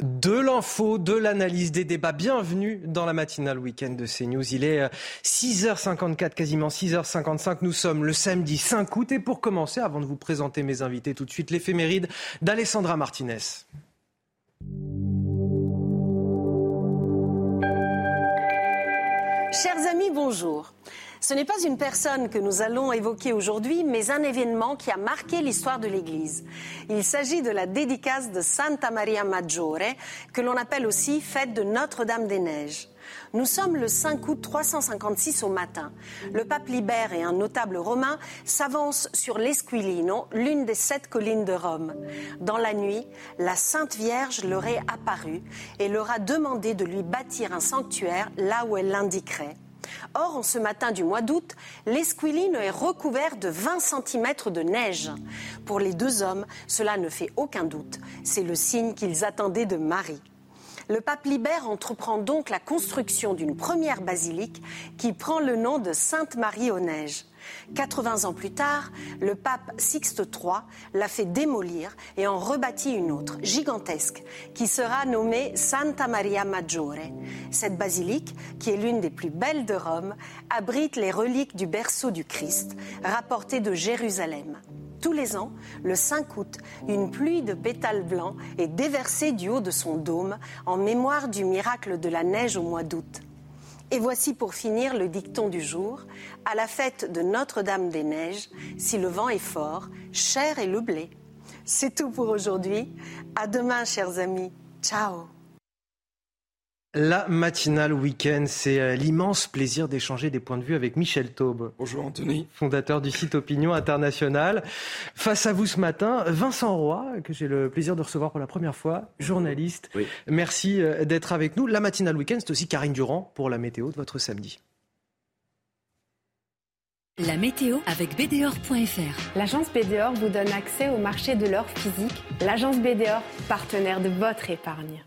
De l'info, de l'analyse, des débats. Bienvenue dans la matinale week-end de CNews. Il est 6h54, euh, quasiment 6h55. Nous sommes le samedi 5 août. Et pour commencer, avant de vous présenter mes invités tout de suite, l'éphéméride d'Alessandra Martinez. Chers amis, bonjour. Ce n'est pas une personne que nous allons évoquer aujourd'hui, mais un événement qui a marqué l'histoire de l'Église. Il s'agit de la dédicace de Santa Maria Maggiore, que l'on appelle aussi fête de Notre-Dame des Neiges. Nous sommes le 5 août 356 au matin. Le pape Libère et un notable romain s'avancent sur l'Esquilino, l'une des sept collines de Rome. Dans la nuit, la Sainte Vierge leur est apparue et leur a demandé de lui bâtir un sanctuaire là où elle l'indiquerait. Or, en ce matin du mois d'août, l'Esquilino est recouvert de 20 cm de neige. Pour les deux hommes, cela ne fait aucun doute. C'est le signe qu'ils attendaient de Marie. Le pape Libère entreprend donc la construction d'une première basilique qui prend le nom de Sainte Marie aux Neiges. 80 ans plus tard, le pape Sixte III l'a fait démolir et en rebâtit une autre, gigantesque, qui sera nommée Santa Maria Maggiore. Cette basilique, qui est l'une des plus belles de Rome, abrite les reliques du berceau du Christ, rapportées de Jérusalem. Tous les ans, le 5 août, une pluie de pétales blancs est déversée du haut de son dôme en mémoire du miracle de la neige au mois d'août. Et voici pour finir le dicton du jour. À la fête de Notre-Dame des Neiges, si le vent est fort, cher est le blé. C'est tout pour aujourd'hui. À demain, chers amis. Ciao. La matinale week-end, c'est euh, l'immense plaisir d'échanger des points de vue avec Michel Taube. Bonjour Anthony. Fondateur du site Opinion International. Face à vous ce matin, Vincent Roy, que j'ai le plaisir de recevoir pour la première fois, journaliste. Merci euh, d'être avec nous. La matinale week-end, c'est aussi Karine Durand pour la météo de votre samedi. La météo avec BDOR.fr. L'agence BDOR vous donne accès au marché de l'or physique. L'agence BDOR, partenaire de votre épargne.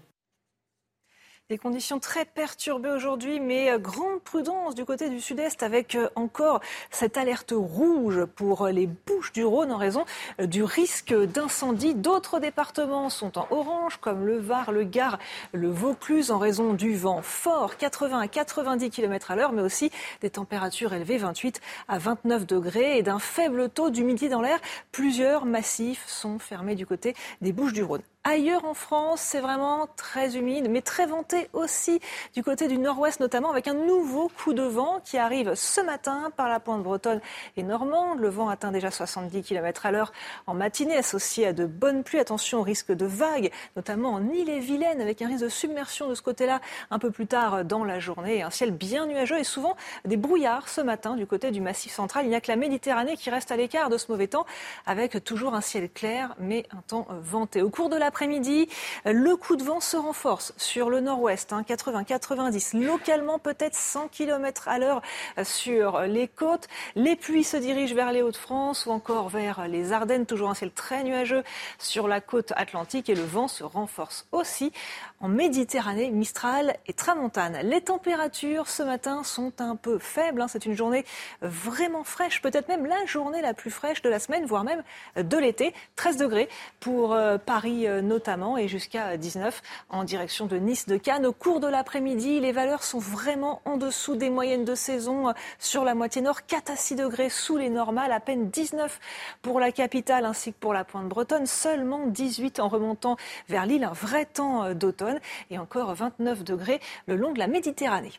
Des conditions très perturbées aujourd'hui, mais euh, grande prudence du côté du sud-est avec euh, encore cette alerte rouge pour les Bouches du Rhône en raison euh, du risque d'incendie. D'autres départements sont en orange comme le Var, le Gard, le Vaucluse en raison du vent fort 80 à 90 km à l'heure, mais aussi des températures élevées 28 à 29 degrés et d'un faible taux d'humidité dans l'air. Plusieurs massifs sont fermés du côté des Bouches du Rhône. Ailleurs en France, c'est vraiment très humide, mais très venté aussi du côté du nord-ouest, notamment avec un nouveau coup de vent qui arrive ce matin par la pointe bretonne et normande. Le vent atteint déjà 70 km à l'heure en matinée, associé à de bonnes pluies. Attention au risque de vagues, notamment en Île-et-Vilaine, avec un risque de submersion de ce côté-là un peu plus tard dans la journée. Un ciel bien nuageux et souvent des brouillards ce matin du côté du massif central. Il n'y a que la Méditerranée qui reste à l'écart de ce mauvais temps, avec toujours un ciel clair, mais un temps venté. Au cours de la après-midi, le coup de vent se renforce sur le nord-ouest, 80-90, hein, localement peut-être 100 km à l'heure sur les côtes. Les pluies se dirigent vers les Hauts-de-France ou encore vers les Ardennes, toujours un ciel très nuageux sur la côte atlantique et le vent se renforce aussi en Méditerranée, Mistral et Tramontane. Les températures ce matin sont un peu faibles. Hein. C'est une journée vraiment fraîche, peut-être même la journée la plus fraîche de la semaine, voire même de l'été. 13 degrés pour euh, Paris euh, notamment et jusqu'à 19 en direction de Nice, de Cannes. Au cours de l'après-midi, les valeurs sont vraiment en dessous des moyennes de saison euh, sur la moitié nord. 4 à 6 degrés sous les normales, à peine 19 pour la capitale ainsi que pour la pointe bretonne. Seulement 18 en remontant vers l'île. Un vrai temps d'automne et encore 29 degrés le long de la Méditerranée.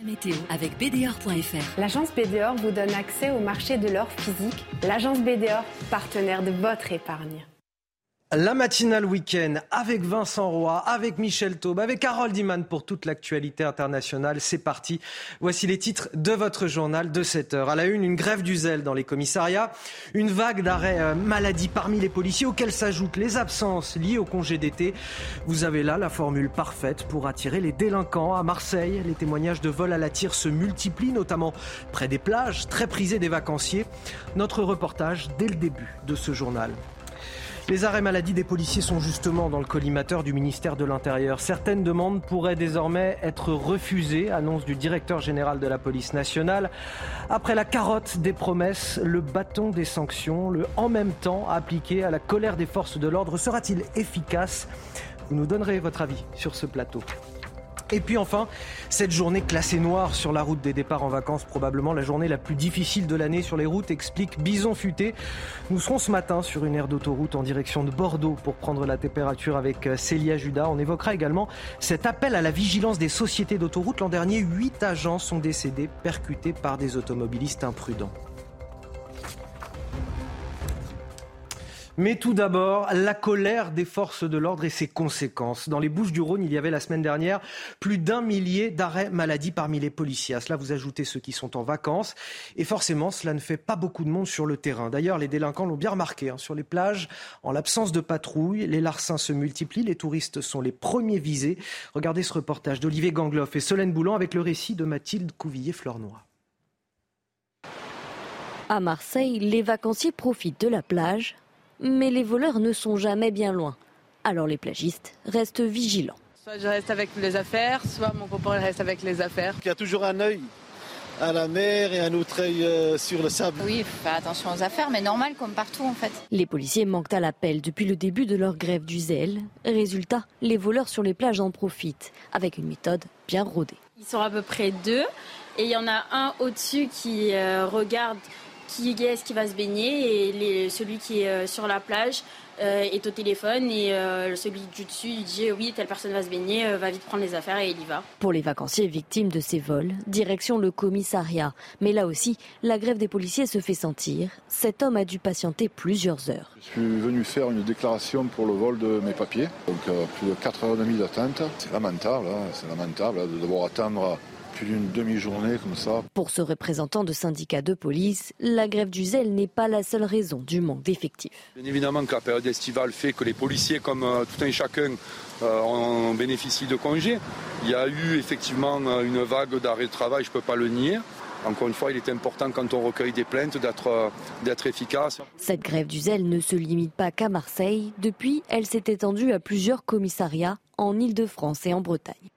La météo avec BDOR.fr. L'agence BDOR vous donne accès au marché de l'or physique. L'agence BDOR, partenaire de votre épargne. La matinale week-end avec Vincent Roy, avec Michel Taube, avec Harold Iman pour toute l'actualité internationale. C'est parti. Voici les titres de votre journal de 7 heures. À la une, une grève du zèle dans les commissariats, une vague d'arrêts euh, maladie parmi les policiers auxquels s'ajoutent les absences liées au congé d'été. Vous avez là la formule parfaite pour attirer les délinquants. À Marseille, les témoignages de vol à la tire se multiplient, notamment près des plages, très prisées des vacanciers. Notre reportage dès le début de ce journal. Les arrêts maladie des policiers sont justement dans le collimateur du ministère de l'Intérieur. Certaines demandes pourraient désormais être refusées, annonce du directeur général de la police nationale. Après la carotte des promesses, le bâton des sanctions, le en même temps appliqué à la colère des forces de l'ordre, sera-t-il efficace? Vous nous donnerez votre avis sur ce plateau. Et puis enfin, cette journée classée noire sur la route des départs en vacances, probablement la journée la plus difficile de l'année sur les routes, explique Bison Futé. Nous serons ce matin sur une aire d'autoroute en direction de Bordeaux pour prendre la température avec euh, Célia Judas. On évoquera également cet appel à la vigilance des sociétés d'autoroute. L'an dernier, huit agents sont décédés percutés par des automobilistes imprudents. Mais tout d'abord, la colère des forces de l'ordre et ses conséquences. Dans les Bouches du Rhône, il y avait la semaine dernière plus d'un millier d'arrêts maladie parmi les policiers. À cela, vous ajoutez ceux qui sont en vacances. Et forcément, cela ne fait pas beaucoup de monde sur le terrain. D'ailleurs, les délinquants l'ont bien remarqué. Hein. Sur les plages, en l'absence de patrouille, les larcins se multiplient. Les touristes sont les premiers visés. Regardez ce reportage d'Olivier Gangloff et Solène Boulan avec le récit de Mathilde Couvillier-Fleurnois. À Marseille, les vacanciers profitent de la plage mais les voleurs ne sont jamais bien loin. Alors les plagistes restent vigilants. Soit je reste avec les affaires, soit mon copain reste avec les affaires. Il y a toujours un œil à la mer et un autre œil euh, sur le sable. Oui, il faut faire attention aux affaires, mais normal comme partout en fait. Les policiers manquent à l'appel depuis le début de leur grève du zèle. Résultat, les voleurs sur les plages en profitent, avec une méthode bien rodée. Ils sont à peu près deux, et il y en a un au-dessus qui euh, regarde qui est-ce qui va se baigner et celui qui est euh, sur la plage euh, est au téléphone et euh, celui du dessus il dit oui telle personne va se baigner, va vite prendre les affaires et il y va. Pour les vacanciers victimes de ces vols, direction le commissariat. Mais là aussi, la grève des policiers se fait sentir. Cet homme a dû patienter plusieurs heures. Je suis venu faire une déclaration pour le vol de mes papiers. Donc plus de 4 heures et demie d'attente. C'est lamentable, hein. c'est lamentable hein, de devoir attendre plus d'une demi-journée comme ça. Pour ce représentant de syndicat de police, la grève du zèle n'est pas la seule raison du manque d'effectifs. Bien évidemment que la période estivale fait que les policiers, comme euh, tout un chacun, euh, en bénéficient de congés. Il y a eu effectivement euh, une vague d'arrêt de travail, je ne peux pas le nier. Encore une fois, il est important quand on recueille des plaintes d'être efficace. Cette grève du zèle ne se limite pas qu'à Marseille. Depuis, elle s'est étendue à plusieurs commissariats en Ile-de-France et en Bretagne.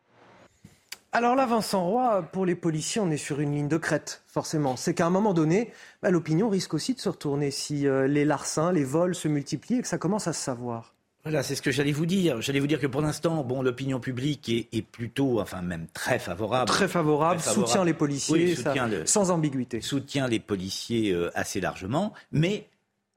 Alors là, Vincent Roy, pour les policiers, on est sur une ligne de crête, forcément. C'est qu'à un moment donné, bah, l'opinion risque aussi de se retourner si euh, les larcins, les vols se multiplient et que ça commence à se savoir. Voilà, c'est ce que j'allais vous dire. J'allais vous dire que pour l'instant, bon, l'opinion publique est, plutôt, enfin même très favorable. Très favorable, soutient les policiers, sans ambiguïté. Soutient les policiers euh, assez largement, mais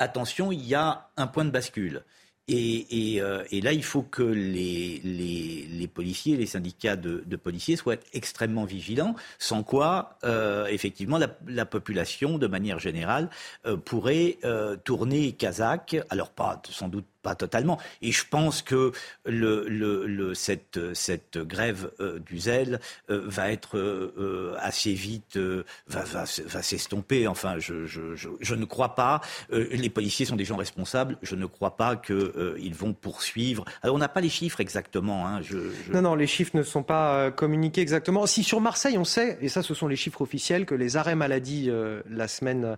attention, il y a un point de bascule. Euh, et, là, il faut que les, les, policiers, les syndicats de, policiers soient extrêmement vigilants, sans quoi, euh, effectivement, la, population, de manière générale, euh, pourrait tourner kazakh. Alors, pas sans doute pas totalement. Et je pense que le, le, cette, cette grève euh, du zèle euh, va être euh, assez vite, va, va, va s'estomper. Enfin, je, je, je, je, ne crois pas. les policiers sont des gens responsables. Je ne crois pas qu'ils vont poursuivre. Alors, on n'a pas les chiffres exactement. Hein, non, non, les chiffres ne sont pas communiqués exactement. Si sur Marseille, on sait, et ça, ce sont les chiffres officiels, que les arrêts maladie la semaine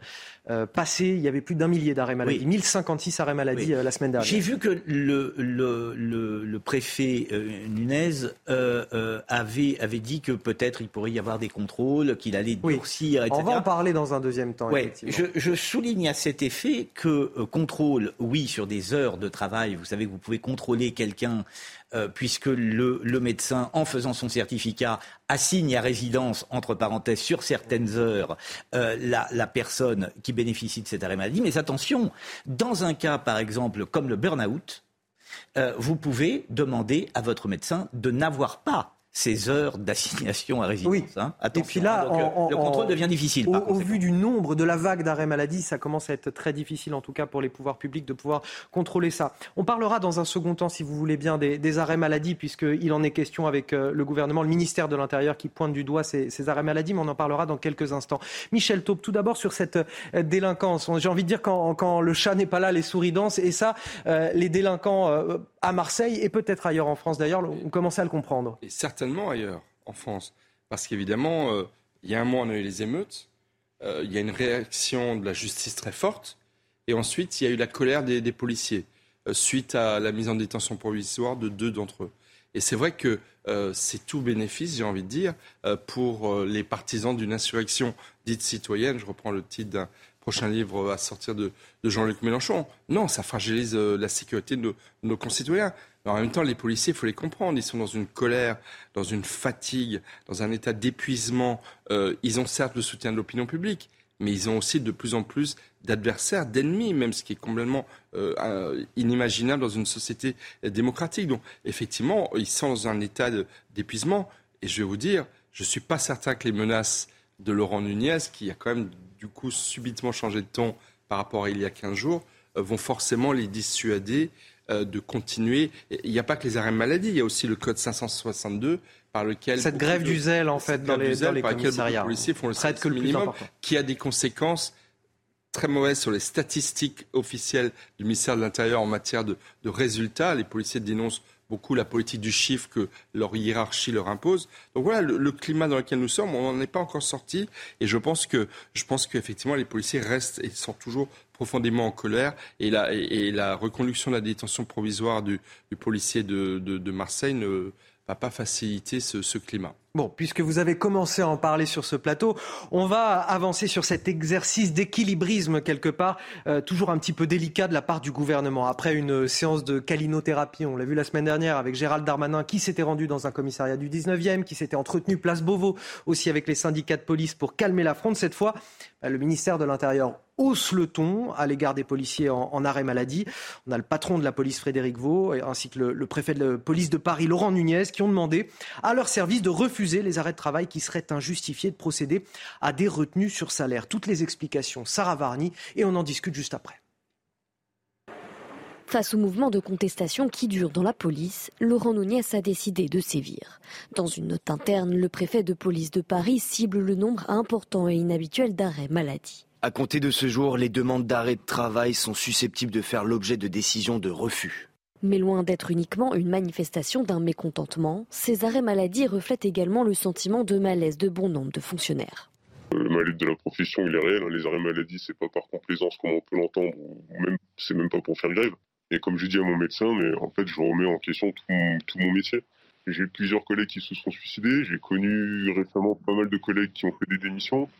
passée, il y avait plus d'un millier d'arrêts maladie. 1056 arrêts maladie la semaine dernière. J'ai vu que le, le, le, préfet euh, Nunez euh, euh, avait, avait dit que peut-être il pourrait y avoir des contrôles, qu'il allait durcir, etc. On va en parler dans un deuxième temps. Je, je, souligne à cet effet que contrôle, oui, sur des heures de travail, vous savez que vous pouvez contrôler quelqu'un euh, puisque le, médecin, en faisant son certificat, assigne à résidence, entre parenthèses, sur certaines heures, euh, la, personne qui bénéficie de cet arrêt maladie. Mais attention, dans un cas, par exemple, comme le burn-out, euh, vous pouvez demander à votre médecin de n'avoir pas ces heures d'assignation à résidence. Oui. Hein. Et puis là, euh, le contrôle devient difficile. Au, vu du nombre de la vague d'arrêt maladie, ça commence à être très difficile, en tout cas pour les pouvoirs publics, de pouvoir contrôler ça. On parlera dans un second temps, si vous voulez bien, des, arrêts maladie, puisqu'il en est question avec euh, le gouvernement, le ministère de l'Intérieur qui pointe du doigt ces, arrêts maladie, mais on en parlera dans quelques instants. Michel Taupe, tout d'abord sur cette euh, délinquance. J'ai envie de dire quand, quand le chat n'est pas là, les souris dansent, et ça, les délinquants à Marseille et peut-être ailleurs en France d'ailleurs, on commence à le comprendre. Et ailleurs en France. Parce qu'évidemment, euh, il y a un mois, on a eu les émeutes, euh, il y a une réaction de la justice très forte, et ensuite, il y a eu la colère des, policiers. suite à la mise en détention provisoire de deux d'entre eux. Et c'est vrai que c'est tout bénéfice, j'ai envie de dire, pour les partisans d'une insurrection dite citoyenne. Je reprends le titre d'un prochain livre à sortir de, Jean-Luc Mélenchon. Non, ça fragilise euh, la sécurité de nos, concitoyens. En même temps, les policiers, il faut les comprendre. Ils sont dans une colère, dans une fatigue, dans un état d'épuisement. Euh, ils ont certes le soutien de l'opinion publique, mais ils ont aussi de plus en plus d'adversaires, d'ennemis, même ce qui est complètement euh, inimaginable dans une société démocratique. Donc, effectivement, ils sont dans un état d'épuisement. Et je vais vous dire, je ne suis pas certain que les menaces de Laurent Nunez, qui a quand même du coup subitement changé de ton par rapport à il y a 15 jours, euh, vont forcément les dissuader euh, de continuer. Il n'y a pas que les arrêts maladie, il y a aussi le code 562 par lequel cette grève du zèle en fait dans les, dans les commissariats, les policiers font le service minimum, qui a des conséquences très mauvaises sur les statistiques officielles du ministère de l'Intérieur en matière de, de résultats. Les policiers dénoncent beaucoup la politique du chiffre que leur hiérarchie leur impose. Donc voilà le, climat dans lequel nous sommes. On n'en est pas encore sorti et je pense que je pense qu'effectivement les policiers restent et sont toujours profondément en colère et la, et, la reconduction de la détention provisoire du, policier de, de Marseille ne va pas faciliter ce, climat. Bon, puisque vous avez commencé à en parler sur ce plateau, on va avancer sur cet exercice d'équilibrisme quelque part, euh, toujours un petit peu délicat de la part du gouvernement. Après une séance de calinothérapie, on l'a vu la semaine dernière avec Gérald Darmanin qui s'était rendu dans un commissariat du 19e, qui s'était entretenu place Beauvau aussi avec les syndicats de police pour calmer la fronde. Cette fois, le ministère de l'Intérieur hausse le ton à l'égard des policiers en, arrêt maladie. On a le patron de la police Frédéric Vaux ainsi que le, préfet de la police de Paris Laurent Nunez qui ont demandé à leur service de refuser les arrêts de travail qui seraient injustifiés de procéder à des retenues sur salaire. Toutes les explications, Sarah Varny, et on en discute juste après. Face au mouvement de contestation qui dure dans la police, Laurent Nunez a décidé de sévir. Dans une note interne, le préfet de police de Paris cible le nombre important et inhabituel d'arrêts maladie. À compter de ce jour, les demandes d'arrêt de travail sont susceptibles de faire l'objet de décisions de refus. Mais loin d'être uniquement une manifestation d'un mécontentement, ces arrêts maladie reflètent également le sentiment de malaise de bon nombre de fonctionnaires. Le malaise de la profession, il est réel. Hein. Les arrêts maladie, c'est pas par complaisance comme on peut l'entendre, ou même c'est même pas pour faire grève. Et comme je dis à mon médecin, mais en fait, je remets en question tout mon, métier. J'ai plusieurs collègues qui se sont suicidés. J'ai connu récemment pas mal de collègues qui ont fait des démissions.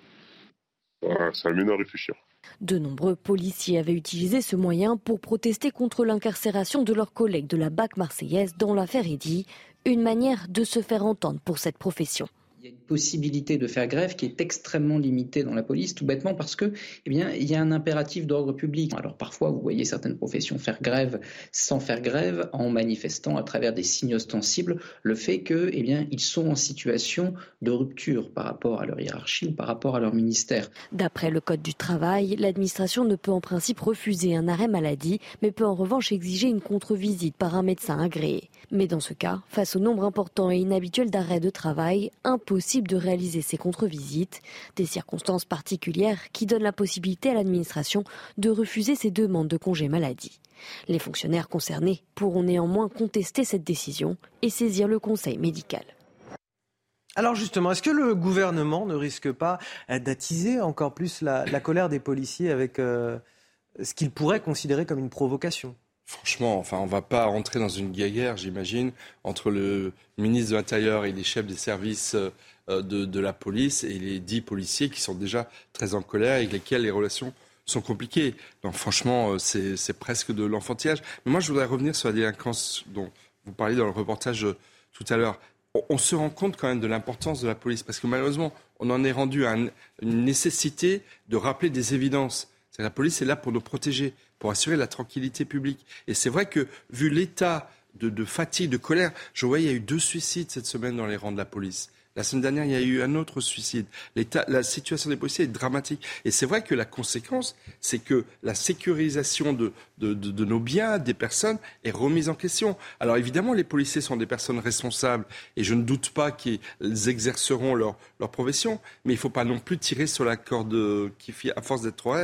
ça amène à réfléchir. De nombreux policiers avaient utilisé ce moyen pour protester contre l'incarcération de leurs collègues de la BAC marseillaise dans l'affaire Eddy, une manière de se faire entendre pour cette profession il y a une possibilité de faire grève qui est extrêmement limitée dans la police, tout bêtement parce que, eh bien, il y a un impératif d'ordre public. Alors parfois, vous voyez certaines professions faire grève sans faire grève, en manifestant à travers des signes ostensibles le fait que, eh bien, ils sont en situation de rupture par rapport à leur hiérarchie ou par rapport à leur ministère. D'après le code du travail, l'administration ne peut en principe refuser un arrêt maladie, mais peut en revanche exiger une contre-visite par un médecin agréé. Mais dans ce cas, face au nombre important et inhabituel d'arrêts de travail, impossible de réaliser ces contre-visites, des circonstances particulières qui donnent la possibilité à l'administration de refuser ces demandes de congé maladie. Les fonctionnaires concernés pourront néanmoins contester cette décision et saisir le conseil médical. Alors justement, est-ce que le gouvernement ne risque pas d'attiser encore plus la, colère des policiers avec euh, ce qu'il pourrait considérer comme une provocation? Franchement, enfin, on ne va pas rentrer dans une guerre, j'imagine, entre le ministre de l'Intérieur et les chefs des services euh, de, la police et les dix policiers qui sont déjà très en colère et avec lesquels les relations sont compliquées. Donc franchement, euh, c'est presque de l'enfantillage. Mais moi, je voudrais revenir sur la délinquance dont vous parliez dans le reportage euh, tout à l'heure. On, se rend compte quand même de l'importance de la police parce que malheureusement, on en est rendu à une nécessité de rappeler des évidences. La police est là pour nous protéger, pour assurer la tranquillité publique. Et c'est vrai que, vu l'état de, fatigue, de colère, je vois, il y a eu deux suicides cette semaine dans les rangs de la police. La semaine dernière, il y a eu un autre suicide. La situation des policiers est dramatique. Et c'est vrai que la conséquence, c'est que la sécurisation de, nos biens, des personnes, est remise en question. Alors évidemment, les policiers sont des personnes responsables et je ne doute pas qu'ils exerceront leur, profession, mais il ne faut pas non plus tirer sur la corde qui, à force d'être trop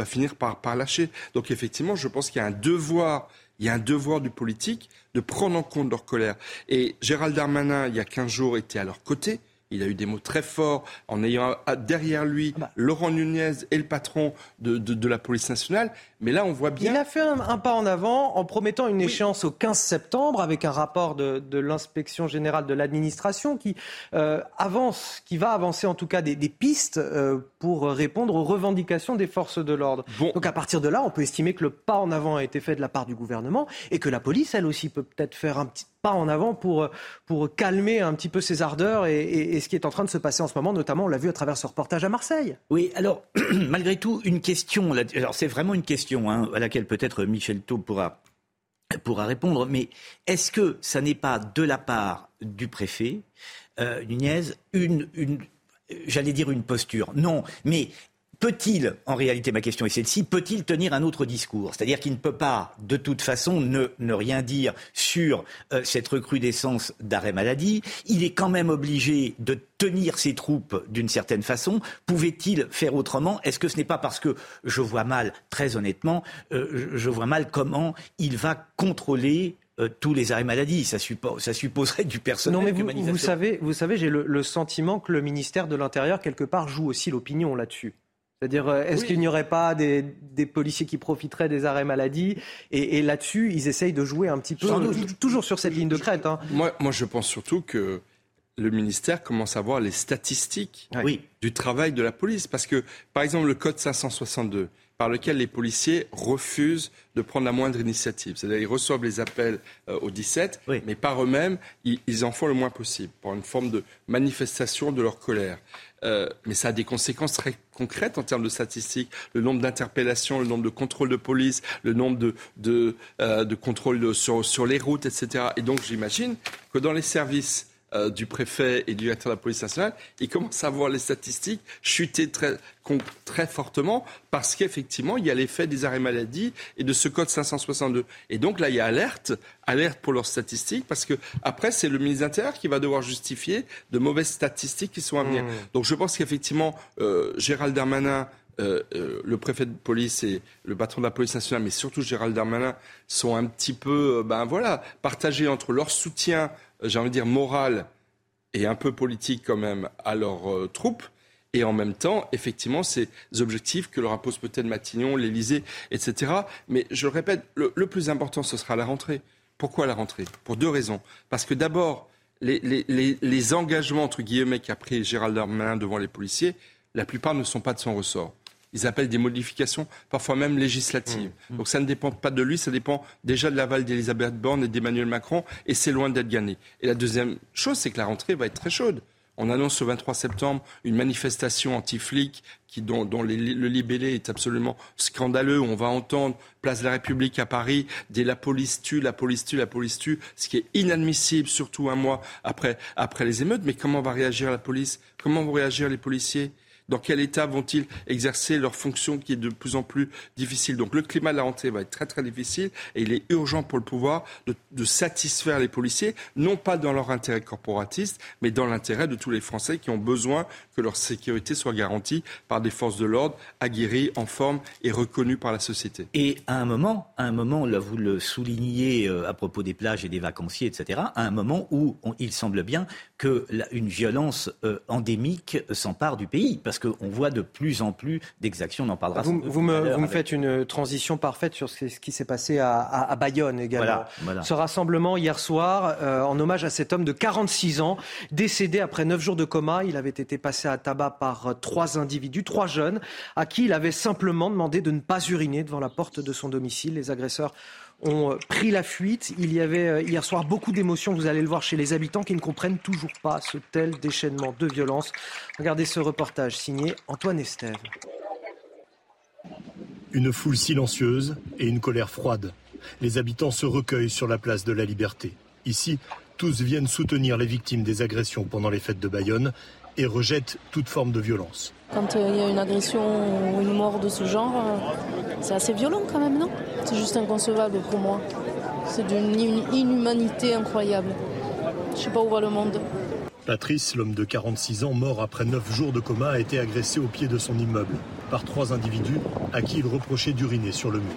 va finir par, par lâcher. Donc effectivement, je pense qu'il y a un devoir il y a un devoir du politique de prendre en compte leur colère. Et Gérald Darmanin, il y a 15 jours, était à leur côté Il a eu des mots très forts en ayant derrière lui ah bah. Laurent Nunez et le patron de, de, la police nationale. Mais là, on voit bien. Il a fait un, pas en avant en promettant une échéance au 15 septembre avec un rapport de, de l'inspection générale de l'administration qui euh, avance, qui va avancer en tout cas des, des pistes euh, pour répondre aux revendications des forces de l'ordre. Donc à partir de là, on peut estimer que le pas en avant a été fait de la part du gouvernement et que la police, elle aussi, peut peut-être faire un petit pas en avant pour, pour calmer un petit peu ses ardeurs et, ce qui est en train de se passer en ce moment, notamment on l'a vu à travers ce reportage à Marseille. Oui, alors malgré tout, une question, alors c'est vraiment une question hein, à laquelle peut-être Michel Thau pourra, pourra répondre, mais est-ce que ça n'est pas de la part du préfet euh, Nunez une, une j'allais dire une posture. Non, mais peut-il, en réalité ma question est celle-ci, peut-il tenir un autre discours? C'est-à-dire qu'il ne peut pas, de toute façon, ne, rien dire sur euh, cette recrudescence d'arrêt maladie. Il est quand même obligé de tenir ses troupes d'une certaine façon. Pouvait-il faire autrement? Est-ce que ce n'est pas parce que je vois mal, très honnêtement, euh, je vois mal comment il va contrôler euh, tous les arrêts maladie. Ça, ça, supposerait du personnel. Non, mais vous, vous savez, vous savez j'ai le, sentiment que le ministère de l'Intérieur, quelque part, joue aussi l'opinion là-dessus. C'est-à-dire, euh, est-ce qu'il n'y aurait pas des, policiers qui profiteraient des arrêts maladie? Et, là-dessus, ils essayent de jouer un petit peu, toujours sur cette ligne de crête. Hein. Moi, moi, je pense surtout que le ministère commence à voir les statistiques du travail de la police. Parce que, par exemple, le code 562, par lequel les policiers refusent de prendre la moindre initiative. C'est-à-dire ils reçoivent les appels euh, au 17, mais par eux-mêmes, ils, en font le moins possible, pour une forme de manifestation de leur colère. Euh, mais ça a des conséquences très concrètes en termes de statistiques. Le nombre d'interpellations, le nombre de contrôles de police, le nombre de, de, euh, de contrôles sur, sur les routes, etc. Et donc j'imagine que dans les services euh, du préfet et du directeur de la police nationale, ils commencent à voir les statistiques chuter très, très fortement parce qu'effectivement, il y a l'effet des arrêts maladie et de ce code 562. Et donc là, il y a alerte, alerte pour leurs statistiques parce que après, c'est le ministre de l'Intérieur qui va devoir justifier de mauvaises statistiques qui sont à venir. Mmh. Donc je pense qu'effectivement, euh, Gérald Darmanin euh, le préfet de police et le patron de la police nationale, mais surtout Gérald Darmanin, sont un petit peu, ben voilà, partagés entre leur soutien j'ai envie de dire, morale et un peu politique quand même à leurs euh, troupes. Et en même temps, effectivement, ces objectifs que leur impose peut-être Matignon, l'Élysée, etc. Mais je le répète, le, plus important, ce sera la rentrée. Pourquoi la rentrée? Pour deux raisons. Parce que d'abord, les, les, les, engagements, entre guillemets, qu'a pris Gérald Darmanin devant les policiers, la plupart ne sont pas de son ressort ils appellent des modifications, parfois même législatives. Mmh. Donc ça ne dépend pas de lui, ça dépend déjà de l'aval d'Elisabeth Borne et d'Emmanuel Macron, et c'est loin d'être gagné. Et la deuxième chose, c'est que la rentrée va être très chaude. On annonce le 23 septembre une manifestation anti-flic qui, dont, dont le libellé est absolument scandaleux. On va entendre place de la République à Paris des la police tue, la police tue, la police tue, ce qui est inadmissible, surtout un mois après, après les émeutes. Mais comment va réagir la police? Comment vont réagir les policiers? Dans quel état vont-ils exercer leur fonction qui est de plus en plus difficile. Donc le climat de la rentrée va être très très difficile et il est urgent pour le pouvoir de, satisfaire les policiers, non pas dans leur intérêt corporatiste, mais dans l'intérêt de tous les Français qui ont besoin que leur sécurité soit garantie par des forces de l'ordre aguerries, en forme et reconnues par la société. Et à un moment, à un moment, là vous le soulignez euh, à propos des plages et des vacanciers, etc., à un moment où il semble bien qu'une violence euh, endémique s'empare du pays. Parce qu'on voit de plus en plus d'exactions, on en parlera. Vous, vous me, vous me faites une transition parfaite sur ce qui s'est passé à, à, Bayonne également. Ce rassemblement hier soir, euh, en hommage à cet homme de 46 ans, décédé après 9 jours de coma. Il avait été passé à tabac par euh, trois individus, trois jeunes, à qui il avait simplement demandé de ne pas uriner devant la porte de son domicile. Les agresseurs ont pris la fuite. Il y avait euh, hier soir beaucoup d'émotions, vous allez le voir, chez les habitants qui ne comprennent toujours pas ce tel déchaînement de violence. Regardez ce reportage signé Antoine Estève. Une foule silencieuse et une colère froide. Les habitants se recueillent sur la place de la Liberté. Ici, tous viennent soutenir les victimes des agressions pendant les fêtes de Bayonne et rejettent toute forme de violence. Quand euh, il y a une agression ou une mort de ce genre, euh, c'est assez violent quand même, non? C'est juste inconcevable pour moi. C'est d'une inhumanité incroyable. Je ne sais pas où va le monde. Patrice, l'homme de 46 ans, mort après 9 jours de coma, a été agressé au pied de son immeuble par trois individus à qui il reprochait d'uriner sur le mur.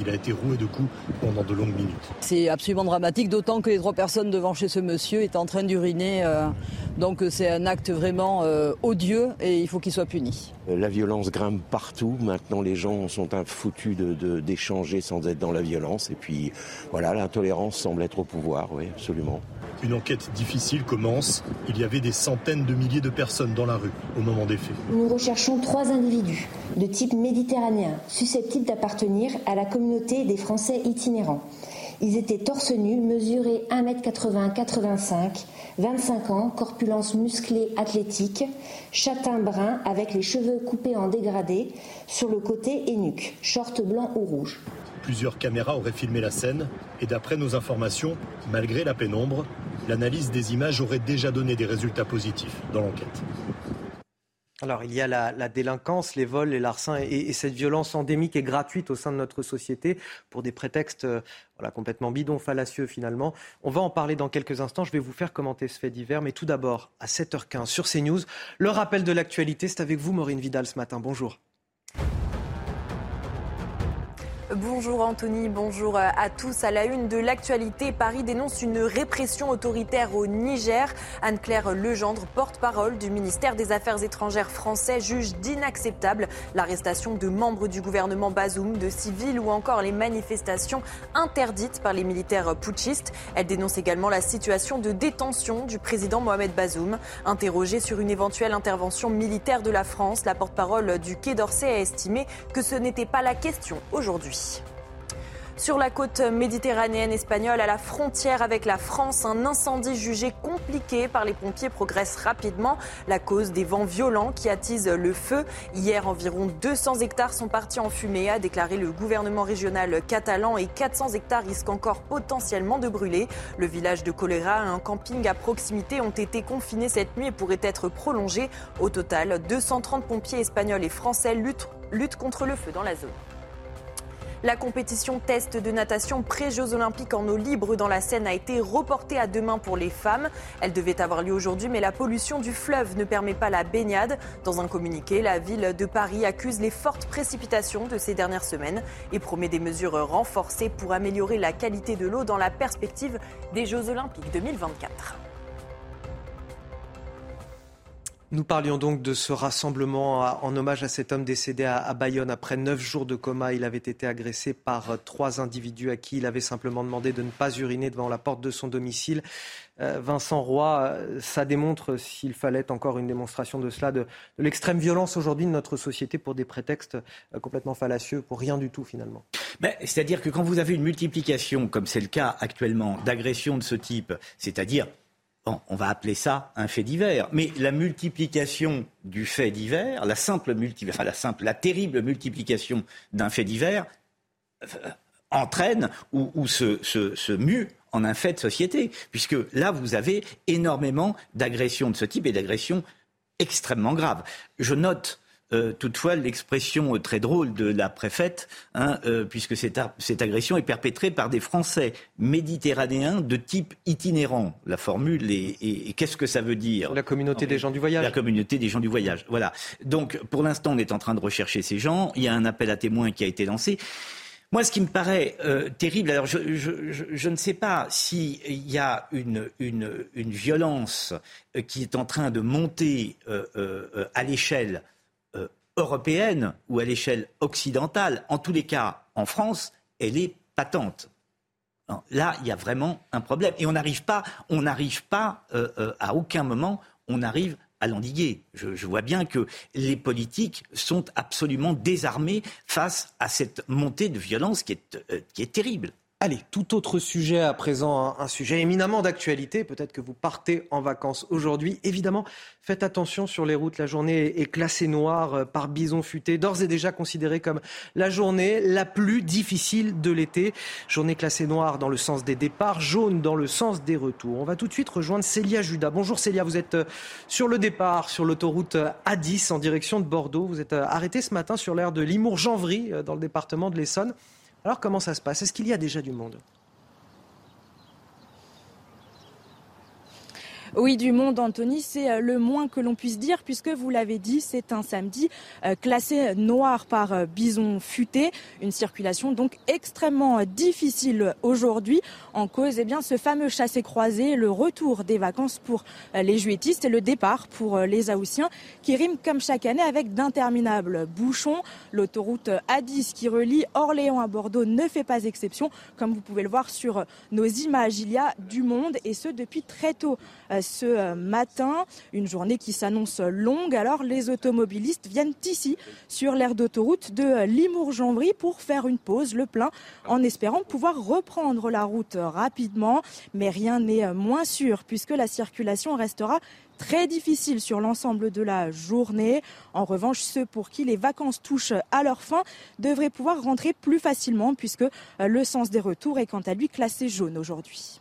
Il a été roué de coups pendant de longues minutes. C'est absolument dramatique, d'autant que les trois personnes devant chez ce monsieur étaient en train d'uriner. Euh, donc c'est un acte vraiment euh, odieux et il faut qu'il soit puni. La violence grimpe partout. Maintenant, les gens sont foutus d'échanger de, sans être dans la violence. Et puis, voilà, l'intolérance semble être au pouvoir, oui, absolument. Une enquête difficile commence. Il y avait des centaines de milliers de personnes dans la rue au moment des faits. Nous recherchons trois individus de type méditerranéen susceptibles d'appartenir à la communauté des Français itinérants. Ils étaient torse nu, mesurés 1m80-85, 25 ans, corpulence musclée athlétique, châtain brun avec les cheveux coupés en dégradé sur le côté et nuque, short blanc ou rouge. Plusieurs caméras auraient filmé la scène et d'après nos informations, malgré la pénombre, l'analyse des images aurait déjà donné des résultats positifs dans l'enquête. Alors, il y a la, délinquance, les vols, les larcins et, cette violence endémique et gratuite au sein de notre société pour des prétextes euh, voilà, complètement bidons, fallacieux finalement. On va en parler dans quelques instants. Je vais vous faire commenter ce fait divers. Mais tout d'abord, à 7h15 sur CNews, le rappel de l'actualité. C'est avec vous, Maureen Vidal, ce matin. Bonjour. Bonjour Anthony, bonjour à tous. À la une de l'actualité, Paris dénonce une répression autoritaire au Niger. Anne-Claire Legendre, porte-parole du ministère des Affaires étrangères français, juge d'inacceptable l'arrestation de membres du gouvernement Bazoum, de civils ou encore les manifestations interdites par les militaires putschistes. Elle dénonce également la situation de détention du président Mohamed Bazoum. Interrogée sur une éventuelle intervention militaire de la France, la porte-parole du Quai d'Orsay a estimé que ce n'était pas la question aujourd'hui. Sur la côte méditerranéenne espagnole, à la frontière avec la France, un incendie jugé compliqué par les pompiers progresse rapidement. La cause des vents violents qui attisent le feu. Hier, environ 200 hectares sont partis en fumée, a déclaré le gouvernement régional catalan, et 400 hectares risquent encore potentiellement de brûler. Le village de Choléra et un camping à proximité ont été confinés cette nuit et pourraient être prolongés. Au total, 230 pompiers espagnols et français luttent, luttent contre le feu dans la zone. La compétition test de natation pré-Jeux Olympiques en eau libre dans la Seine a été reportée à demain pour les femmes. Elle devait avoir lieu aujourd'hui, mais la pollution du fleuve ne permet pas la baignade. Dans un communiqué, la ville de Paris accuse les fortes précipitations de ces dernières semaines et promet des mesures renforcées pour améliorer la qualité de l'eau dans la perspective des Jeux Olympiques 2024. Nous parlions donc de ce rassemblement en hommage à cet homme décédé à Bayonne après neuf jours de coma. Il avait été agressé par euh, trois individus à qui il avait simplement demandé de ne pas uriner devant la porte de son domicile. Euh, Vincent Roy, euh, ça démontre, s'il fallait encore une démonstration de cela, de, l'extrême violence aujourd'hui de notre société pour des prétextes complètement fallacieux, pour rien du tout finalement. C'est-à-dire que quand vous avez une multiplication, comme c'est le cas actuellement, d'agressions de ce type, c'est-à-dire on va appeler ça un fait divers. Mais la multiplication du fait divers, la enfin, la, simple la terrible multiplication d'un fait divers euh, entraîne ou, se, se, mue en un fait de société. Puisque là, vous avez énormément d'agressions de ce type et d'agressions extrêmement graves. Je note euh, toutefois, l'expression euh, très drôle de la préfète, hein, euh, puisque cette, cette, agression est perpétrée par des Français méditerranéens de type itinérant. La formule est, et qu'est-ce que ça veut dire? La communauté des gens du voyage. La communauté des gens du voyage. Voilà. Donc, pour l'instant, on est en train de rechercher ces gens. Il y a un appel à témoins qui a été lancé. Moi, ce qui me paraît terrible, alors je, je, je, je ne sais pas s'il y a une, une, une, violence qui est en train de monter à l'échelle européenne ou à l'échelle occidentale, en tous les cas en France, elle est patente. Là, il y a vraiment un problème. Et on n'arrive pas, on n'arrive pas euh, euh, à aucun moment, on arrive à l'endiguer. Je, vois bien que les politiques sont absolument désarmés face à cette montée de violence qui est, euh, qui est terrible. Allez, tout autre sujet à présent, un, sujet éminemment d'actualité. Peut-être que vous partez en vacances aujourd'hui. Évidemment, faites attention sur les routes. La journée est classée noire euh, par Bison Futé, d'ores et déjà considérée comme la journée la plus difficile de l'été. Journée classée noire dans le sens des départs, jaune dans le sens des retours. On va tout de suite rejoindre Célia Judas. Bonjour Célia, vous êtes euh, sur le départ sur l'autoroute A10 en direction de Bordeaux. Vous êtes euh, arrêté ce matin sur l'aire de Limours-Janvry dans le département de l'Essonne. Alors comment ça se passe? Est-ce qu'il y a déjà du monde? Oui, du monde, Anthony, c'est euh, le moins que l'on puisse dire, puisque vous l'avez dit, c'est un samedi euh, classé noir par euh, bison futé. Une circulation donc extrêmement difficile aujourd'hui. En cause, eh bien, ce fameux chassé-croisé, le retour des vacances pour les juétistes et le départ pour les Aoussiens, qui rime comme chaque année avec d'interminables bouchons. L'autoroute A10 qui relie Orléans à Bordeaux ne fait pas exception. Comme vous pouvez le voir sur nos images, il y a du monde et ce depuis très tôt ce euh, matin. Une journée qui s'annonce longue. Alors les automobilistes viennent ici sur l'aire d'autoroute de Limours-Janvry pour faire une pause, le plein, en espérant pouvoir reprendre la route rapidement. Mais rien n'est moins sûr puisque la circulation restera très difficile sur l'ensemble de la journée. En revanche, ceux pour qui les vacances touchent à leur fin devraient pouvoir rentrer plus facilement puisque le sens des retours est quant à lui classé jaune aujourd'hui.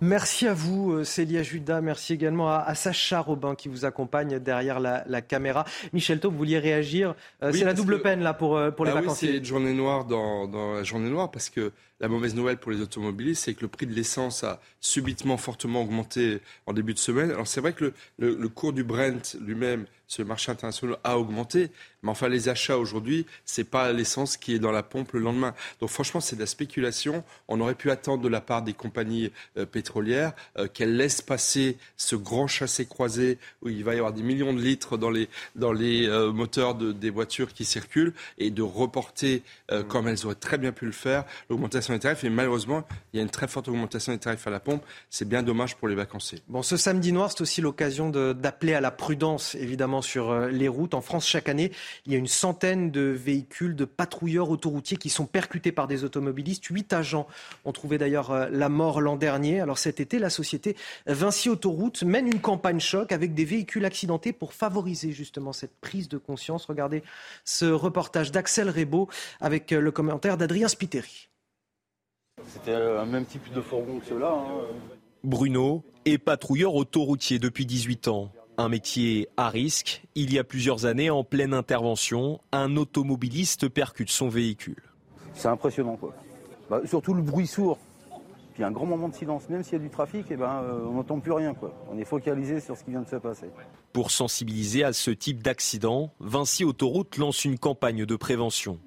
Merci à vous, euh, Célia Judas. Merci également à, Sacha Robin qui vous accompagne derrière la, caméra. Michel Taub, vous vouliez réagir euh, C'est la double peine là pour, euh, pour les vacanciers. Oui, c'est une journée noire dans, dans, la journée noire parce que la mauvaise nouvelle pour les automobilistes, c'est que le prix de l'essence a subitement fortement augmenté en début de semaine. Alors c'est vrai que le, le cours du Brent lui-même ce marché international a augmenté. Mais enfin, les achats aujourd'hui, c'est pas l'essence qui est dans la pompe le lendemain. Donc franchement, c'est de la spéculation. On aurait pu attendre de la part des compagnies euh, pétrolières euh, qu'elles laissent passer ce grand chassé-croisé où il va y avoir des millions de litres dans les, dans les euh, moteurs de, des voitures qui circulent et de reporter, mmh. comme elles auraient très bien pu le faire, l'augmentation des tarifs. Et malheureusement, il y a une très forte augmentation des tarifs à la pompe. C'est bien dommage pour les vacanciers. Bon, ce samedi noir, c'est aussi l'occasion d'appeler à la prudence, évidemment sur euh, les routes. En France, chaque année, il y a une centaine de véhicules de patrouilleurs autoroutiers qui sont percutés par des automobilistes. Huit agents ont trouvé d'ailleurs euh, la mort l'an dernier. Alors cet été, la société Vinci Autoroute mène une campagne choc avec des véhicules accidentés pour favoriser justement cette prise de conscience. Regardez ce reportage d'Axel Rebaud avec euh, le commentaire d'Adrien Spiteri. C'était un même type de fourgon que ceux-là. Hein. Bruno est patrouilleur autoroutier depuis 18 ans. Un métier à risque. Il y a plusieurs années, en pleine intervention, un automobiliste percute son véhicule. C'est impressionnant, quoi. Bah, surtout le bruit sourd. Puis un grand moment de silence. Même s'il y a du trafic, eh ben, euh, on n'entend plus rien. Quoi. On est focalisé sur ce qui vient de se passer. Pour sensibiliser à ce type d'accident, Vinci Autoroute lance une campagne de prévention.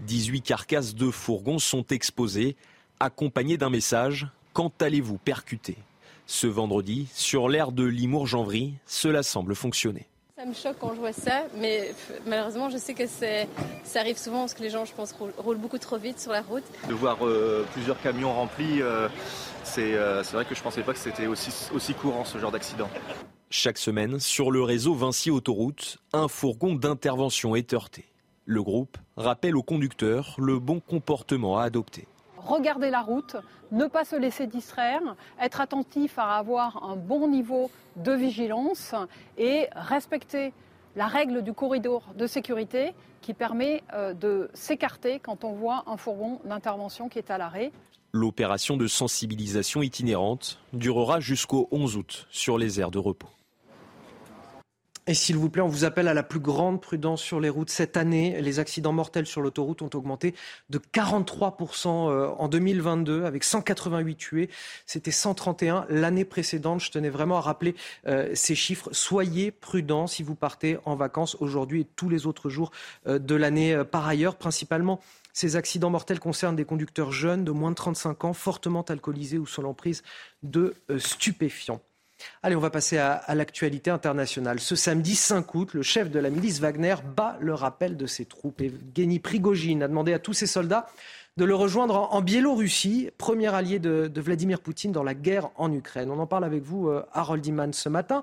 18 carcasses de fourgons sont exposées, accompagnées d'un message Quand allez-vous percuter? Ce vendredi, sur l'aire de Limours-Janvry, cela semble fonctionner. Ça me choque quand je vois ça, mais malheureusement, je sais que ça arrive souvent parce que les gens, je pense, roulent beaucoup trop vite sur la route. De voir euh, plusieurs camions remplis, euh, euh, c'est vrai que je ne pensais pas que c'était aussi, aussi courant ce genre d'accident. Chaque semaine, sur le réseau Vinci Autoroute, un fourgon d'intervention est heurté. Le groupe rappelle aux conducteurs le bon comportement à adopter regarder la route, ne pas se laisser distraire, être attentif à avoir un bon niveau de vigilance et respecter la règle du corridor de sécurité qui permet euh, de s'écarter quand on voit un fourgon d'intervention qui est à l'arrêt. L'opération de sensibilisation itinérante durera jusqu'au 11 août sur les aires de repos. Et s'il vous plaît, on vous appelle à la plus grande prudence sur les routes. Cette année, les accidents mortels sur l'autoroute ont augmenté de 43% euh, en 2022, avec 188 tués. C'était 131 l'année précédente. Je tenais vraiment à rappeler euh, ces chiffres. Soyez prudents si vous partez en vacances aujourd'hui et tous les autres jours euh, de l'année par ailleurs, principalement. Ces accidents mortels concernent des conducteurs jeunes de moins de 35 ans, fortement alcoolisés ou sous l'emprise de stupéfiants. Allez, on va passer à, l'actualité internationale. Ce samedi 5 août, le chef de la milice Wagner bat le rappel de ses troupes. Evgeny Prigogine a demandé à tous ses soldats de le rejoindre en, Biélorussie, premier allié de, Vladimir Poutine dans la guerre en Ukraine. On en parle avec vous, euh, Harold Iman, ce matin.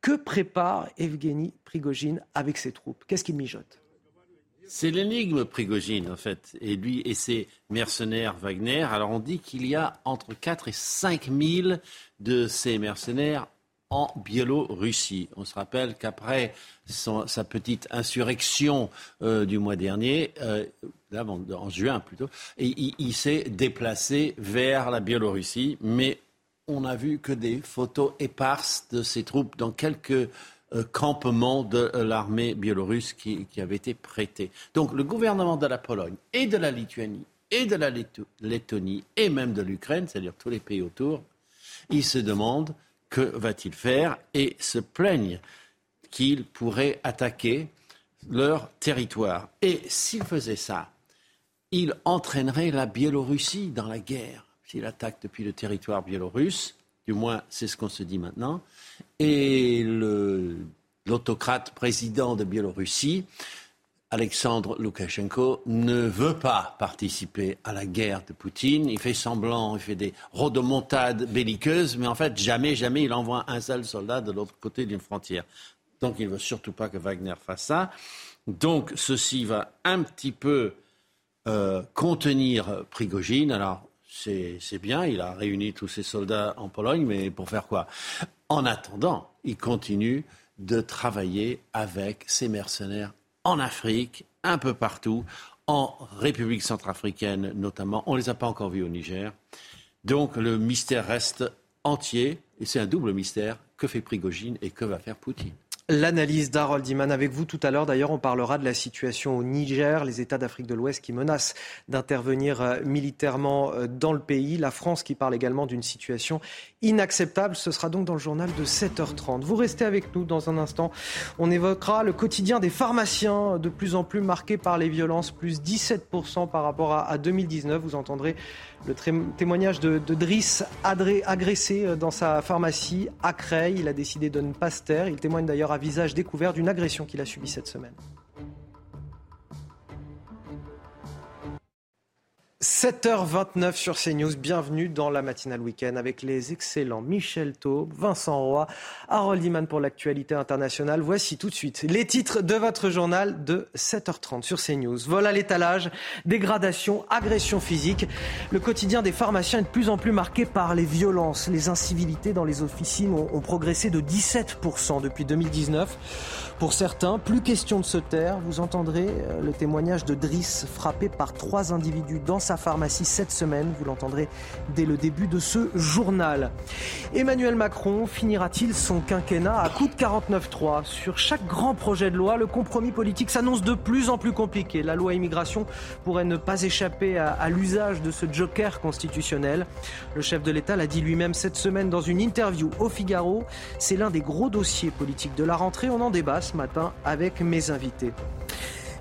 Que prépare Evgeny Prigogine avec ses troupes? Qu'est-ce qu'il mijote? C'est l'énigme Prigogine, en fait, et lui et ses mercenaires Wagner. Alors on dit qu'il y a entre 4 et 5 000 de ces mercenaires en Biélorussie. On se rappelle qu'après sa petite insurrection euh, du mois dernier, euh, en, juin plutôt, il, il s'est déplacé vers la Biélorussie, mais on n'a vu que des photos éparses de ses troupes dans quelques campement de euh, l'armée biélorusse qui, avait été prêté. Donc le gouvernement de la Pologne et de la Lituanie et de la Lettonie et même de l'Ukraine, c'est-à-dire tous les pays autour, ils se demandent que va-t-il faire Et se plaignent qu'il pourrait attaquer leur territoire. Et s'il faisait ça, il entraînerait la Biélorussie dans la guerre. S'il attaque depuis le territoire biélorusse, du moins c'est ce qu'on se dit maintenant, et l'autocrate président de Biélorussie, Alexandre Loukachenko, ne veut pas participer à la guerre de Poutine. Il fait semblant, il fait des rodomontades belliqueuses, mais en fait, jamais, jamais il envoie un seul soldat de l'autre côté d'une frontière. Donc il ne veut surtout pas que Wagner fasse ça. Donc ceci va un petit peu euh, contenir Prigogine. Alors c'est bien, il a réuni tous ses soldats en Pologne, mais pour faire quoi? En attendant, il continue de travailler avec ses mercenaires en Afrique, un peu partout, en République centrafricaine notamment. On ne les a pas encore vus au Niger. Donc le mystère reste entier, et c'est un double mystère. Que fait Prigogine et que va faire Poutine? L'analyse d'Harold Iman avec vous tout à l'heure. D'ailleurs, on parlera de la situation au Niger, les États d'Afrique de l'Ouest qui menacent d'intervenir euh, militairement euh, dans le pays. La France qui parle également d'une situation inacceptable. Ce sera donc dans le journal de 7h30. Vous restez avec nous dans un instant. On évoquera le quotidien des pharmaciens, de plus en plus marqué par les violences, plus 17% par rapport à 2019. Vous entendrez le témoignage de, Driss agressé euh, dans sa pharmacie à Creil. Il a décidé de ne pas se taire. Il témoigne d'ailleurs à visage découvert d'une agression qu'il a subie cette semaine. 7h29 sur CNews, bienvenue dans la matinale week-end avec les excellents Michel Taube, Vincent Roy, Harold Iman pour l'actualité internationale. Voici tout de suite les titres de votre journal de 7h30 sur CNews. Vol à l'étalage, dégradation, agression physique. Le quotidien des pharmaciens est de plus en plus marqué par les violences. Les incivilités dans les officines ont, ont progressé de 17% depuis 2019. Pour certains, plus question de se taire. Vous entendrez euh, le témoignage de Driss frappé par trois individus dans sa pharmacie cette semaine. Vous l'entendrez dès le début de ce journal. Emmanuel Macron finira-t-il son quinquennat à coup de 49-3 Sur chaque grand projet de loi, le compromis politique s'annonce de plus en plus compliqué. La loi immigration pourrait ne pas échapper à, à l'usage de ce joker constitutionnel. Le chef de l'État l'a dit lui-même cette semaine dans une interview au Figaro. C'est l'un des gros dossiers politiques de la rentrée. On en débat ce matin avec mes invités.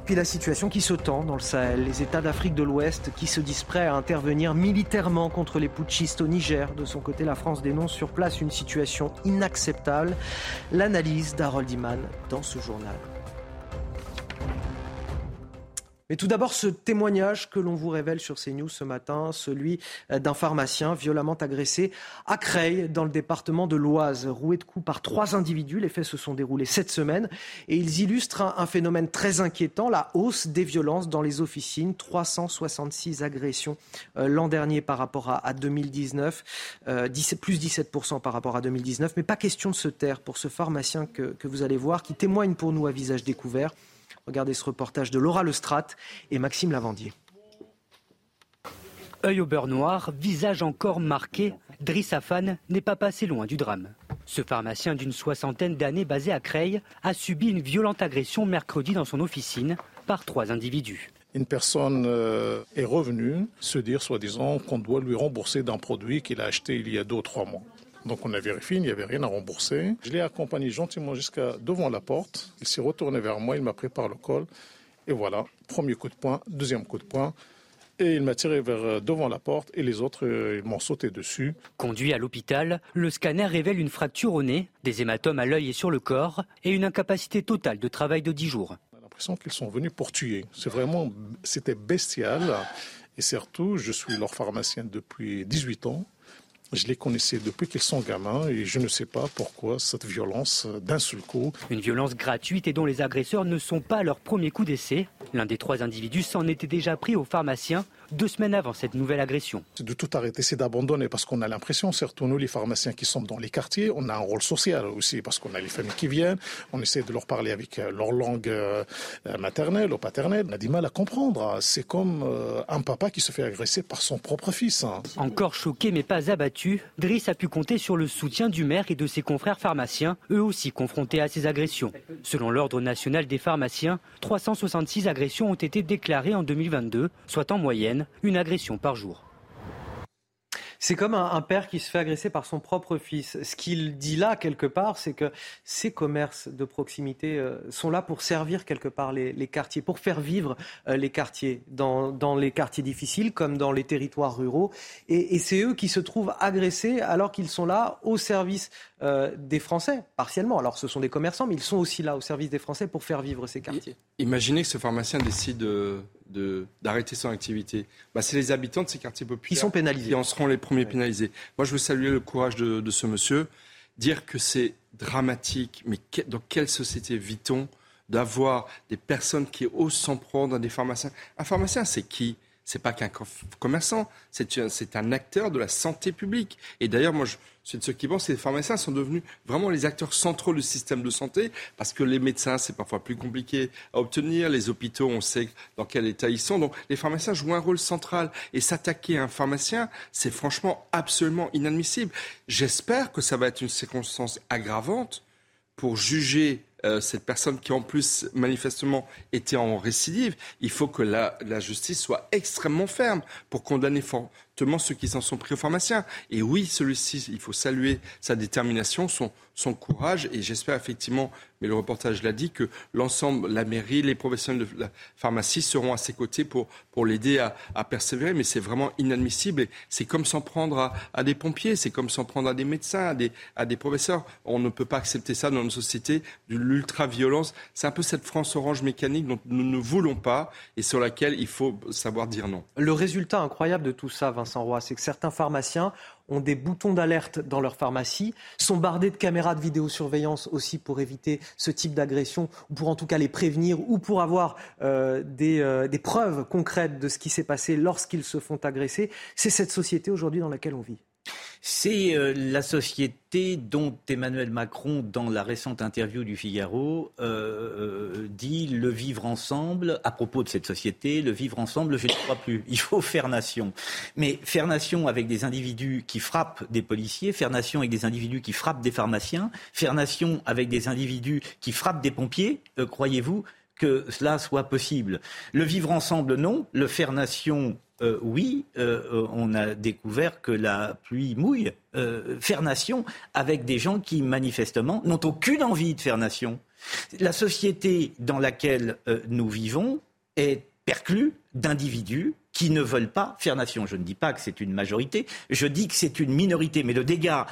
Puis la situation qui se tend dans le Sahel, les États d'Afrique de l'Ouest qui se disent prêts à intervenir militairement contre les putschistes au Niger. De son côté, la France dénonce sur place une situation inacceptable. L'analyse d'Harold Iman dans ce journal. Mais tout d'abord, ce témoignage que l'on vous révèle sur CNews ce matin, celui euh, d'un pharmacien violemment agressé à Creil, dans le département de l'Oise, roué de coups par trois individus. Les faits se sont déroulés cette semaine et ils illustrent un, phénomène très inquiétant, la hausse des violences dans les officines. 366 agressions euh, l'an dernier par rapport à, 2019, euh, plus 17% par rapport à 2019. Mais pas question de se taire pour ce pharmacien que, que vous allez voir, qui témoigne pour nous à visage découvert. Regardez ce reportage de Laura Lestrade et Maxime Lavandier. Œil au beurre noir, visage encore marqué, Driss Afan n'est pas passé loin du drame. Ce pharmacien d'une soixantaine d'années basé à Creil a subi une violente agression mercredi dans son officine par trois individus. Une personne euh, est revenue se dire, soi-disant, qu'on doit lui rembourser d'un produit qu'il a acheté il y a deux ou trois mois. Donc on a vérifié, il n'y avait rien à rembourser. Je l'ai accompagné gentiment jusqu'à devant la porte. Il s'est retourné vers moi, il m'a pris par le col. Et voilà, premier coup de poing, deuxième coup de poing. Et il m'a tiré vers euh, devant la porte et les autres euh, ils m'ont sauté dessus. Conduit à l'hôpital, le scanner révèle une fracture au nez, des hématomes à l'œil et sur le corps et une incapacité totale de travail de 10 jours. On a l'impression qu'ils sont venus pour tuer. C'est vraiment, c'était bestial. Et surtout, je suis leur pharmacien depuis 18 ans. Je les connaissais depuis qu'ils sont gamins et je ne sais pas pourquoi cette violence d'un seul coup. Une violence gratuite et dont les agresseurs ne sont pas leur premier coup d'essai. L'un des trois individus s'en était déjà pris au pharmacien deux semaines avant cette nouvelle agression. C'est de tout arrêter, c'est d'abandonner parce qu'on a l'impression, surtout nous les pharmaciens qui sommes dans les quartiers, on a un rôle social aussi parce qu'on a les familles qui viennent, on essaie de leur parler avec euh, leur langue euh, maternelle ou paternelle. On a du mal à comprendre. C'est comme euh, un papa qui se fait agresser par son propre fils. Encore choqué mais pas abattu, Driss a pu compter sur le soutien du maire et de ses confrères pharmaciens, eux aussi confrontés à ces agressions. Selon l'Ordre national des pharmaciens, 366 agressions ont été déclarées en 2022, soit en moyenne une agression par jour. C'est comme un, père qui se fait agresser par son propre fils. Ce qu'il dit là, quelque part, c'est que ces commerces de proximité euh, sont là pour servir quelque part les, quartiers, pour faire vivre euh, les quartiers, dans, les quartiers difficiles comme dans les territoires ruraux. Et, c'est eux qui se trouvent agressés alors qu'ils sont là au service euh, des Français, partiellement. Alors ce sont des commerçants, mais ils sont aussi là au service des Français pour faire vivre ces quartiers. Imaginez que ce pharmacien décide d'arrêter son activité. Bah, c'est les habitants de ces quartiers populaires qui sont pénalisés. Qui en seront les premiers pénalisés. Moi, je veux saluer le courage de, ce monsieur. Dire que c'est dramatique, mais dans quelle société vit-on d'avoir des personnes qui osent s'en prendre à des pharmaciens Un pharmacien, c'est qui? C'est pas qu'un commerçant, c'est un acteur de la santé publique. Et d'ailleurs, moi, je suis de ceux qui pensent que les pharmaciens sont devenus vraiment les acteurs centraux du système de santé, parce que les médecins, c'est parfois plus compliqué à obtenir, les hôpitaux, on sait dans quel état ils sont. Donc, les pharmaciens jouent un rôle central. Et s'attaquer à un pharmacien, c'est franchement absolument inadmissible. J'espère que ça va être une circonstance aggravante pour juger euh, cette personne qui en plus manifestement était en récidive, il faut que la, justice soit extrêmement ferme pour condamner ceux qui s'en sont pris aux pharmaciens. Et oui, celui-ci, il faut saluer sa détermination, son, son courage, et j'espère effectivement mais le reportage l'a dit, que l'ensemble, la mairie, les professionnels de la pharmacie seront à ses côtés pour, pour l'aider à, à, persévérer. Mais c'est vraiment inadmissible. C'est comme s'en prendre à, à des pompiers, c'est comme s'en prendre à des médecins, à des, à des professeurs. On ne peut pas accepter ça dans une société de l'ultra-violence. C'est un peu cette France orange mécanique dont nous ne voulons pas et sur laquelle il faut savoir dire non. Le résultat incroyable de tout ça, Vincent C'est que certains pharmaciens ont des boutons d'alerte dans leur pharmacie, sont bardés de caméras de vidéosurveillance aussi pour éviter ce type d'agression, ou pour en tout cas les prévenir, ou pour avoir euh, euh, des preuves concrètes de ce qui s'est passé lorsqu'ils se font agresser. C'est cette société aujourd'hui dans laquelle on vit. C'est euh, la société dont Emmanuel Macron, dans la récente interview du Figaro, euh, euh, dit le vivre ensemble, à propos de cette société, le vivre ensemble, je ne crois plus. Il faut faire nation. Mais faire nation avec des individus qui frappent des policiers, faire nation avec des individus qui frappent des pharmaciens, faire nation avec des individus qui frappent des pompiers, croyez-vous que cela soit possible? Le vivre ensemble, non. Le faire nation, euh, oui, euh, euh, on a découvert que la pluie mouille. faire nation avec des gens qui, manifestement, n'ont aucune envie de faire nation. La société dans laquelle nous vivons est perclue d'individus qui ne veulent pas faire nation. Je ne dis pas que c'est une majorité, je dis que c'est une minorité. Mais le dégât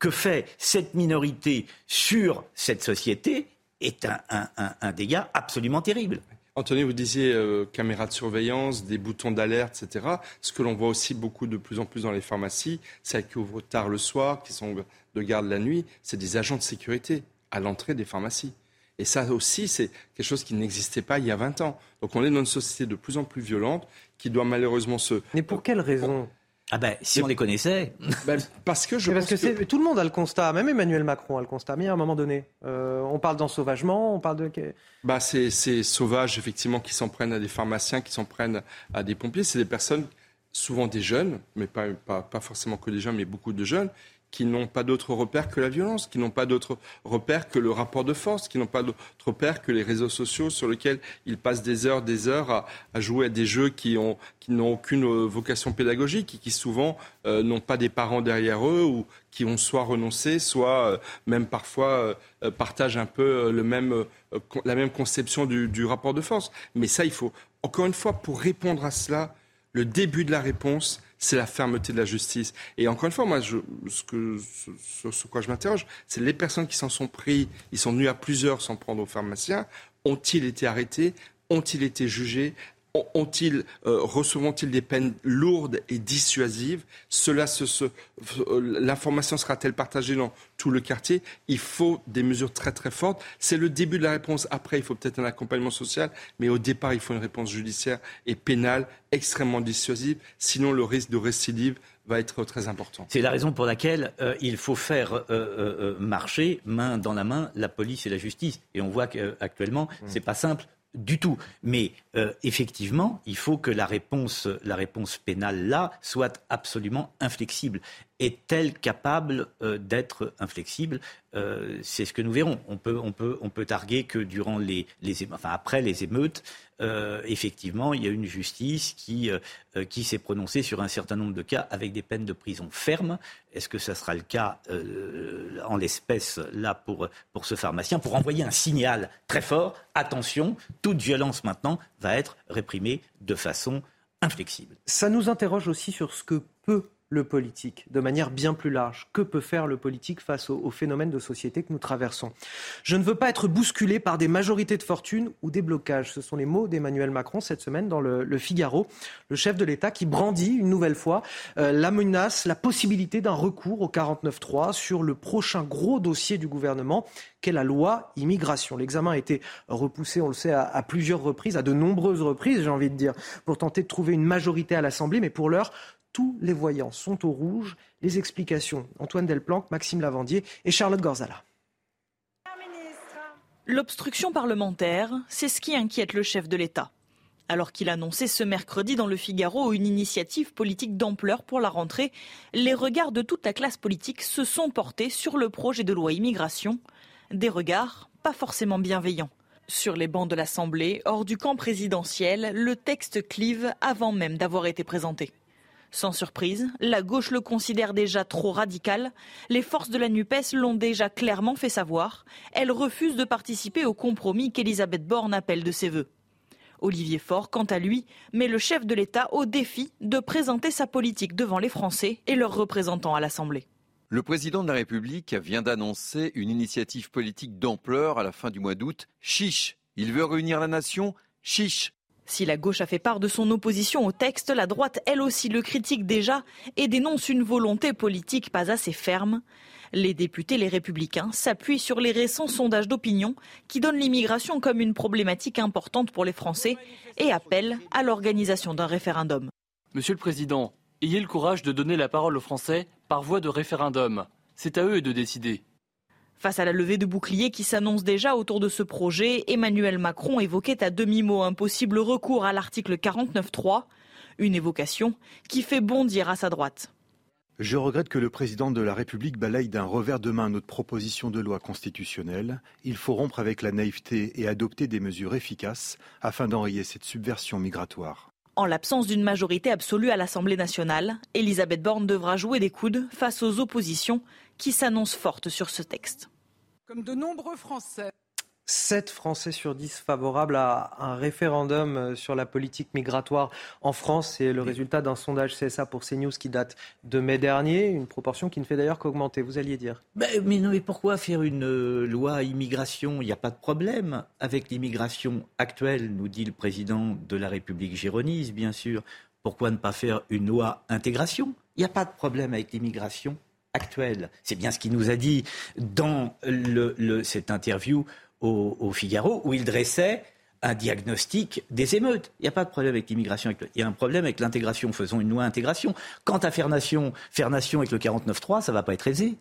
que fait cette minorité sur cette société est un dégât absolument terrible. Anthony, vous disiez euh, caméras de surveillance, des boutons d'alerte, etc. Ce que l'on voit aussi beaucoup de plus en plus dans les pharmacies, celles qui ouvrent tard le soir, qui sont de garde la nuit, c'est des agents de sécurité à l'entrée des pharmacies. Et ça aussi, c'est quelque chose qui n'existait pas il y a 20 ans. Donc on est dans une société de plus en plus violente qui doit malheureusement se... Mais pour quelle raison? Ah ben, si on les connaissait. Ben, parce que je pense que, tout le monde a le constat, même Emmanuel Macron a le constat. Mais à un moment donné, euh, on parle d'ensauvagement, on parle de. Bah, c'est ces sauvages effectivement qui s'en prennent à des pharmaciens, qui s'en prennent à des pompiers. C'est des personnes, souvent des jeunes, mais pas, pas, pas forcément que des jeunes, mais beaucoup de jeunes, qui n'ont pas d'autre repère que la violence, qui n'ont pas d'autre repère que le rapport de force, qui n'ont pas d'autre repère que les réseaux sociaux sur lesquels ils passent des heures, des heures à, jouer à des jeux qui ont qui n'ont aucune euh, vocation pédagogique et qui souvent euh, n'ont pas des parents derrière eux ou qui ont soit renoncé, soit euh, même parfois partagent un peu le même la même conception du rapport de force. Mais ça, il faut encore une fois pour répondre à cela, le début de la réponse, c'est la fermeté de la justice. Et encore une fois, moi, ce sur quoi je m'interroge, c'est les personnes qui s'en sont pris, ils sont venus à plusieurs sans prendre aux pharmaciens, ont-ils été arrêtés Ont-ils été jugés ont-ils, euh, recevront-ils des peines lourdes et dissuasives? Cela, euh, l'information sera-t-elle partagée dans tout le quartier? Il faut des mesures très très fortes. C'est le début de la réponse. Après, il faut peut-être un accompagnement social, mais au départ, il faut une réponse judiciaire et pénale extrêmement dissuasive. Sinon, le risque de récidive va être très important. C'est la raison pour laquelle euh, il faut faire marcher main dans la main la police et la justice. Et on voit qu'actuellement, ce mmh. c'est pas simple du tout. Mais euh, effectivement, il faut que la réponse, la réponse pénale là soit absolument inflexible. Est-elle capable euh, d'être inflexible euh, C'est ce que nous verrons. On peut, targuer que durant les, enfin après les émeutes, euh, effectivement, il y a une justice qui, qui s'est prononcée sur un certain nombre de cas avec des peines de prison fermes. Est-ce que ça sera le cas en l'espèce là pour, pour ce pharmacien pour envoyer un signal très fort Attention, toute violence maintenant va être réprimée de façon inflexible? Ça nous interroge aussi sur ce que peut le politique de manière bien plus large. Que peut faire le politique face au, phénomène de société que nous traversons? Je ne veux pas être bousculé par des majorités de fortune ou des blocages. Ce sont les mots d'Emmanuel Macron cette semaine dans le, Figaro, le chef de l'État qui brandit une nouvelle fois euh, la menace, la possibilité d'un recours au 49.3 sur le prochain gros dossier du gouvernement qu'est la loi immigration. L'examen a été repoussé, on le sait, à, plusieurs reprises, à de nombreuses reprises, j'ai envie de dire, pour tenter de trouver une majorité à l'Assemblée. Mais pour l'heure, tous les voyants sont au rouge. Les explications, Antoine Delplanque, Maxime Lavandier et Charlotte Gorzala. L'obstruction parlementaire, c'est ce qui inquiète le chef de l'État. Alors qu'il annonçait ce mercredi dans le Figaro une initiative politique d'ampleur pour la rentrée, les regards de toute la classe politique se sont portés sur le projet de loi immigration. Des regards pas forcément bienveillants. Sur les bancs de l'Assemblée, hors du camp présidentiel, le texte clive avant même d'avoir été présenté. Sans surprise, la gauche le considère déjà trop radical. Les forces de la NUPES l'ont déjà clairement fait savoir. Elle refuse de participer au compromis qu'Elisabeth Borne appelle de ses voeux. Olivier Faure, quant à lui, met le chef de l'État au défi de présenter sa politique devant les Français et leurs représentants à l'Assemblée. Le président de la République vient d'annoncer une initiative politique d'ampleur à la fin du mois d'août. Chiche Il veut réunir la nation Chiche si la gauche a fait part de son opposition au texte, la droite, elle aussi, le critique déjà et dénonce une volonté politique pas assez ferme. Les députés, les républicains, s'appuient sur les récents sondages d'opinion qui donnent l'immigration comme une problématique importante pour les Français et appellent à l'organisation d'un référendum. Monsieur le Président, ayez le courage de donner la parole aux Français par voie de référendum. C'est à eux de décider. Face à la levée de boucliers qui s'annonce déjà autour de ce projet, Emmanuel Macron évoquait à demi-mot un possible recours à l'article 49.3, une évocation qui fait bondir à sa droite. Je regrette que le président de la République balaye d'un revers de main notre proposition de loi constitutionnelle. Il faut rompre avec la naïveté et adopter des mesures efficaces afin d'enrayer cette subversion migratoire. En l'absence d'une majorité absolue à l'Assemblée nationale, Elisabeth Borne devra jouer des coudes face aux oppositions qui s'annonce forte sur ce texte. Comme de nombreux Français. 7 Français sur 10 favorables à un référendum euh, sur la politique migratoire en France. C'est le résultat d'un sondage CSA pour CNews qui date de mai dernier, une proportion qui ne fait d'ailleurs qu'augmenter, vous alliez dire. Ben, mais non, mais pourquoi faire une euh, loi immigration? Il n'y a pas de problème avec l'immigration actuelle, nous dit le président de la République Géronise, bien sûr. Pourquoi ne pas faire une loi intégration? Il n'y a pas de problème avec l'immigration actuelle. C'est bien ce qu'il nous a dit dans cette interview au, Figaro, où il dressait un diagnostic des émeutes. Il n'y a pas de problème avec l'immigration. Il y a un problème avec l'intégration. Faisons une loi intégration. Quant à faire nation, faire nation avec le 49-3, ça ne va pas être aisé.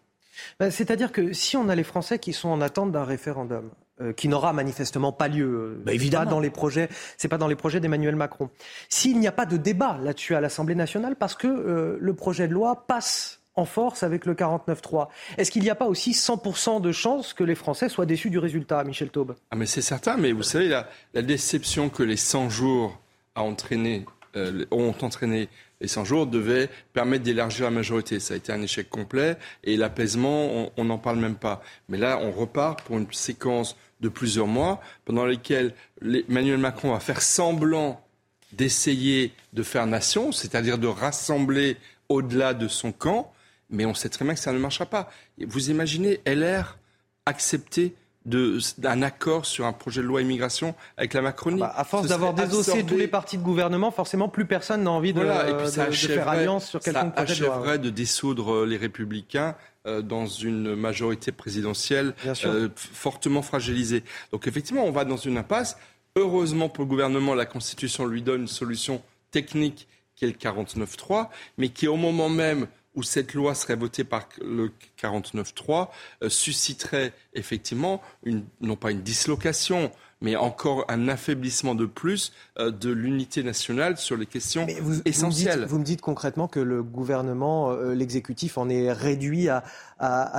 Ben, c'est-à-dire que si on a les Français qui sont en attente d'un référendum, euh, qui n'aura manifestement pas lieu. Bah, évidemment. Pas dans les projets, c'est pas dans les projets d'Emmanuel Macron. S'il n'y a pas de débat là-dessus à l'Assemblée nationale, parce que euh, le projet de loi passe en force avec le 49-3. Est-ce qu'il n'y a pas aussi 100% de chances que les Français soient déçus du résultat, Michel Taube? Ah mais C'est certain, mais vous savez, la, déception que les 100 jours euh, ont entraîné les 100 jours devait permettre d'élargir la majorité. Ça a été un échec complet et l'apaisement, on n'en parle même pas. Mais là, on repart pour une séquence de plusieurs mois pendant lesquels Emmanuel Macron va faire semblant d'essayer de faire nation, c'est-à-dire de rassembler au-delà de son camp, mais on sait très bien que ça ne marchera pas. Vous imaginez LR accepter d'un accord sur un projet de loi immigration avec la Macronie. Bah, à force d'avoir désossé tous les partis de gouvernement, forcément plus personne n'a envie de, faire alliance sur quelconque projet de loi. de dissoudre euh, les républicains euh, dans une majorité présidentielle euh, fortement fragilisée. Donc effectivement, on va dans une impasse. Heureusement pour le gouvernement, la Constitution lui donne une solution technique qui est le 49-3, mais qui au moment même où cette loi serait votée par le 49.3 euh, susciterait effectivement une, non pas une dislocation, mais encore un affaiblissement de plus euh, de l'unité nationale sur les questions essentielles. Vous me, dites, concrètement que le gouvernement, euh, l'exécutif en est réduit à,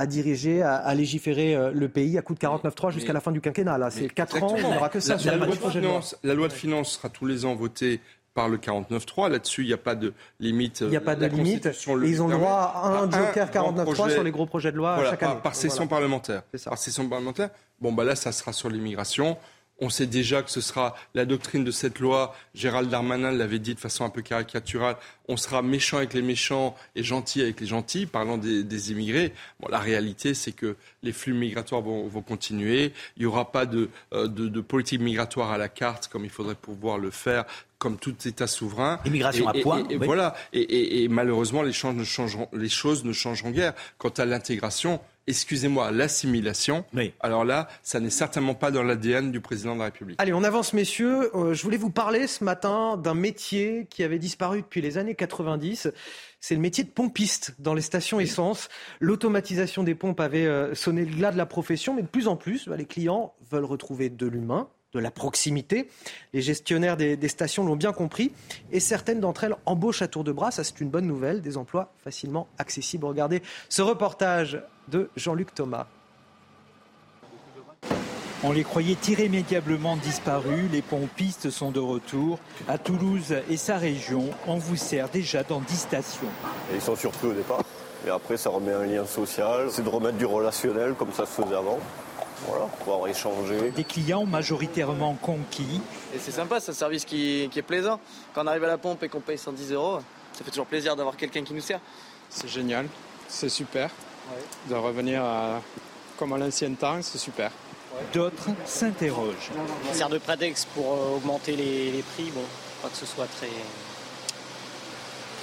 diriger, à, légiférer le pays à coup de 49.3 jusqu'à la fin du quinquennat. Là, c'est 4 ans, on n'aura que ça. La, loi de finance, la loi de finances sera tous les ans votée par le 49.3. Là-dessus, il n'y a pas de limite. Il n'y a pas de limite. ils ont le droit à un joker 49.3 sur les gros projets de loi chaque année. Par, session parlementaire. Par session parlementaire. Bon, bah là, ça sera sur l'immigration. On sait déjà que ce sera la doctrine de cette loi. Gérald Darmanin l'avait dit de façon un peu caricaturale. On sera méchant avec les méchants et gentil avec les gentils, parlant des, immigrés. Bon, la réalité, c'est que les flux migratoires vont, continuer. Il n'y aura pas de, euh, de, de, politique migratoire à la carte comme il faudrait pouvoir le faire comme tout État souverain. Immigration à point. Et, Voilà. Et, malheureusement, les, ne changeront, les choses ne changeront guère. Quant à l'intégration, excusez-moi, l'assimilation, alors là, ça n'est certainement pas dans l'ADN du président de la République. Allez, on avance, messieurs. Euh, je voulais vous parler ce matin d'un métier qui avait disparu depuis les années 90. C'est le métier de pompiste dans les stations essence. L'automatisation des pompes avait euh, sonné le glas de la profession, mais de plus en plus, bah, les clients veulent retrouver de l'humain, de la proximité. Les gestionnaires des, des stations l'ont bien compris et certaines d'entre elles embauchent à tour de bras. Ça, c'est une bonne nouvelle. Des emplois facilement accessibles. Regardez ce reportage de Jean-Luc Thomas. On les croyait irrémédiablement disparus, les pompistes sont de retour. À Toulouse et sa région, on vous sert déjà dans 10 stations. ils sont surpris au départ. Et après, ça remet un lien social. C'est de remettre du relationnel comme ça se faisait avant. Voilà, pouvoir échanger. Des clients majoritairement conquis. Et c'est sympa, c'est un service qui, est plaisant. Quand on arrive à la pompe et qu'on paye 110 euros, ça fait toujours plaisir d'avoir quelqu'un qui nous sert. C'est génial, c'est super. De revenir comme à l'ancien temps, c'est super. D'autres s'interrogent. Ça sert de prétexte pour euh, augmenter les, les prix. Bon, pas que ce soit très,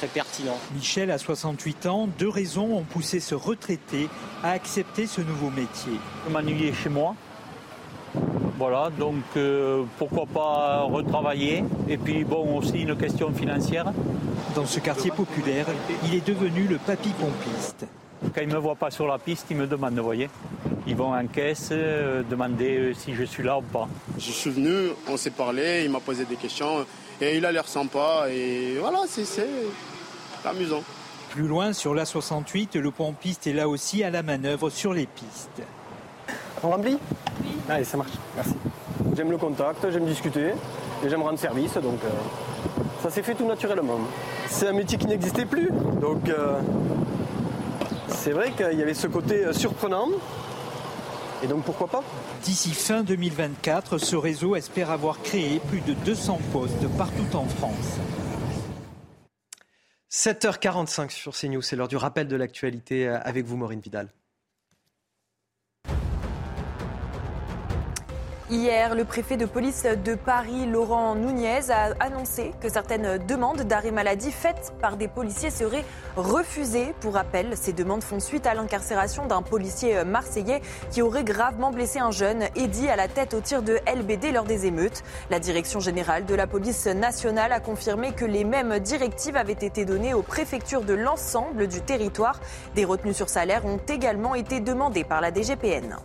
pertinent. Michel a 68 ans. Deux raisons ont poussé ce retraité à accepter ce nouveau métier. Je m'ennuyer chez moi. Voilà, donc euh, pourquoi pas retravailler Et puis bon, aussi une question financière. Dans ce quartier populaire, il est devenu le papy pompiste. Quand ils ne me voient pas sur la piste, ils me demandent, vous voyez. Ils vont en caisse euh, demander euh, si je suis là ou pas. Je suis venu, on s'est parlé, il m'a posé des questions et il a l'air sympa et voilà, c'est amusant. Plus loin, sur l'A68, le pompiste est là aussi à la manœuvre sur les pistes. On remplit Oui. Allez, ça marche. Merci. J'aime le contact, j'aime discuter et j'aime rendre service, donc euh, ça s'est fait tout naturellement. C'est un métier qui n'existait plus, donc euh, c'est vrai qu'il y avait ce côté euh, surprenant. Et donc pourquoi pas? D'ici fin 2024, ce réseau espère avoir créé plus de 200 postes partout en France. 7h45 sur CNews, c'est l'heure du rappel de l'actualité euh, avec vous Maureen Vidal. Hier, le préfet de police de Paris, Laurent Nunez, a annoncé que certaines demandes d'arrêt maladie faites par des policiers seraient refusées. Pour rappel, ces demandes font suite à l'incarcération d'un policier marseillais qui aurait gravement blessé un jeune, Eddy, à la tête au tir de LBD lors des émeutes. La direction générale de la police nationale a confirmé que les mêmes directives avaient été données aux préfectures de l'ensemble du territoire. Des retenues sur salaire ont également été demandées par la DGPN.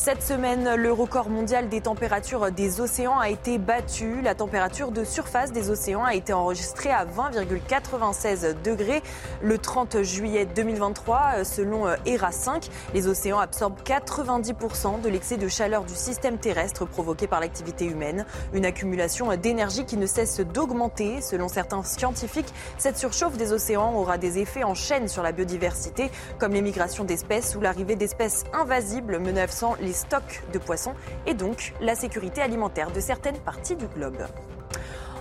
Cette semaine, le record mondial des températures des océans a été battu. La température de surface des océans a été enregistrée à 20,96 degrés le 30 juillet 2023, selon ERA 5. Les océans absorbent 90% de l'excès de chaleur du système terrestre provoqué par l'activité humaine. Une accumulation d'énergie qui ne cesse d'augmenter. Selon certains scientifiques, cette surchauffe des océans aura des effets en chaîne sur la biodiversité, comme l'émigration d'espèces ou l'arrivée d'espèces invasibles menaçant les stocks de poissons et donc la sécurité alimentaire de certaines parties du globe.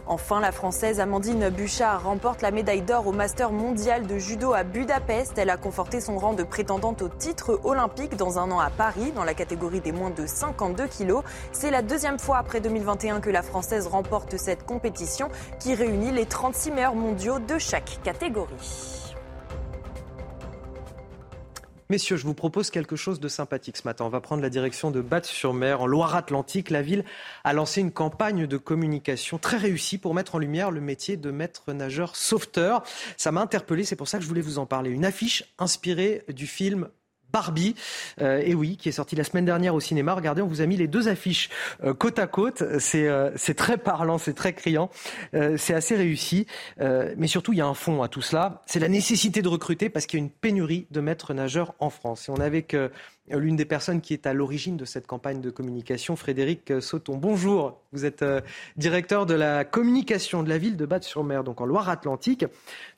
Enfin, la Française Amandine Bouchard remporte la médaille d'or au Master mondial de judo à Budapest. Elle a conforté son rang de prétendante au titre olympique dans un an à Paris, dans la catégorie des moins de 52 kilos. C'est la deuxième fois après 2021 que la Française remporte cette compétition qui réunit les 36 meilleurs mondiaux de chaque catégorie. Messieurs, je vous propose quelque chose de sympathique ce matin. On va prendre la direction de Batte-sur-Mer, en Loire-Atlantique. La ville a lancé une campagne de communication très réussie pour mettre en lumière le métier de maître nageur sauveteur. Ça m'a interpellé, c'est pour ça que je voulais vous en parler. Une affiche inspirée du film Barbie, euh, et oui, qui est sorti la semaine dernière au cinéma. Regardez, on vous a mis les deux affiches euh, côte à côte. C'est euh, très parlant, c'est très criant, c'est assez réussi. mais surtout, il y a un fond à tout cela. C'est la nécessité de recruter parce qu'il y a une pénurie de maîtres nageurs en France. Et on est avec l'une des personnes qui est à l'origine de cette campagne de communication, Frédéric Sauton. Bonjour, vous êtes directeur de la communication de la ville de Batte-sur-Mer, donc en Loire-Atlantique.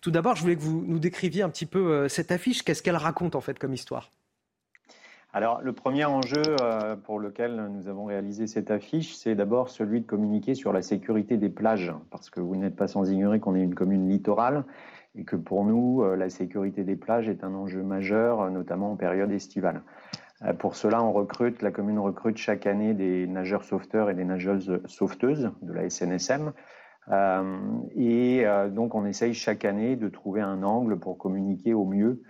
Tout d'abord, je voulais que vous nous décriviez un petit peu cette affiche. Qu'est-ce qu'elle raconte en fait comme histoire? Alors, le premier enjeu euh, pour lequel nous avons réalisé cette affiche, c'est d'abord celui de communiquer sur la sécurité des plages, parce que vous n'êtes pas sans ignorer qu'on est une commune littorale et que pour nous, euh, la sécurité des plages est un enjeu majeur, notamment en période estivale. Euh, pour cela, on recrute, la commune recrute chaque année des nageurs sauveteurs et des nageuses sauveteuses de la SNSM. Euh, et euh, donc, on essaye chaque année de trouver un angle pour communiquer au mieux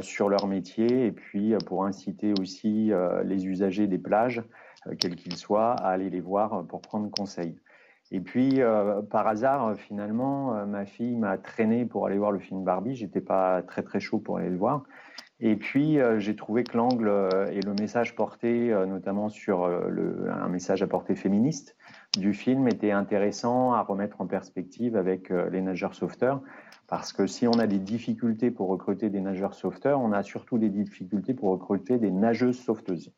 sur leur métier et puis pour inciter aussi les usagers des plages, quels qu'ils soient, à aller les voir pour prendre conseil. Et puis, par hasard, finalement, ma fille m'a traîné pour aller voir le film Barbie. J'étais pas très très chaud pour aller le voir. Et puis, j'ai trouvé que l'angle et le message porté, notamment sur un message à portée féministe, du film était intéressant à remettre en perspective avec euh, les nageurs sauveteurs. Parce que si on a des difficultés pour recruter des nageurs sauveteurs, on a surtout des difficultés pour recruter des nageuses sauveteuses.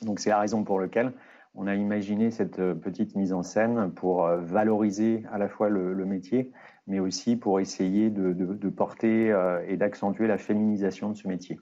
Donc c'est la raison pour laquelle on a imaginé cette euh, petite mise en scène pour euh, valoriser à la fois le, métier, mais aussi pour essayer de porter et d'accentuer la féminisation de ce métier.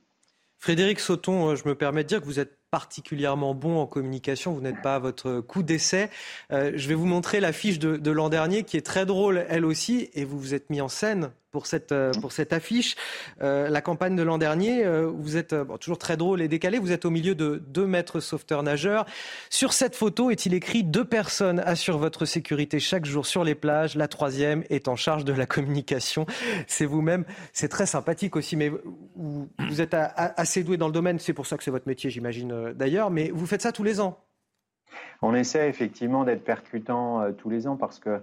Frédéric Sauton, je me permets de dire que vous êtes particulièrement bon en communication, vous n'êtes pas à votre coup d'essai. Euh, je vais vous montrer l'affiche de, de l'an dernier qui est très drôle elle aussi, et vous vous êtes mis en scène pour cette, euh, pour cette affiche. Euh, la campagne de l'an dernier, euh, vous êtes toujours très drôle et décalé, vous êtes au milieu de deux maîtres sauveteurs nageurs. Sur cette photo est-il écrit deux personnes assurent votre sécurité chaque jour sur les plages, la troisième est en charge de la communication. C'est vous-même, c'est très sympathique aussi, mais vous, vous êtes assez doué dans le domaine, c'est pour ça que c'est votre métier j'imagine d'ailleurs, mais vous faites ça tous les ans. On essaie effectivement d'être percutant tous les ans parce que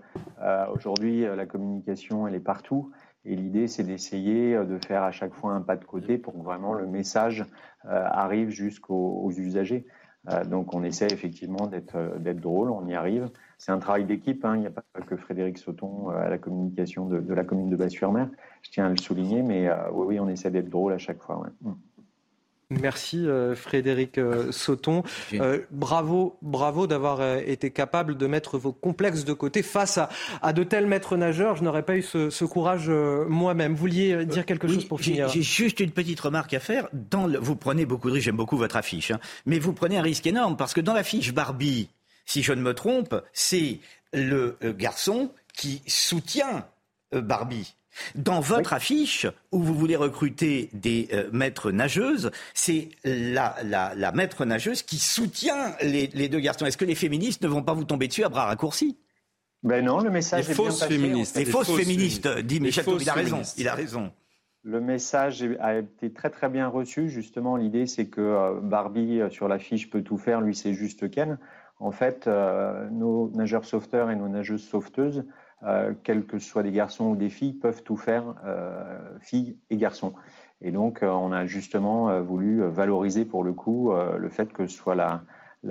aujourd'hui la communication elle est partout et l'idée, c'est d'essayer euh, de faire à chaque fois un pas de côté pour que vraiment le message euh, arrive jusqu'aux usagers. Euh, donc on essaie effectivement d'être drôle, on y arrive. C'est un travail d'équipe, hein. il n'y a pas que Frédéric Sauton à la communication de, la commune de Basse-sur-Mer, je tiens à le souligner, mais oui, on essaie d'être drôle à chaque fois. Mm. Merci euh, Frédéric euh, Sauton. Euh, bravo, bravo d'avoir été capable de mettre vos complexes de côté face à, de tels maîtres nageurs. Je n'aurais pas eu ce, courage moi-même. Vous vouliez dire quelque chose pour finir J'ai juste une petite remarque à faire. Dans vous prenez beaucoup de risques. J'aime beaucoup votre affiche, hein. mais vous prenez un risque énorme parce que dans l'affiche Barbie, si je ne me trompe, c'est le garçon qui soutient Barbie. Dans votre affiche, où vous voulez recruter des euh, maîtres nageuses, c'est la, la, maître nageuse qui soutient les, deux garçons. Est-ce que les féministes ne vont pas vous tomber dessus à bras raccourcis? Ben non, le message est fausses bien féministes. Les, fausses, féministes, dit Michel il a raison. Il a raison. Le message a été très très bien reçu. Justement, l'idée c'est que euh, Barbie euh, sur l'affiche peut tout faire, lui c'est juste Ken. En fait, nos nageurs sauveteurs et nos nageuses sauveteuses euh, quels que soient des garçons ou des filles, peuvent tout faire, euh, filles et garçons. Et donc, euh, on a justement voulu valoriser pour le coup le fait que ce soit la,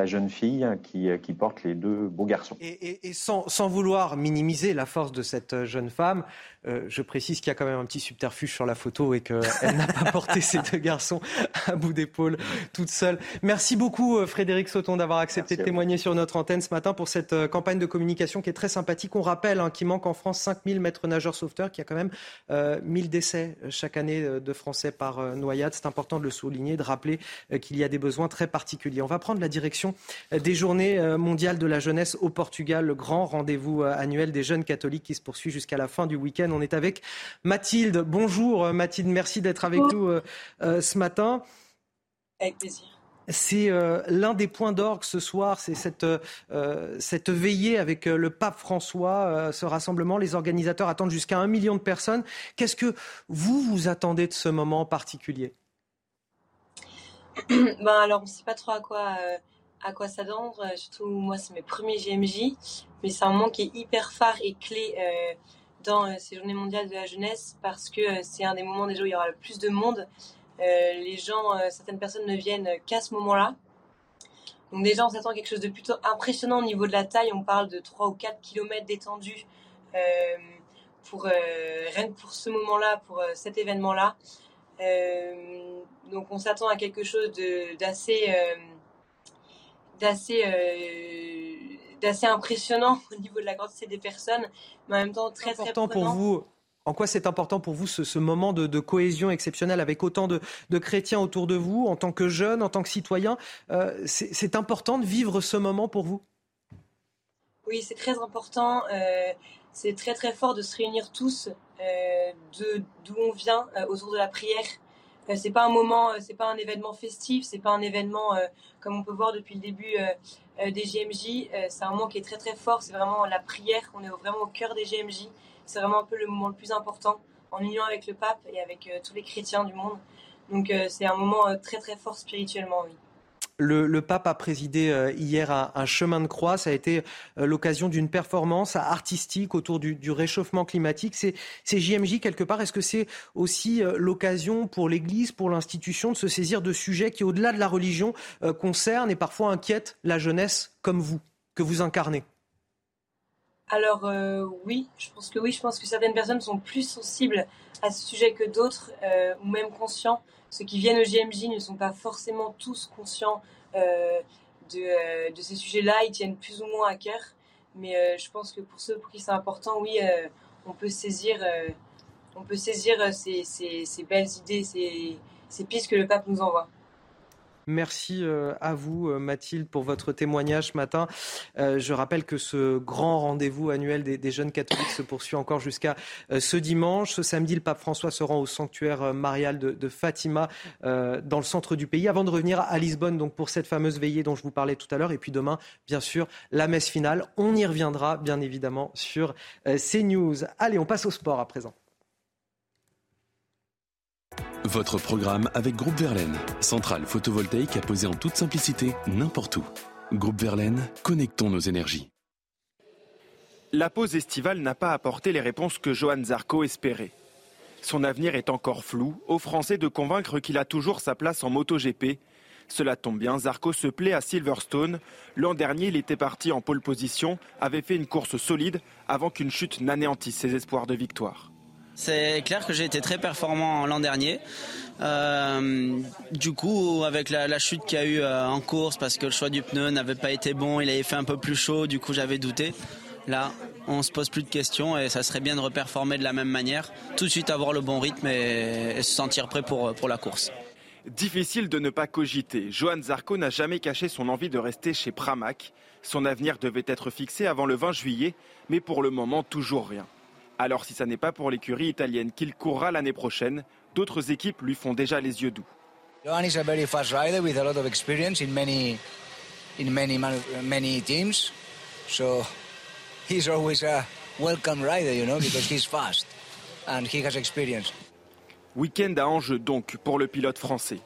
jeune fille qui, porte les deux beaux garçons. Et, sans, vouloir minimiser la force de cette jeune femme, euh, je précise qu'il y a quand même un petit subterfuge sur la photo et qu'elle n'a pas porté ces deux garçons à bout d'épaule toute seule. Merci beaucoup euh, Frédéric Sauton d'avoir accepté de témoigner sur notre antenne ce matin pour cette euh, campagne de communication qui est très sympathique. On rappelle hein, qu'il manque en France 5000 maîtres nageurs sauveteurs, qu'il y a quand même euh, 1000 décès chaque année de Français par noyade. C'est important de le souligner, de rappeler qu'il y a des besoins très particuliers. On va prendre la direction des journées mondiales de la jeunesse au Portugal, le grand rendez-vous annuel des jeunes catholiques qui se poursuit jusqu'à la fin du week-end. On est avec Mathilde. Bonjour euh, Mathilde, merci d'être avec nous euh, euh, ce matin. Avec plaisir. C'est l'un des points d'orgue ce soir, c'est cette, cette veillée avec le pape François, ce rassemblement. Les organisateurs attendent jusqu'à un million de personnes. Qu'est-ce que vous vous attendez de ce moment en particulier? Ben alors, on ne sait pas trop à quoi, euh, à quoi s'attendre. Surtout, moi, c'est mes premiers GMJ. Mais c'est un moment qui est hyper phare et clé euh, dans ces journées mondiales de la jeunesse parce que c'est un des moments déjà où il y aura le plus de monde. les gens, certaines personnes ne viennent qu'à ce moment-là. Donc déjà, on s'attend à quelque chose de plutôt impressionnant au niveau de la taille. On parle de 3 ou 4 km d'étendue pour, rien que pour ce moment-là, pour cet événement-là. Euh, donc on s'attend à quelque chose d'assez euh, d'assez euh, d'assez impressionnant au niveau de la quantité des personnes, mais en même temps très important pour vous. En quoi c'est important pour vous ce, moment de, cohésion exceptionnelle avec autant de, chrétiens autour de vous, en tant que jeune, en tant que citoyen C'est important de vivre ce moment pour vous? Oui, c'est très important. c'est très très fort de se réunir tous euh, d'où on vient euh, autour de la prière. Euh, c'est pas un moment, c'est pas un événement festif, c'est pas un événement comme on peut voir depuis le début des GMJ. c'est un moment qui est très très fort. C'est vraiment la prière. On est vraiment au cœur des GMJ. C'est vraiment un peu le moment le plus important en union avec le pape et avec tous les chrétiens du monde. Donc c'est un moment très très fort spirituellement, oui. Le, pape a présidé euh, hier un, chemin de croix. Ça a été euh, l'occasion d'une performance artistique autour du, réchauffement climatique. C'est JMJ quelque part. Est-ce que c'est aussi euh, l'occasion pour l'Église, pour l'institution, de se saisir de sujets qui, au-delà de la religion, concernent et parfois inquiètent la jeunesse comme vous, que vous incarnez? Alors oui, je pense que oui, je pense que certaines personnes sont plus sensibles à ce sujet que d'autres, ou même conscients ceux qui viennent au GMJ ne sont pas forcément tous conscients euh, euh, de, ces sujets-là, ils tiennent plus ou moins à cœur. Mais euh, je pense que pour ceux pour qui c'est important, oui, on peut saisir, on peut saisir ces, belles idées, ces pistes que le pape nous envoie. Merci euh, à vous, euh, Mathilde, pour votre témoignage ce matin. Euh, je rappelle que ce grand rendez-vous annuel des, jeunes catholiques se poursuit encore jusqu'à ce dimanche. Ce samedi, le pape François se rend au sanctuaire marial de, Fatima, dans le centre du pays, avant de revenir à Lisbonne donc pour cette fameuse veillée dont je vous parlais tout à l'heure. Et puis demain, bien sûr, la messe finale. On y reviendra, bien évidemment, sur CNews. Allez, on passe au sport à présent. Votre programme avec Groupe Verlaine, centrale photovoltaïque à poser en toute simplicité n'importe où. Groupe Verlaine, connectons nos énergies. La pause estivale n'a pas apporté les réponses que Johan Zarco espérait. Son avenir est encore flou, aux Français de convaincre qu'il a toujours sa place en MotoGP. Cela tombe bien, Zarco se plaît à Silverstone. L'an dernier, il était parti en pole position, avait fait une course solide avant qu'une chute n'anéantisse ses espoirs de victoire. C'est clair que j'ai été très performant l'an dernier. Euh, du coup, avec la, chute qu'il y a eu euh, en course, parce que le choix du pneu n'avait pas été bon, il avait fait un peu plus chaud, du coup j'avais douté. Là, on se pose plus de questions et ça serait bien de reperformer de la même manière, tout de suite avoir le bon rythme et, se sentir prêt pour, pour la course. Difficile de ne pas cogiter. Johan Zarco n'a jamais caché son envie de rester chez Pramac. Son avenir devait être fixé avant le 20 juillet, mais pour le moment, toujours rien. Alors si ça n'est pas pour l'écurie italienne qu'il courra l'année prochaine, d'autres équipes lui font déjà les yeux doux. Johan is a very fast rider with a lot of experience in many in many many teams. So he's always a welcome rider, you know, because he's fast and he has experience. Week-end à enjeu donc pour le pilote français.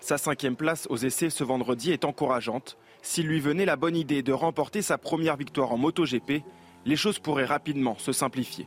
Sa cinquième place aux essais ce vendredi est encourageante. S'il lui venait la bonne idée de remporter sa première victoire en MotoGP, les choses pourraient rapidement se simplifier.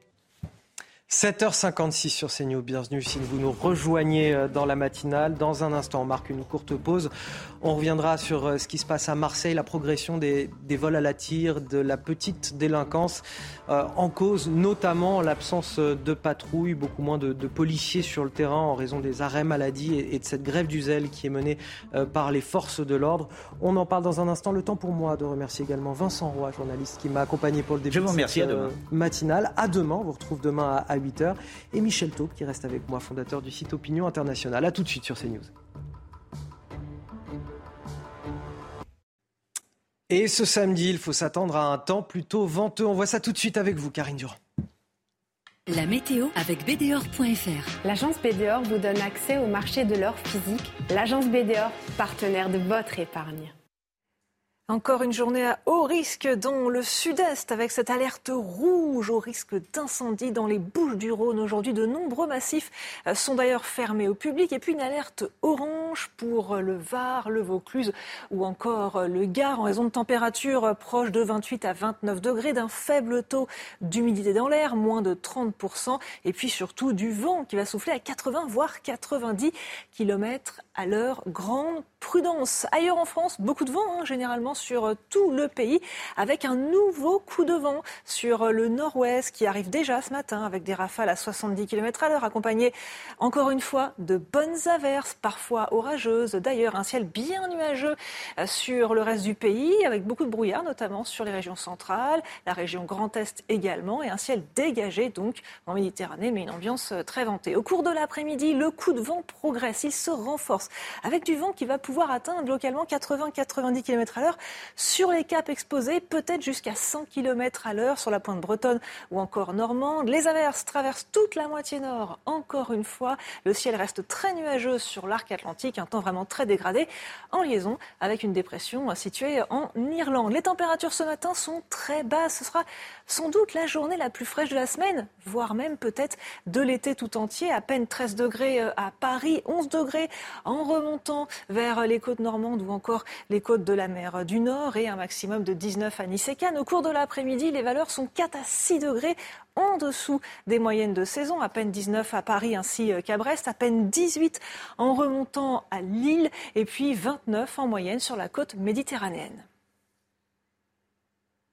7h56 sur CNews. Bienvenue si vous nous rejoignez euh, dans la matinale. Dans un instant, on marque une courte pause. On reviendra sur euh, ce qui se passe à Marseille, la progression des, vols à la tire, de la petite délinquance euh, en cause, notamment l'absence de patrouilles, beaucoup moins de, policiers sur le terrain en raison des arrêts maladie et, de cette grève du zèle qui est menée par les forces de l'ordre. On en parle dans un instant. Le temps pour moi de remercier également Vincent Roy, journaliste qui m'a accompagné pour le début Je vous remercie, de cette matinale. À demain. On vous retrouve demain à 8h. Et Michel Taube qui reste avec moi, fondateur du site Opinion International. A tout de suite sur CNews. Et ce samedi, il faut s'attendre à un temps plutôt venteux. On voit ça tout de suite avec vous, Karine Durand. La météo avec BDOR.fr. L'agence BDOR vous donne accès au marché de l'or physique. L'agence BDOR, partenaire de votre épargne. Encore une journée à haut risque dans le sud-est avec cette alerte rouge au risque d'incendie dans les Bouches du Rhône. Aujourd'hui, de nombreux massifs euh, sont d'ailleurs fermés au public. Et puis une alerte orange pour le Var, le Vaucluse ou encore le Gard en raison de températures proches de 28 à 29 degrés, d'un faible taux d'humidité dans l'air, moins de 30%, et puis surtout du vent qui va souffler à 80 voire 90 km à l'heure. Grande prudence. Ailleurs en France, beaucoup de vent hein, généralement sur tout le pays, avec un nouveau coup de vent sur le nord-ouest qui arrive déjà ce matin avec des rafales à 70 km à l'heure, accompagnées encore une fois de bonnes averses, parfois orageuses. D'ailleurs, un ciel bien nuageux sur le reste du pays, avec beaucoup de brouillard, notamment sur les régions centrales, la région Grand Est également, et un ciel dégagé donc en Méditerranée, mais une ambiance très ventée. Au cours de l'après-midi, le coup de vent progresse, il se renforce, avec du vent qui va pouvoir atteindre localement 80-90 km à l'heure sur les caps exposés, peut-être jusqu'à 100 km à l'heure sur la pointe bretonne ou encore normande. Les averses traversent toute la moitié nord. Encore une fois, le ciel reste très nuageux sur l'arc atlantique, un temps vraiment très dégradé, en liaison avec une dépression située en Irlande. Les températures ce matin sont très basses. Ce sera sans doute la journée la plus fraîche de la semaine, voire même peut-être de l'été tout entier. À peine 13 degrés euh, à Paris, 11 degrés en remontant vers les côtes normandes ou encore les côtes de la mer du Nord et un maximum de 19 à Nice et. Au cours de l'après-midi, les valeurs sont 4 à 6 degrés en dessous des moyennes de saison, à peine 19 à Paris ainsi qu'à Brest, à peine 18 en remontant à Lille et puis 29 en moyenne sur la côte méditerranéenne.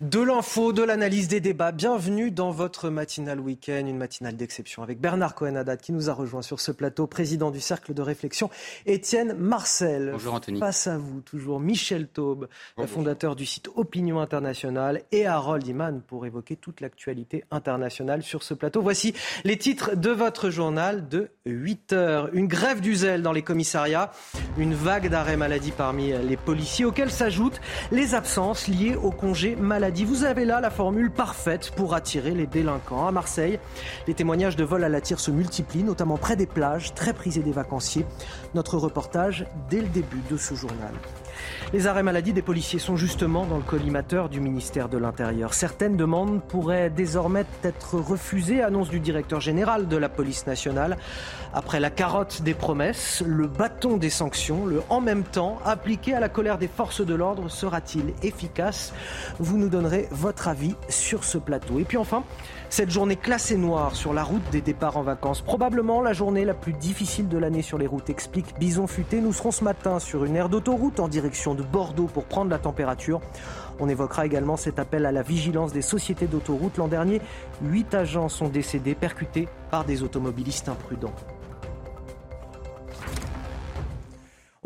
De l'info, de l'analyse des débats. Bienvenue dans votre matinale week-end, une matinale d'exception avec Bernard Cohen-Haddad qui nous a rejoint sur ce plateau, président du cercle de réflexion, Étienne Marcel. Bonjour Anthony. Face à vous, toujours Michel Taube, fondateur du site Opinion Internationale, et Harold Iman pour évoquer toute l'actualité internationale sur ce plateau. Voici les titres de votre journal de 8 heures. Une grève du zèle dans les commissariats, une vague d'arrêt maladie parmi les policiers, auxquels s'ajoutent les absences liées au congé maladie vous avez là la formule parfaite pour attirer les délinquants. À Marseille, les témoignages de vol à la tire se multiplient, notamment près des plages, très prisées des vacanciers. Notre reportage dès le début de ce journal. Les arrêts maladie des policiers sont justement dans le collimateur du ministère de l'Intérieur. Certaines demandes pourraient désormais être refusées, annonce du directeur général de la police nationale. Après la carotte des promesses, le bâton des sanctions, le en même temps appliqué à la colère des forces de l'ordre sera-t-il efficace? Vous nous donnerez votre avis sur ce plateau. Et puis enfin, cette journée classée noire sur la route des départs en vacances, probablement la journée la plus difficile de l'année sur les routes, explique Bison Futé. Nous serons ce matin sur une aire d'autoroute en direction de Bordeaux pour prendre la température. On évoquera également cet appel à la vigilance des sociétés d'autoroute. L'an dernier, huit agents sont décédés percutés par des automobilistes imprudents.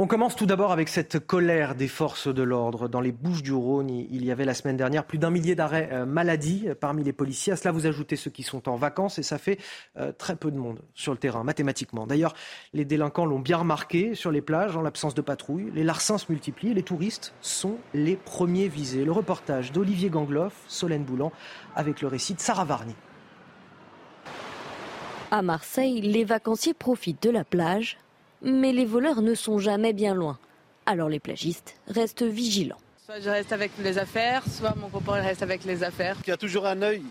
On commence tout d'abord avec cette colère des forces de l'ordre. Dans les Bouches du Rhône, il y avait la semaine dernière plus d'un millier d'arrêts euh, maladie euh, parmi les policiers. À cela, vous ajoutez ceux qui sont en vacances et ça fait euh, très peu de monde sur le terrain, mathématiquement. D'ailleurs, les délinquants l'ont bien remarqué sur les plages, en l'absence de patrouille. Les larcins se multiplient, les touristes sont les premiers visés. Le reportage d'Olivier Gangloff, Solène Boulan, avec le récit de Sarah Varny. À Marseille, les vacanciers profitent de la plage mais les voleurs ne sont jamais bien loin. Alors les plagistes restent vigilants. Soit je reste avec les affaires, soit mon copain reste avec les affaires. Il y a toujours un œil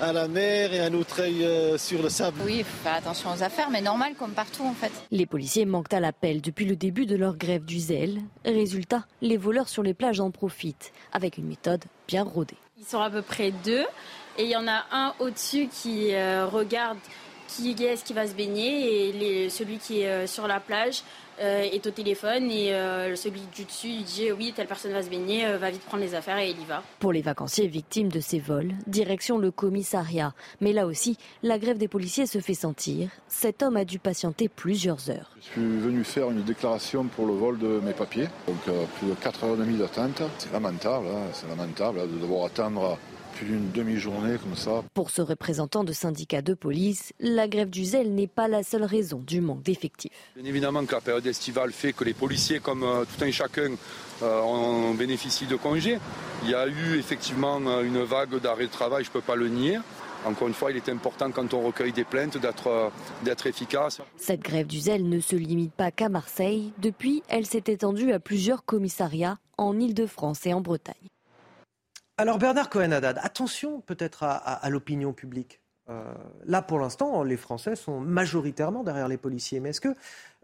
à la mer et un autre œil euh, sur le sable. Oui, il faut faire attention aux affaires, mais normal comme partout en fait. Les policiers manquent à l'appel depuis le début de leur grève du zèle. Résultat, les voleurs sur les plages en profitent, avec une méthode bien rodée. Ils sont à peu près deux, et il y en a un au-dessus qui euh, regarde qui est-ce qui va se baigner et celui qui est euh, sur la plage euh, est au téléphone et euh, celui du dessus il dit oui telle personne va se baigner, va vite prendre les affaires et il y va. Pour les vacanciers victimes de ces vols, direction le commissariat. Mais là aussi, la grève des policiers se fait sentir. Cet homme a dû patienter plusieurs heures. Je suis venu faire une déclaration pour le vol de mes papiers, donc plus de 4 heures et demie d'attente. C'est lamentable, hein. c'est lamentable hein, de devoir attendre plus d'une demi-journée comme ça. Pour ce représentant de syndicat de police, la grève du zèle n'est pas la seule raison du manque d'effectifs. Bien évidemment que la période estivale fait que les policiers, comme euh, tout un chacun, euh, en bénéficient de congés. Il y a eu effectivement euh, une vague d'arrêt de travail, je ne peux pas le nier. encore une fois, il est important quand on recueille des plaintes d'être efficace. Cette grève du zèle ne se limite pas qu'à Marseille. Depuis, elle s'est étendue à plusieurs commissariats en Ile-de-France et en Bretagne. Alors Bernard Cohen-Haddad, attention peut-être à, l'opinion publique. Euh, là, pour l'instant, les Français sont majoritairement derrière les policiers. Mais est-ce que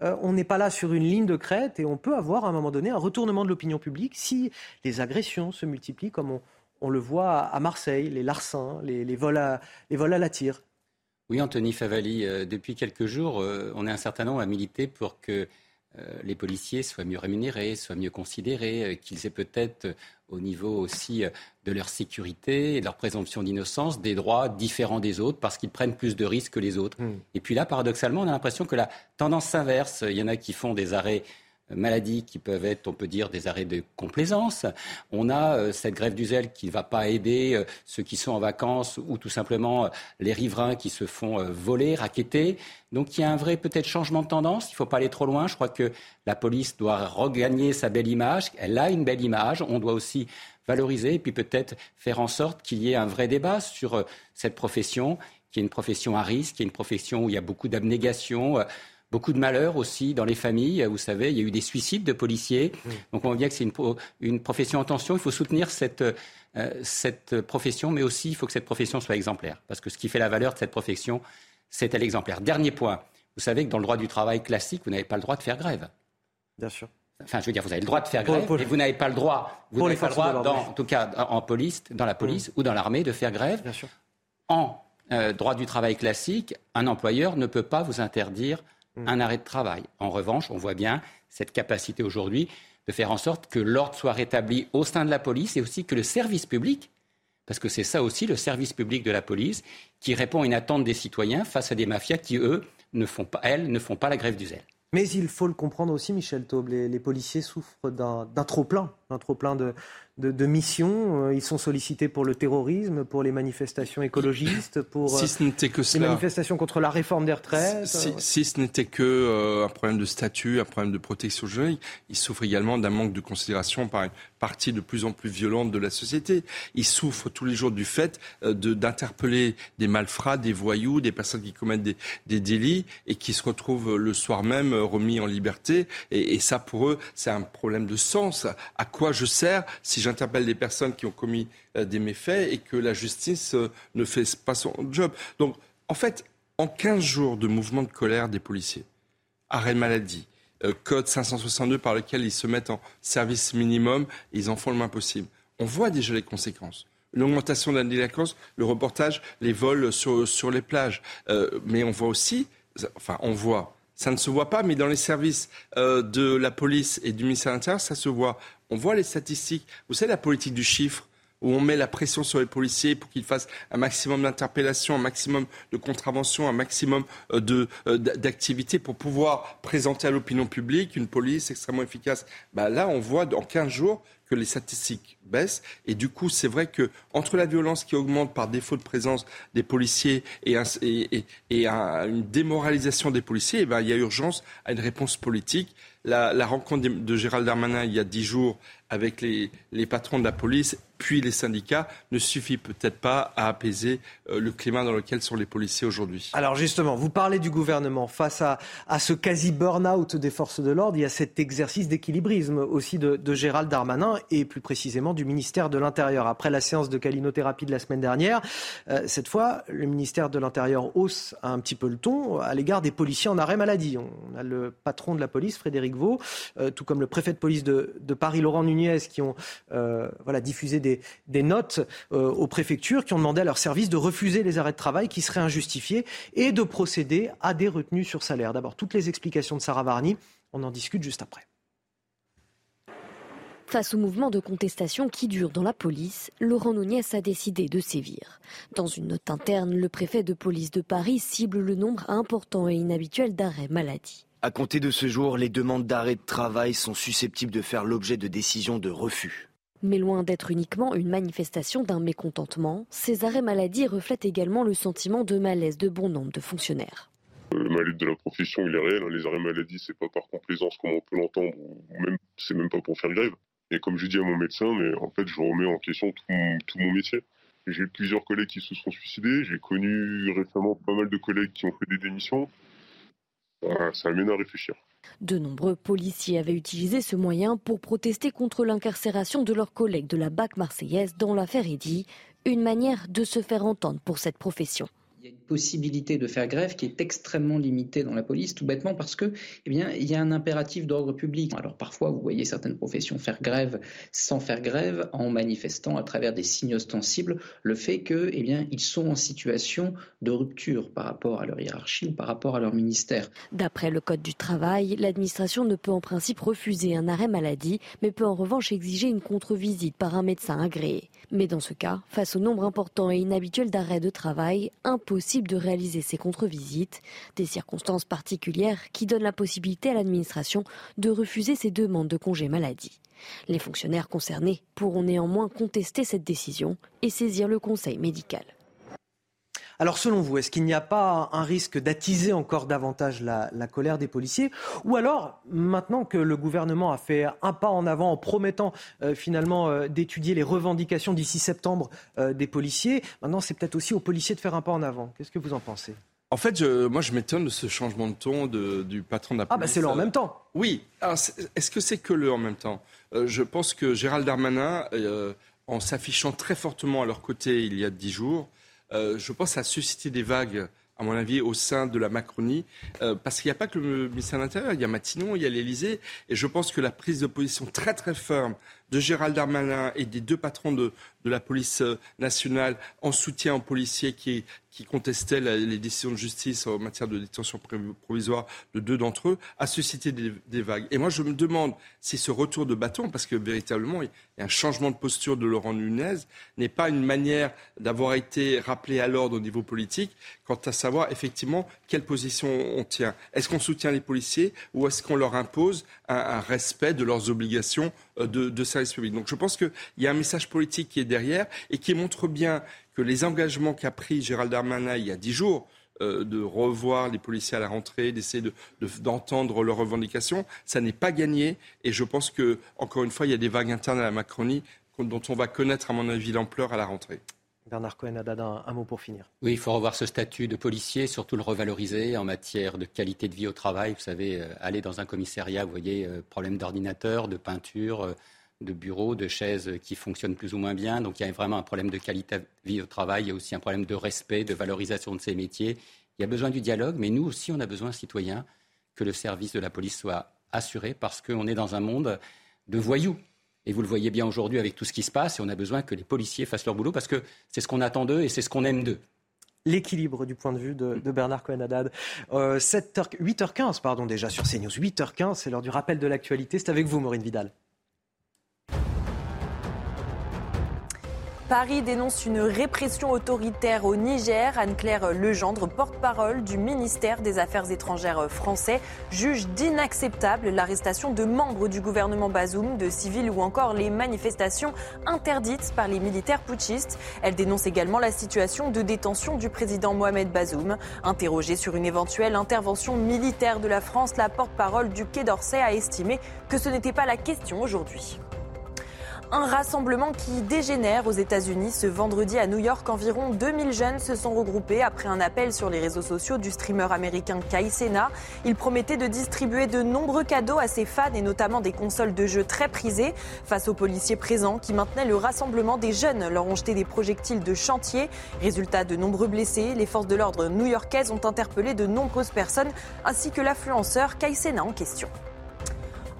euh, on n'est pas là sur une ligne de crête et on peut avoir à un moment donné un retournement de l'opinion publique si les agressions se multiplient comme on, le voit à Marseille, les larcins, les, vols, à, la tire? Oui, Anthony Favali, euh, depuis quelques jours, on est un certain nombre à militer pour que les policiers soient mieux rémunérés, soient mieux considérés, qu'ils aient peut-être au niveau aussi euh, de leur sécurité et de leur présomption d'innocence des droits différents des autres parce qu'ils prennent plus de risques que les autres. Hmm. Et puis là, paradoxalement, on a l'impression que la tendance s'inverse. Il y en a qui font des arrêts euh, maladie qui peuvent être, on peut dire, des arrêts de complaisance. On a euh, cette grève du zèle qui ne va pas aider ceux qui sont en vacances ou tout simplement les riverains qui se font voler, raqueter. Donc il y a un vrai peut-être changement de tendance. Il ne faut pas aller trop loin. Je crois que la police doit regagner sa belle image. Elle a une belle image. On doit aussi valoriser et puis peut-être faire en sorte qu'il y ait un vrai débat sur cette profession, qui est une profession à risque, qui est une profession où il y a beaucoup d'abnégation beaucoup de malheurs aussi dans les familles. Vous savez, il y a eu des suicides de policiers. Donc on voit bien que c'est une, profession en tension. Il faut soutenir cette, euh, cette profession, mais aussi il faut que cette profession soit exemplaire. Parce que ce qui fait la valeur de cette profession, c'est l'exemplaire. Dernier point. Vous savez que dans le droit du travail classique, vous n'avez pas le droit de faire grève. Bien sûr. Enfin, je veux dire, vous avez le droit de faire grève, mais vous n'avez pas le droit, vous n'avez pas le droit, en tout cas en police, dans la police mmh. ou dans l'armée, de faire grève. Bien sûr. En euh, droit du travail classique, un employeur ne peut pas vous interdire Mm. un arrêt de travail. En revanche, on voit bien cette capacité aujourd'hui de faire en sorte que l'ordre soit rétabli au sein de la police et aussi que le service public, parce que c'est ça aussi le service public de la police, qui répond à une attente des citoyens face à des mafias qui, eux, ne font pas, elles, ne font pas la grève du zèle. Mais il faut le comprendre aussi, Michel Taube, les policiers souffrent d'un trop-plein, d'un trop-plein de, de, missions. Euh, ils sont sollicités pour le terrorisme, pour les manifestations écologistes, pour si ce n'était que les manifestations contre la réforme des retraites. Si, ce n'était que euh, un problème de statut, un problème de protection juridique, ils souffrent également d'un manque de considération par une partie de plus en plus violente de la société. Ils souffrent tous les jours du fait euh, d'interpeller des malfrats, des voyous, des personnes qui commettent des, des, délits et qui se retrouvent le soir même remis en liberté. Et, et ça, pour eux, c'est un problème de sens. À quoi je sers si j'interpelle des personnes qui ont commis euh, des méfaits et que la justice euh, ne fait pas son job. Donc, en fait, en 15 jours de mouvement de colère des policiers, arrêt maladie, euh, code 562 par lequel ils se mettent en service minimum, ils en font le moins possible. On voit déjà les conséquences l'augmentation de la délinquance, le reportage, les vols sur, les plages. mais on voit aussi, enfin on voit, ça ne se voit pas, mais dans les services de la police et du ministère de l'Intérieur, ça se voit. On voit les statistiques. Vous savez, la politique du chiffre, où on met la pression sur les policiers pour qu'ils fassent un maximum d'interpellations, un maximum de contraventions, un maximum euh, euh, d'activités pour pouvoir présenter à l'opinion publique une police extrêmement efficace. Bah là, on voit en 15 jours que les statistiques baissent. Et du coup, c'est vrai que entre la violence qui augmente par défaut de présence des policiers et, une démoralisation des policiers, eh ben, il y a urgence à une réponse politique. La, rencontre de, Gérald Darmanin il y a dix jours avec les, les patrons de la police puis les syndicats ne suffit peut-être pas à apaiser euh, le climat dans lequel sont les policiers aujourd'hui. Alors justement, vous parlez du gouvernement face à, à ce quasi burn-out des forces de l'ordre. Il y a cet exercice d'équilibrisme aussi de, Gérald Darmanin et plus précisément du ministère de l'Intérieur. Après la séance de calinothérapie de la semaine dernière, euh, cette fois, le ministère de l'Intérieur hausse un petit peu le ton à l'égard des policiers en arrêt maladie. On a le patron de la police, Frédéric Vaux, euh, tout comme le préfet de police de, de Paris, Laurent Nunez, qui ont voilà, diffusé des des, notes euh, aux préfectures qui ont demandé à leurs services de refuser les arrêts de travail qui seraient injustifiés et de procéder à des retenues sur salaire. D'abord, toutes les explications de Sarah Varni, on en discute juste après. Face au mouvement de contestation qui dure dans la police, Laurent Nunez a décidé de sévir. Dans une note interne, le préfet de police de Paris cible le nombre important et inhabituel d'arrêts maladie. À compter de ce jour, les demandes d'arrêt de travail sont susceptibles de faire l'objet de décisions de refus. Mais loin d'être uniquement une manifestation d'un mécontentement, ces arrêts maladie reflètent également le sentiment de malaise de bon nombre de fonctionnaires. Le malaise de la profession, il est réel. Hein. Les arrêts maladie, c'est pas par complaisance comme on peut l'entendre, ou même c'est même pas pour faire grève. Et comme je dis à mon médecin, mais en fait, je remets en question tout mon, métier. J'ai plusieurs collègues qui se sont suicidés. J'ai connu récemment pas mal de collègues qui ont fait des démissions. Ça amène à réfléchir. De nombreux policiers avaient utilisé ce moyen pour protester contre l'incarcération de leurs collègues de la BAC marseillaise dans l'affaire Eddy, une manière de se faire entendre pour cette profession il y a une possibilité de faire grève qui est extrêmement limitée dans la police, tout bêtement parce que, eh bien, il y a un impératif d'ordre public. Alors parfois, vous voyez certaines professions faire grève sans faire grève, en manifestant à travers des signes ostensibles le fait que, eh bien, ils sont en situation de rupture par rapport à leur hiérarchie ou par rapport à leur ministère. D'après le code du travail, l'administration ne peut en principe refuser un arrêt maladie, mais peut en revanche exiger une contre-visite par un médecin agréé. Mais dans ce cas, face au nombre important et inhabituel d'arrêts de travail, impossible de réaliser ces contre-visites, des circonstances particulières qui donnent la possibilité à l'administration de refuser ces demandes de congé maladie. Les fonctionnaires concernés pourront néanmoins contester cette décision et saisir le conseil médical. Alors selon vous, est-ce qu'il n'y a pas un risque d'attiser encore davantage la, colère des policiers? Ou alors, maintenant que le gouvernement a fait un pas en avant en promettant euh, finalement euh, d'étudier les revendications d'ici septembre euh, des policiers, maintenant c'est peut-être aussi aux policiers de faire un pas en avant. Qu'est-ce que vous en pensez? En fait, moi, je m'étonne de ce changement de ton du patron de la police. Ah, bah c'est le en même temps. Oui. Est-ce que c'est que le en même temps? Je pense que Gérald Darmanin, en s'affichant très fortement à leur côté il y a dix jours, euh, je pense, a suscité des vagues à mon avis, au sein de la Macronie, euh, parce qu'il n'y a pas que le ministère de l'Intérieur, il y a Matignon, il y a l'Élysée, et je pense que la prise de position très très ferme de Gérald Darmanin et des deux patrons de, la police euh, nationale en soutien aux policiers qui, contestaient les décisions de justice en matière de détention provisoire de deux d'entre eux, a suscité des, vagues. Et moi, je me demande si ce retour de bâton, parce que véritablement, il y a un changement de posture de Laurent Nunez, n'est pas une manière d'avoir été rappelé à l'ordre au niveau politique quant à savoir effectivement quelle position on tient. Est-ce qu'on soutient les policiers ou est-ce qu'on leur impose un, respect de leurs obligations de, de service public Donc je pense qu'il y a un message politique qui est derrière et qui montre bien que les engagements qu'a pris Gérald Darmanin il y a dix jours, euh, de revoir les policiers à la rentrée, d'essayer d'entendre de, leurs revendications, ça n'est pas gagné. Et je pense que, encore une fois, il y a des vagues internes à la Macronie dont on va connaître, à mon avis, l'ampleur à la rentrée. Bernard Cohen, un, un mot pour finir. Oui, il faut revoir ce statut de policier, surtout le revaloriser en matière de qualité de vie au travail. Vous savez, euh, aller dans un commissariat, vous voyez, euh, problème d'ordinateur, de peinture, de bureaux, de chaises qui fonctionnent plus ou moins bien. Donc il y a vraiment un problème de qualité de vie au travail, il y a aussi un problème de respect, de valorisation de ces métiers. Il y a besoin du dialogue, mais nous aussi, on a besoin, citoyens, que le service de la police soit assuré parce qu'on est dans un monde de voyous. Et vous le voyez bien aujourd'hui avec tout ce qui se passe, et on a besoin que les policiers fassent leur boulot parce que c'est ce qu'on attend d'eux et c'est ce qu'on aime d'eux l'équilibre du point de vue de, Bernard Cohen-Haddad. 8h15, pardon, déjà sur CNews. 8h15, c'est l'heure du rappel de l'actualité. C'est avec vous, Maureen Vidal. Paris dénonce une répression autoritaire au Niger. Anne-Claire Legendre, porte-parole du ministère des Affaires étrangères français, juge d'inacceptable l'arrestation de membres du gouvernement Bazoum, de civils ou encore les manifestations interdites par les militaires putschistes. Elle dénonce également la situation de détention du président Mohamed Bazoum. Interrogée sur une éventuelle intervention militaire de la France, la porte-parole du Quai d'Orsay a estimé que ce n'était pas la question aujourd'hui. Un rassemblement qui dégénère aux États-Unis. Ce vendredi à New York, environ 2000 jeunes se sont regroupés après un appel sur les réseaux sociaux du streamer américain Kai Sena. Il promettait de distribuer de nombreux cadeaux à ses fans et notamment des consoles de jeux très prisées. Face aux policiers présents qui maintenaient le rassemblement des jeunes, leur ont jeté des projectiles de chantier. Résultat de nombreux blessés, les forces de l'ordre new-yorkaises ont interpellé de nombreuses personnes ainsi que l'influenceur Kai Sena en question.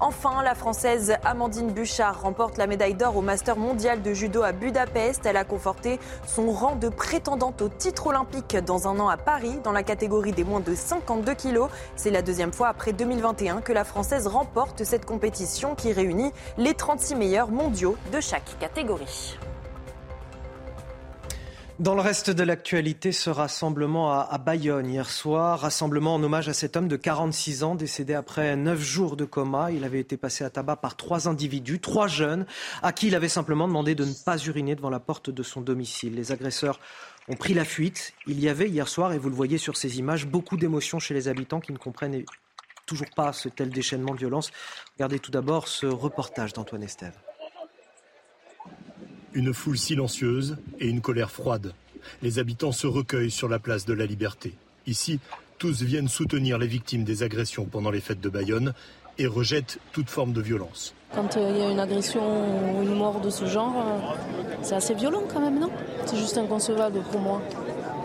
Enfin, la Française Amandine Bouchard remporte la médaille d'or au Master mondial de judo à Budapest. Elle a conforté son rang de prétendante au titre olympique dans un an à Paris dans la catégorie des moins de 52 kilos. C'est la deuxième fois après 2021 que la Française remporte cette compétition qui réunit les 36 meilleurs mondiaux de chaque catégorie. Dans le reste de l'actualité, ce rassemblement à, Bayonne hier soir, rassemblement en hommage à cet homme de 46 ans décédé après 9 jours de coma. Il avait été passé à tabac par trois individus, trois jeunes, à qui il avait simplement demandé de ne pas uriner devant la porte de son domicile. Les agresseurs ont pris la fuite. Il y avait hier soir, et vous le voyez sur ces images, beaucoup d'émotions chez les habitants qui ne comprennent toujours pas ce tel déchaînement de violence. Regardez tout d'abord ce reportage d'Antoine Estève. Une foule silencieuse et une colère froide. Les habitants se recueillent sur la place de la Liberté. Ici, tous viennent soutenir les victimes des agressions pendant les fêtes de Bayonne et rejettent toute forme de violence. Quand euh, il y a une agression ou une mort de ce genre, euh, c'est assez violent quand même, non? C'est juste inconcevable pour moi.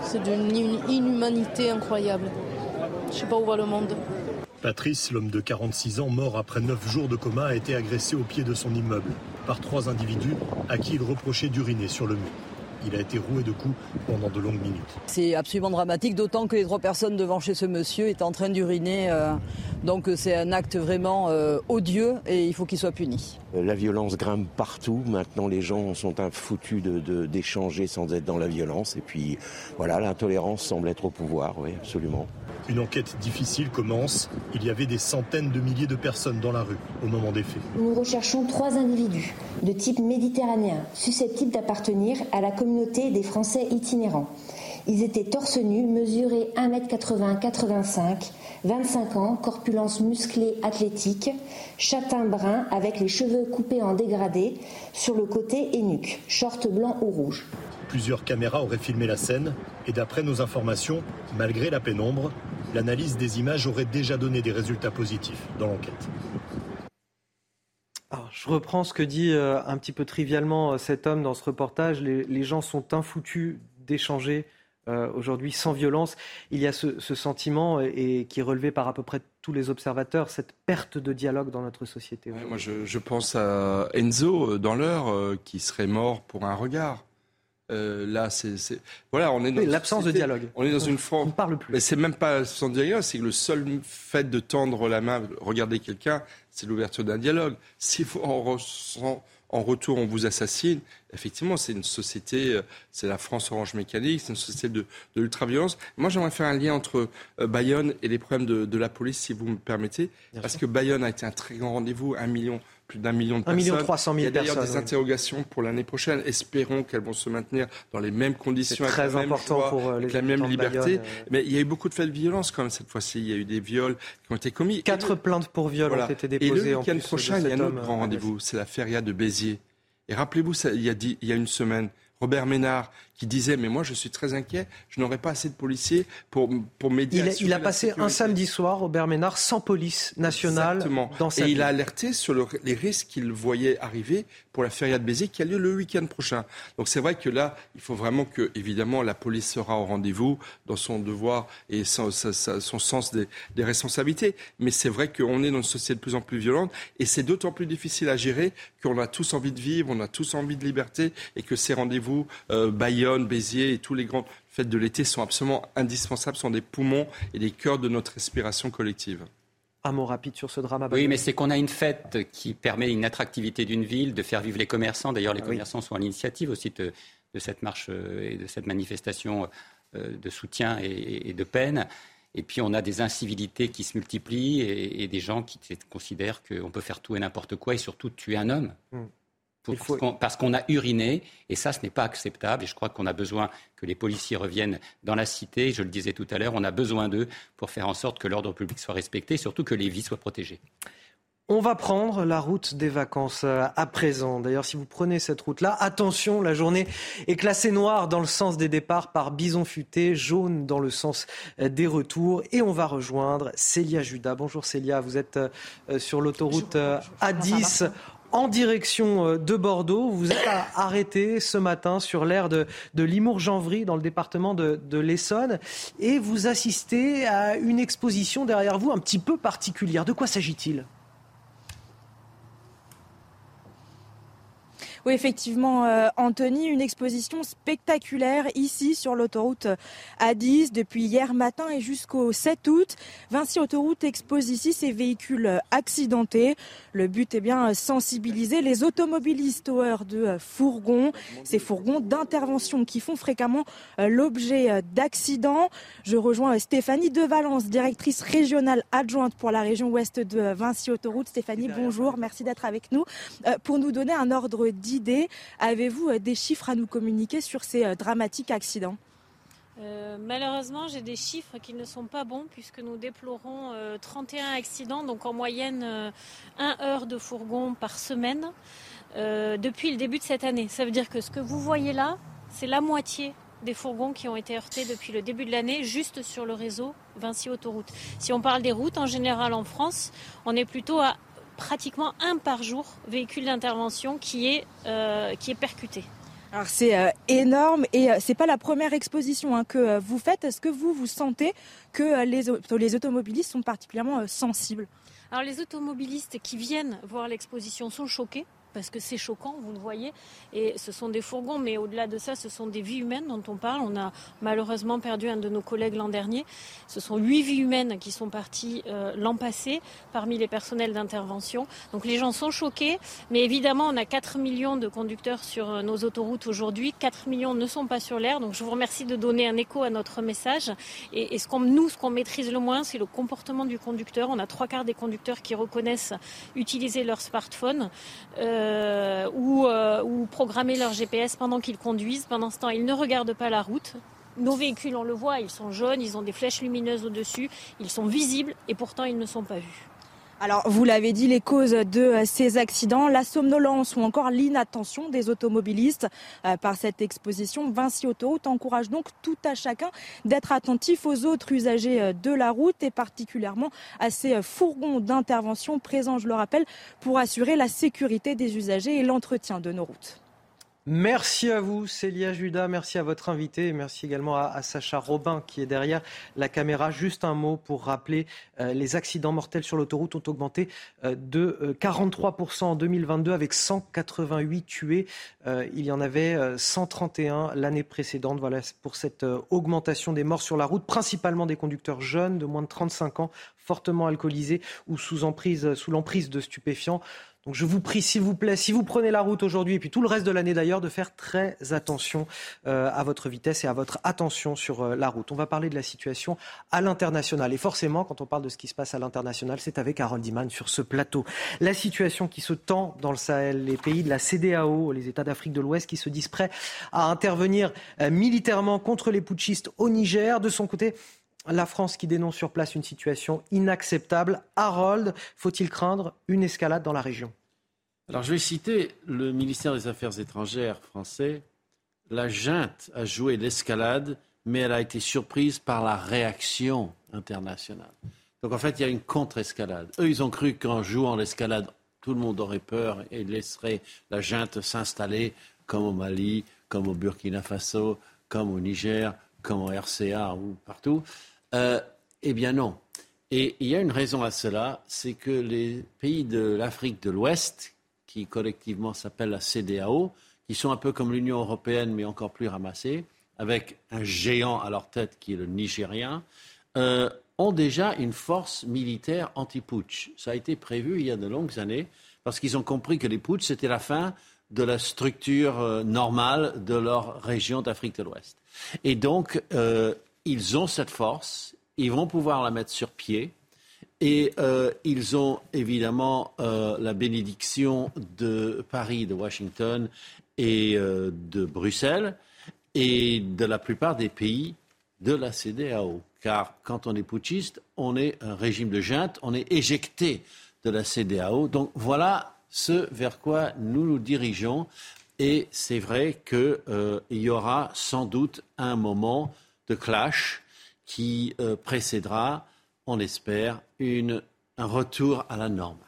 C'est d'une inhumanité incroyable. Je sais pas où va le monde. Patrice, l'homme de 46 ans, mort après 9 jours de coma, a été agressé au pied de son immeuble par trois individus à qui il reprochait d'uriner sur le mur. Il a été roué de coups pendant de longues minutes. C'est absolument dramatique, d'autant que les trois personnes devant chez ce monsieur étaient en train d'uriner. Euh, donc c'est un acte vraiment euh, odieux et il faut qu'il soit puni. Euh, la violence grimpe partout. Maintenant, les gens sont foutus d'échanger de, sans être dans la violence. Et puis, voilà, l'intolérance semble être au pouvoir, oui, absolument. Une enquête difficile commence. Il y avait des centaines de milliers de personnes dans la rue au moment des faits. Nous recherchons trois individus de type méditerranéen susceptibles d'appartenir à la communauté des Français itinérants. Ils étaient torse nu, mesurés 1m80-85, 25 ans, corpulence musclée athlétique, châtain brun avec les cheveux coupés en dégradé sur le côté et nuque, short blanc ou rouge. Plusieurs caméras auraient filmé la scène et d'après nos informations, malgré la pénombre, l'analyse des images aurait déjà donné des résultats positifs dans l'enquête. je reprends ce que dit euh, un petit peu trivialement euh, cet homme dans ce reportage. Les, gens sont infoutus d'échanger euh, aujourd'hui sans violence. Il y a ce, sentiment et, qui est relevé par à peu près tous les observateurs, cette perte de dialogue dans notre société. moi, je, je, pense à Enzo dans l'heure qui serait mort pour un regard. Euh, là, c'est voilà, on est dans l'absence de dialogue. On est dans une forme. On ne parle plus. Mais c'est même pas de dialogue, c'est que le seul fait de tendre la main, regarder quelqu'un, c'est l'ouverture d'un dialogue. Si en, en retour on vous assassine, effectivement, c'est une société, euh, c'est la France Orange Mécanique, c'est une société de, de l'ultra-violence. Moi, j'aimerais faire un lien entre euh, Bayonne et les problèmes de, de, la police, si vous me permettez, parce que Bayonne a été un très grand rendez-vous, un million plus d'un million de personnes. Million 300 000 Il y a d'ailleurs des interrogations pour l'année prochaine. Espérons qu'elles vont se maintenir dans les mêmes conditions, avec très même important pour euh, les avec la même liberté. Euh. Mais il y a eu beaucoup de faits de violence quand même cette fois-ci. Il y a eu des viols qui ont été commis. Quatre plaintes pour viol ont été déposées. Et le week-end prochain, il y a un autre euh, grand rendez-vous. C'est la feria de Béziers. Et rappelez-vous, il y a une semaine, Robert Ménard, qui disait Mais moi, je suis très inquiet, je n'aurai pas assez de policiers pour, pour m'aider il, il a passé un samedi soir, Robert Ménard, sans police nationale Exactement. dans sa Et il a alerté sur les risques qu'il voyait arriver pour la feria de Béziers qui a lieu le week-end prochain. Donc c'est vrai que là, il faut vraiment que, évidemment, la police sera au rendez-vous dans son devoir et son, son sens des, des, responsabilités. Mais c'est vrai qu'on est dans une société de plus en plus violente et c'est d'autant plus difficile à gérer qu'on a tous envie de vivre, on a tous envie de liberté et que ces rendez-vous, euh, Bayonne, Béziers et tous les grandes fêtes de l'été sont absolument indispensables, sont des poumons et des cœurs de notre respiration collective. Un mot rapide sur ce drame. À oui, mais c'est qu'on a une fête qui permet une attractivité d'une ville, de faire vivre les commerçants. D'ailleurs, les ah commerçants sont à l'initiative aussi de, cette marche euh, et de cette manifestation euh, de soutien et, de peine. Et puis on a des incivilités qui se multiplient et, des gens qui considèrent qu'on peut faire tout et n'importe quoi et surtout tuer un homme. Parce qu'on a uriné, et ça, ce n'est pas acceptable. Et je crois qu'on a besoin que les policiers reviennent dans la cité. Je le disais tout à l'heure, on a besoin d'eux pour faire en sorte que l'ordre public soit respecté, et surtout que les vies soient protégées. On va prendre la route des vacances euh, à présent. D'ailleurs, si vous prenez cette route-là, attention, la journée est classée noire dans le sens des départs par bison futé, jaune dans le sens euh, des retours. Et on va rejoindre Célia Judas. Bonjour Célia, vous êtes euh, sur l'autoroute A10 en direction euh, de Bordeaux. Vous êtes arrêté ce matin sur l'aire de, de Limours-Janvry dans le département de, de l'Essonne et vous assistez à une exposition derrière vous un petit peu particulière. De quoi s'agit-il? Oui, effectivement, euh, Anthony, une exposition spectaculaire ici sur l'autoroute A10 depuis hier matin et jusqu'au 7 août. Vinci Autoroute expose ici ses véhicules accidentés. Le but est bien sensibiliser les automobilistes aux heures de fourgons, ces fourgons d'intervention qui font fréquemment euh, l'objet d'accidents. Je rejoins Stéphanie De Valence, directrice régionale adjointe pour la région ouest de Vinci Autoroute. Stéphanie, bonjour, merci d'être avec nous. Euh, pour nous donner un ordre d'idée, Avez-vous euh, des chiffres à nous communiquer sur ces euh, dramatiques accidents? Euh, malheureusement, j'ai des chiffres qui ne sont pas bons puisque nous déplorons 31 accidents, donc en moyenne 1 heure de fourgon par semaine. depuis le début de cette année. Ça veut dire que ce que vous voyez là, c'est la moitié des fourgons qui ont été heurtés depuis le début de l'année juste sur le réseau Vinci Autoroute. Si on parle des routes en général en France, on est plutôt à pratiquement un par jour véhicule d'intervention qui est, euh, qui est percuté. Alors c'est euh, énorme et euh, c'est pas la première exposition hein, que vous faites. Est-ce que vous vous sentez que les, les automobilistes sont particulièrement sensibles? Alors les automobilistes qui viennent voir l'exposition sont choqués parce que c'est choquant, vous le voyez. Et ce sont des fourgons, mais au-delà de ça, ce sont des vies humaines dont on parle. On a malheureusement perdu un de nos collègues l'an dernier. Ce sont huit vies humaines qui sont parties euh, l'an passé parmi les personnels d'intervention. Donc les gens sont choqués, mais évidemment, on a 4 millions de conducteurs sur euh, nos autoroutes aujourd'hui. 4 millions ne sont pas sur l'air. Donc je vous remercie de donner un écho à notre message. Et, ce qu'on, nous, ce qu'on maîtrise le moins, c'est le comportement du conducteur. On a trois quarts des conducteurs qui reconnaissent utiliser leur smartphone. Euh, euh, euh, ou, programmer leur GPS pendant qu'ils conduisent. Pendant ce temps, ils ne regardent pas la route. Nos véhicules, on le voit, ils sont jaunes, ils ont des flèches lumineuses au-dessus, ils sont visibles et pourtant ils ne sont pas vus. Alors, vous l'avez dit, les causes de euh, ces accidents, la somnolence ou encore l'inattention des automobilistes euh, par cette exposition. Vinci Autoroute encourage donc tout à chacun d'être attentif aux autres usagers euh, de la route et particulièrement à ces fourgons d'intervention présents, je le rappelle, pour assurer la sécurité des usagers et l'entretien de nos routes. Merci à vous, Célia Judas. Merci à votre invité. merci également à, Sacha Robin qui est derrière la caméra. Juste un mot pour rappeler euh, les accidents mortels sur l'autoroute ont augmenté euh, de 43% euh, en 2022 avec 188 tués. il y en avait 131 l'année précédente. Pour cette augmentation des morts sur la route, principalement des conducteurs jeunes de moins de 35 ans, fortement alcoolisés ou sous l'emprise de stupéfiants. Donc je vous prie, s'il vous plaît, si vous prenez la route aujourd'hui et puis tout le reste de l'année d'ailleurs, de faire très attention euh, à votre vitesse et à votre attention sur euh, la route. On va parler de la situation à l'international. Et forcément, quand on parle de ce qui se passe à l'international, c'est avec Harold Diman sur ce plateau. La situation qui se tend dans le Sahel, les pays de la CDAO, les États d'Afrique de l'Ouest qui se disent prêts à intervenir euh, militairement contre les putschistes au Niger. De son côté, la France qui dénonce sur place une situation inacceptable. Harold, faut-il craindre une escalade dans la région? Alors je vais citer le ministère des Affaires étrangères français. La junte a joué l'escalade, mais elle a été surprise par la réaction internationale. Donc en fait, il y a une contre-escalade. Eux, ils ont cru qu'en jouant l'escalade, tout le monde aurait peur et laisserait la junte s'installer comme au Mali, comme au Burkina Faso, comme au Niger, comme au RCA ou partout. Euh, eh bien non. Et il y a une raison à cela, c'est que les pays de l'Afrique de l'Ouest, qui collectivement s'appellent la CDAO, qui sont un peu comme l'Union européenne mais encore plus ramassés, avec un géant à leur tête qui est le Nigérien, euh, ont déjà une force militaire anti-putsch. Ça a été prévu il y a de longues années parce qu'ils ont compris que les putsch, c'était la fin de la structure euh, normale de leur région d'Afrique de l'Ouest. Et donc, ils ont cette force, ils vont pouvoir la mettre sur pied. Et euh, ils ont évidemment euh, la bénédiction de Paris, de Washington et euh, de Bruxelles et de la plupart des pays de la CDAO. Car quand on est putschiste, on est un régime de junte, on est éjecté de la CDAO. Donc voilà ce vers quoi nous nous dirigeons. Et c'est vrai qu'il y aura sans doute un moment de clash qui précédera, on espère, une, un retour à la normale.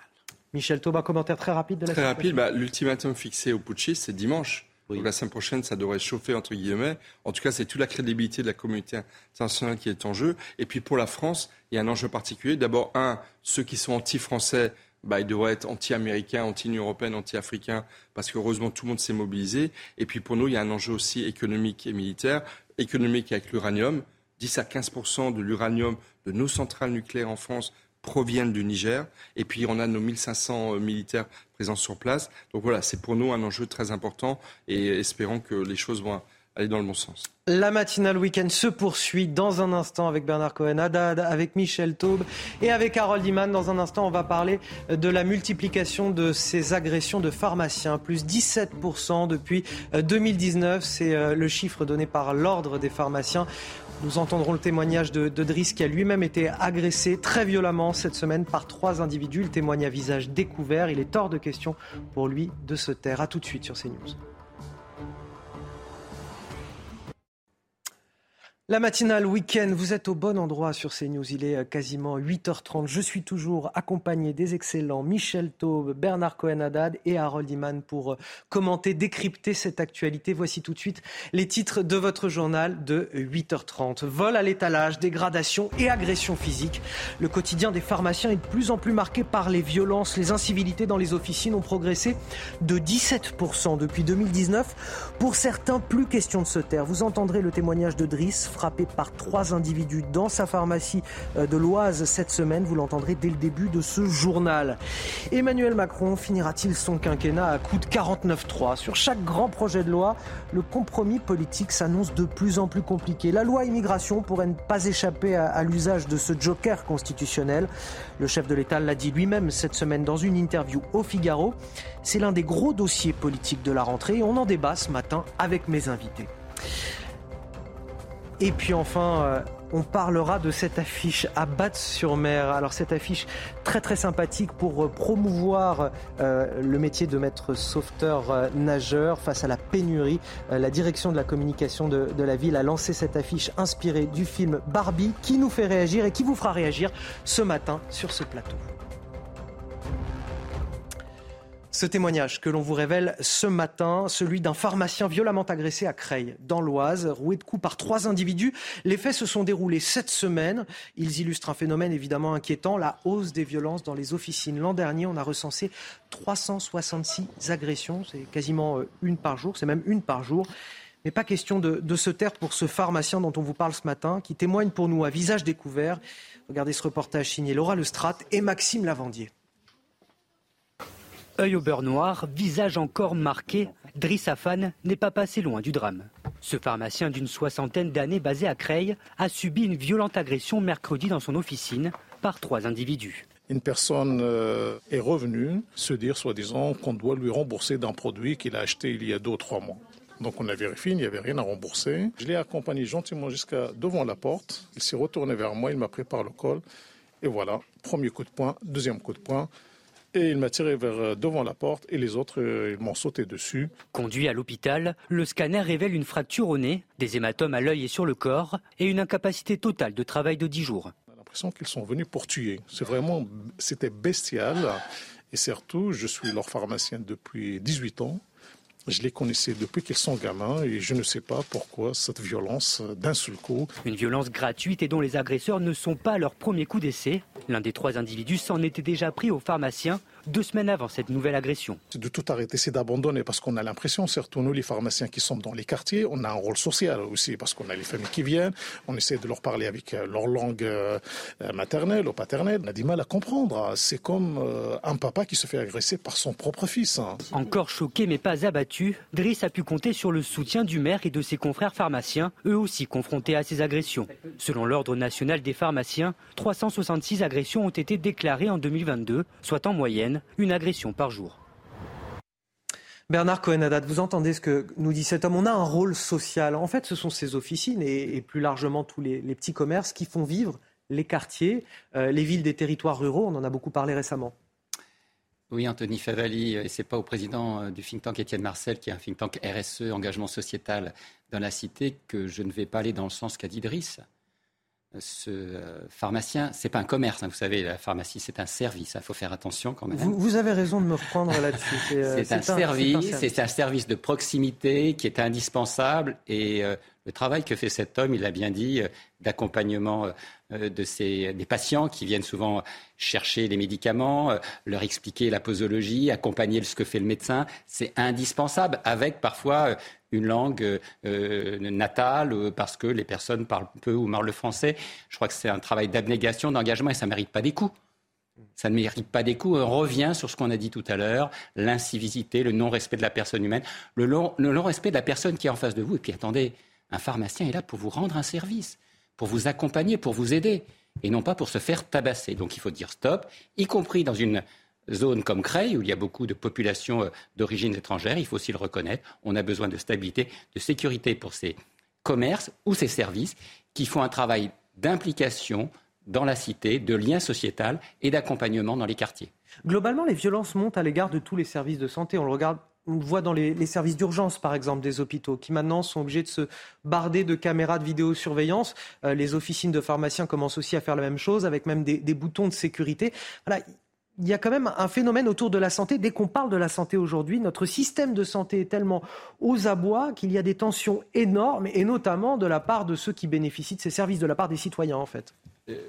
Michel Taubin, commentaire très rapide de la Très rapide, bah, l'ultimatum fixé au putschistes, c'est dimanche. Donc la semaine prochaine, ça devrait chauffer, entre guillemets. En tout cas, c'est toute la crédibilité de la communauté internationale qui est en jeu. Et puis pour la France, il y a un enjeu particulier. D'abord, un, ceux qui sont anti-français, bah, ils devraient être anti-américains, anti-Union européenne, anti-africains, parce qu'heureusement, tout le monde s'est mobilisé. Et puis pour nous, il y a un enjeu aussi économique et militaire économique avec l'uranium. 10 à 15% de l'uranium de nos centrales nucléaires en France proviennent du Niger. Et puis, on a nos 1500 euh, militaires présents sur place. Donc voilà, c'est pour nous un enjeu très important et espérons que les choses vont aller dans le bon sens. La matinale week-end se poursuit dans un instant avec Bernard Cohen, avec Michel Taube et avec Harold Iman. Dans un instant, on va parler de la multiplication de ces agressions de pharmaciens, plus 17% depuis 2019. Euh, C'est euh, le chiffre donné par l'Ordre des pharmaciens. Nous entendrons le témoignage de, de qui a lui-même été agressé très violemment cette semaine par trois individus. Il témoigne à visage découvert. Il est hors de question pour lui de se taire. A tout de suite sur CNews. La matinale week-end, vous êtes au bon endroit sur CNews. Il est euh, quasiment 8h30. Je suis toujours accompagné des excellents Michel Taube, Bernard Cohen-Haddad et Harold Iman pour euh, commenter, décrypter cette actualité. Voici tout de suite les titres de votre journal de 8h30. Vol à l'étalage, dégradation et agression physique. Le quotidien des pharmaciens est de plus en plus marqué par les violences. Les incivilités dans les officines ont progressé de 17% depuis 2019. Pour certains, plus question de se taire. Vous entendrez le témoignage de Driss frappé par trois individus dans sa pharmacie euh, de l'Oise cette semaine. Vous l'entendrez dès le début de ce journal. Emmanuel Macron finira-t-il son quinquennat à coup de 49-3 Sur chaque grand projet de loi, le compromis politique s'annonce de plus en plus compliqué. La loi immigration pourrait ne pas échapper à, à l'usage de ce joker constitutionnel. Le chef de l'État l'a dit lui-même cette semaine dans une interview au Figaro. C'est l'un des gros dossiers politiques de la rentrée et on en débat ce matin avec mes invités. Et puis enfin, euh, on parlera de cette affiche à Batz-sur-Mer. Alors cette affiche très très sympathique pour euh, promouvoir euh, le métier de maître sauveteur nageur face à la pénurie. La direction de la communication de la ville a lancé cette affiche inspirée du film Barbie qui nous fait réagir et qui vous fera réagir ce matin sur ce plateau. Ce témoignage que l'on vous révèle ce matin, celui d'un pharmacien violemment agressé à Creil, dans l'Oise, roué de coups par trois individus. Les faits se sont déroulés cette semaine. Ils illustrent un phénomène évidemment inquiétant, la hausse des violences dans les officines. L'an dernier, on a recensé 366 agressions, c'est quasiment une par jour, c'est même une par jour. Mais pas question de, de, se taire pour ce pharmacien dont on vous parle ce matin, qui témoigne pour nous à visage découvert. Regardez ce reportage signé Laura Lestrade et Maxime Lavandier. Œil au beurre noir, visage encore marqué, Driss Afan n'est pas passé loin du drame. Ce pharmacien d'une soixantaine d'années basé à Creil a subi une violente agression mercredi dans son officine par trois individus. Une personne euh, est revenue se dire, soi-disant, qu'on doit lui rembourser d'un produit qu'il a acheté il y a deux ou trois mois. Donc on a vérifié, il n'y avait rien à rembourser. Je l'ai accompagné gentiment jusqu'à devant la porte. Il s'est retourné vers moi, il m'a pris par le col. Et voilà, premier coup de poing, deuxième coup de poing. Et il m'a tiré vers devant la porte et les autres, euh, ils m'ont sauté dessus. Conduit à l'hôpital, le scanner révèle une fracture au nez, des hématomes à l'œil et sur le corps et une incapacité totale de travail de 10 jours. On a l'impression qu'ils sont venus pour tuer. C'est vraiment, c'était bestial. Et surtout, je suis leur pharmacien depuis 18 ans. Je les connaissais depuis qu'ils sont gamins et je ne sais pas pourquoi cette violence d'un seul coup. Une violence gratuite et dont les agresseurs ne sont pas à leur premier coup d'essai. L'un des trois individus s'en était déjà pris au pharmacien deux semaines avant cette nouvelle agression. C'est de tout arrêter, c'est d'abandonner parce qu'on a l'impression, surtout nous les pharmaciens qui sommes dans les quartiers, on a un rôle social aussi parce qu'on a les familles qui viennent, on essaie de leur parler avec leur langue maternelle ou paternelle. On a du mal à comprendre. C'est comme un papa qui se fait agresser par son propre fils. Encore choqué mais pas abattu, Driss a pu compter sur le soutien du maire et de ses confrères pharmaciens, eux aussi confrontés à ces agressions. Selon l'Ordre national des pharmaciens, 366 agressions ont été déclarées en 2022, soit en moyenne une agression par jour. Bernard Cohen-Haddad, vous entendez ce que nous dit cet homme On a un rôle social. En fait, ce sont ces officines et, et plus largement tous les, les, petits commerces qui font vivre les quartiers, euh, les villes des territoires ruraux. On en a beaucoup parlé récemment. Oui, Anthony Favali, et c'est pas au président du think tank Étienne Marcel, qui est un think tank RSE, engagement sociétal dans la cité, que je ne vais pas aller dans le sens qu'a dit Driss ce pharmacien, c'est pas un commerce, hein, vous savez, la pharmacie, c'est un service. Il hein, faut faire attention quand même. Vous, vous avez raison de me reprendre là-dessus. C'est un, un, service, c'est un, un, service de proximité qui est indispensable et euh, le travail que fait cet homme, il l'a bien dit, euh, d'accompagnement euh, de ces, des patients qui viennent souvent chercher les médicaments, euh, leur expliquer la posologie, accompagner ce que fait le médecin, c'est indispensable, avec parfois une langue euh, natale, parce que les personnes parlent peu ou mal le français. Je crois que c'est un travail d'abnégation, d'engagement, et ça ne mérite pas des coups. Ça ne mérite pas des coups. On revient sur ce qu'on a dit tout à l'heure, l'incivisité, le non-respect de la personne humaine, le non-respect de la personne qui est en face de vous. Et puis attendez, un pharmacien est là pour vous rendre un service, pour vous accompagner, pour vous aider, et non pas pour se faire tabasser. Donc il faut dire stop, y compris dans une zone comme Creil, où il y a beaucoup de populations d'origine étrangère, il faut aussi le reconnaître. On a besoin de stabilité, de sécurité pour ces commerces ou ces services qui font un travail d'implication dans la cité, de lien sociétal et d'accompagnement dans les quartiers. Globalement, les violences montent à l'égard de tous les services de santé. On le regarde on le voit dans les, services d'urgence, par exemple, des hôpitaux, qui maintenant sont obligés de se barder de caméras de vidéosurveillance. Euh, les officines de pharmaciens commencent aussi à faire la même chose, avec même des, des boutons de sécurité. Voilà, il y a quand même un phénomène autour de la santé. Dès qu'on parle de la santé aujourd'hui, notre système de santé est tellement aux abois qu'il y a des tensions énormes, et notamment de la part de ceux qui bénéficient de ces services, de la part des citoyens, en fait.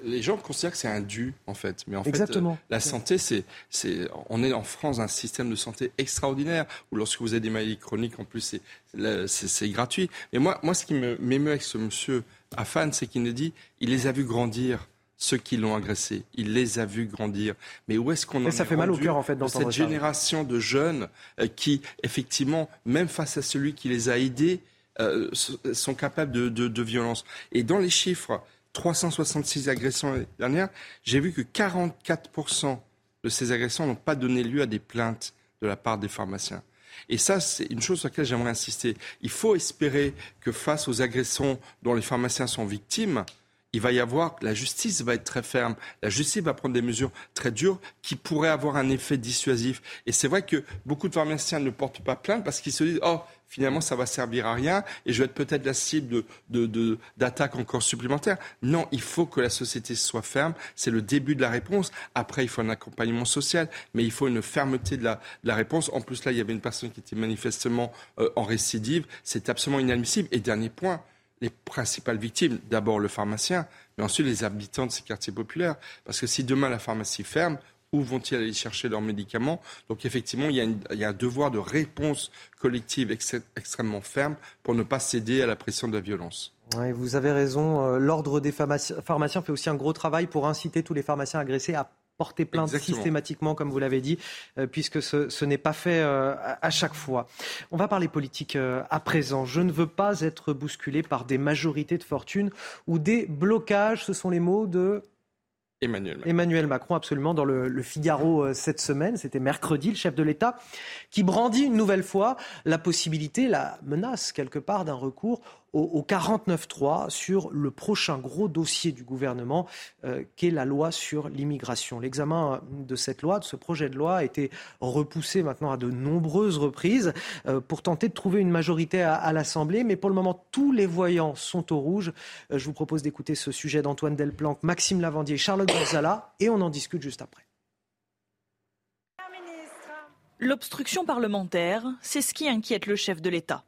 Les gens considèrent que c'est un dû, en fait. Mais en Exactement. fait, la santé, c'est, c'est, on est en France un système de santé extraordinaire où lorsque vous avez des maladies chroniques, en plus, c'est, c'est, gratuit. Mais moi, moi, ce qui m'émeut avec ce monsieur Afan, c'est qu'il nous dit, il les a vus grandir ceux qui l'ont agressé. Il les a vus grandir. Mais où est-ce qu'on en ça fait mal au cœur en fait cette génération de jeunes euh, qui, effectivement, même face à celui qui les a aidés, euh, sont capables de, de, de, violence. Et dans les chiffres, 366 agressions l'année dernière, j'ai vu que 44% de ces agressions n'ont pas donné lieu à des plaintes de la part des pharmaciens. Et ça, c'est une chose sur laquelle j'aimerais insister. Il faut espérer que face aux agressions dont les pharmaciens sont victimes, il va y avoir, la justice va être très ferme, la justice va prendre des mesures très dures qui pourraient avoir un effet dissuasif. Et c'est vrai que beaucoup de pharmaciens ne portent pas plainte parce qu'ils se disent, oh, finalement, ça va servir à rien et je vais être peut-être la cible de, d'attaques encore supplémentaires. Non, il faut que la société soit ferme. C'est le début de la réponse. Après, il faut un accompagnement social, mais il faut une fermeté de la, la réponse. En plus, là, il y avait une personne qui était manifestement euh, en récidive. C'est absolument inadmissible. Et dernier point, les principales victimes, d'abord le pharmacien, mais ensuite les habitants de ces quartiers populaires. Parce que si demain la pharmacie ferme, où vont-ils aller chercher leurs médicaments? Donc effectivement, il y, a un devoir de réponse collective extrêmement ferme pour ne pas céder à la pression de la violence. vous avez raison. Euh, l'ordre des pharmaciens fait aussi un gros travail pour inciter tous les pharmaciens agressés à porter plainte systématiquement, comme vous l'avez dit, euh, puisque ce, n'est pas fait euh, à, chaque fois. On va parler politique euh, à présent. Je ne veux pas être bousculé par des majorités de fortune ou des blocages. Ce sont les mots de Emmanuel Macron. Emmanuel Macron, absolument, dans le, Figaro cette semaine. C'était mercredi, le chef de l'État, qui brandit une nouvelle fois la possibilité, la menace quelque part d'un recours au, 49.3 sur le prochain gros dossier du gouvernement, euh, qui est la loi sur l'immigration. L'examen de cette loi, de ce projet de loi, a été repoussé maintenant à de nombreuses reprises euh, pour tenter de trouver une majorité à, l'Assemblée. Mais pour le moment, tous les voyants sont au rouge. Euh, je vous propose d'écouter ce sujet d'Antoine Delplanque, Maxime Lavandier, Charlotte Gonzala, et on en discute juste après. L'obstruction parlementaire, c'est ce qui inquiète le chef de l'État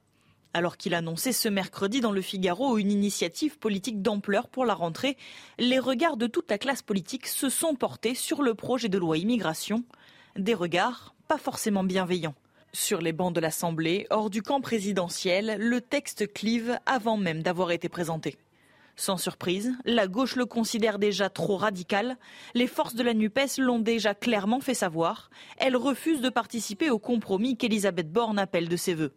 alors qu'il annonçait ce mercredi dans le Figaro une initiative politique d'ampleur pour la rentrée, les regards de toute la classe politique se sont portés sur le projet de loi immigration, des regards pas forcément bienveillants. Sur les bancs de l'Assemblée, hors du camp présidentiel, le texte clive avant même d'avoir été présenté. Sans surprise, la gauche le considère déjà trop radical. Les forces de la NUPES l'ont déjà clairement fait savoir. Elle refuse de participer au compromis qu'Elisabeth Borne appelle de ses voeux.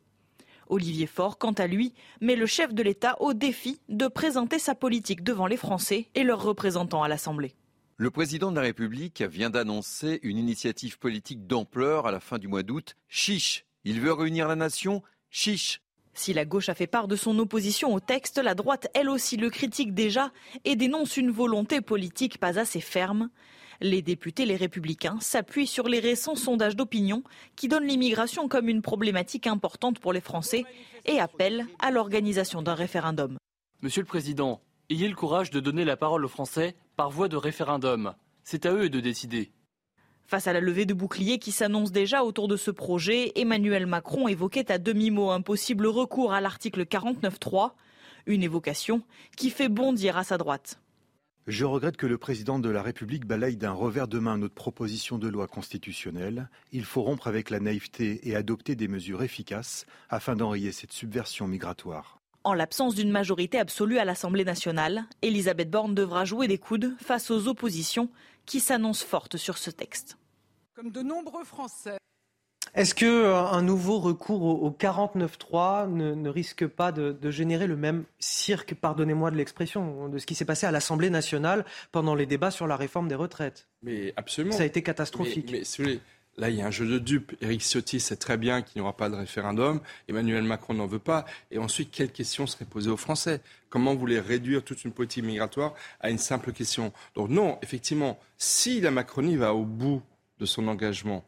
Olivier Faure, quant à lui, met le chef de l'État au défi de présenter sa politique devant les Français et leurs représentants à l'Assemblée. Le président de la République vient d'annoncer une initiative politique d'ampleur à la fin du mois d'août. Chiche Il veut réunir la nation Chiche si la gauche a fait part de son opposition au texte, la droite, elle aussi, le critique déjà et dénonce une volonté politique pas assez ferme. Les députés, les républicains, s'appuient sur les récents sondages d'opinion qui donnent l'immigration comme une problématique importante pour les Français et appellent à l'organisation d'un référendum. Monsieur le Président, ayez le courage de donner la parole aux Français par voie de référendum. C'est à eux de décider. Face à la levée de boucliers qui s'annonce déjà autour de ce projet, Emmanuel Macron évoquait à demi-mot un possible recours à l'article 49.3, une évocation qui fait bondir à sa droite. Je regrette que le président de la République balaye d'un revers de main notre proposition de loi constitutionnelle. Il faut rompre avec la naïveté et adopter des mesures efficaces afin d'enrayer cette subversion migratoire. En l'absence d'une majorité absolue à l'Assemblée nationale, Elisabeth Borne devra jouer des coudes face aux oppositions qui s'annoncent fortes sur ce texte. Comme de nombreux Français. Est-ce qu'un euh, nouveau recours au, 49.3 ne, ne, risque pas de, générer le même cirque, pardonnez-moi de l'expression, de ce qui s'est passé à l'Assemblée nationale pendant les débats sur la réforme des retraites? Mais absolument. Ça a été catastrophique. Mais, Là, il y a un jeu de dupes. Éric Ciotti sait très bien qu'il n'y aura pas de référendum. Emmanuel Macron n'en veut pas. Et ensuite, quelle question serait posée aux Français? Comment vous voulez réduire toute une politique migratoire à une simple question? Donc non, effectivement, si la Macronie va au bout de son engagement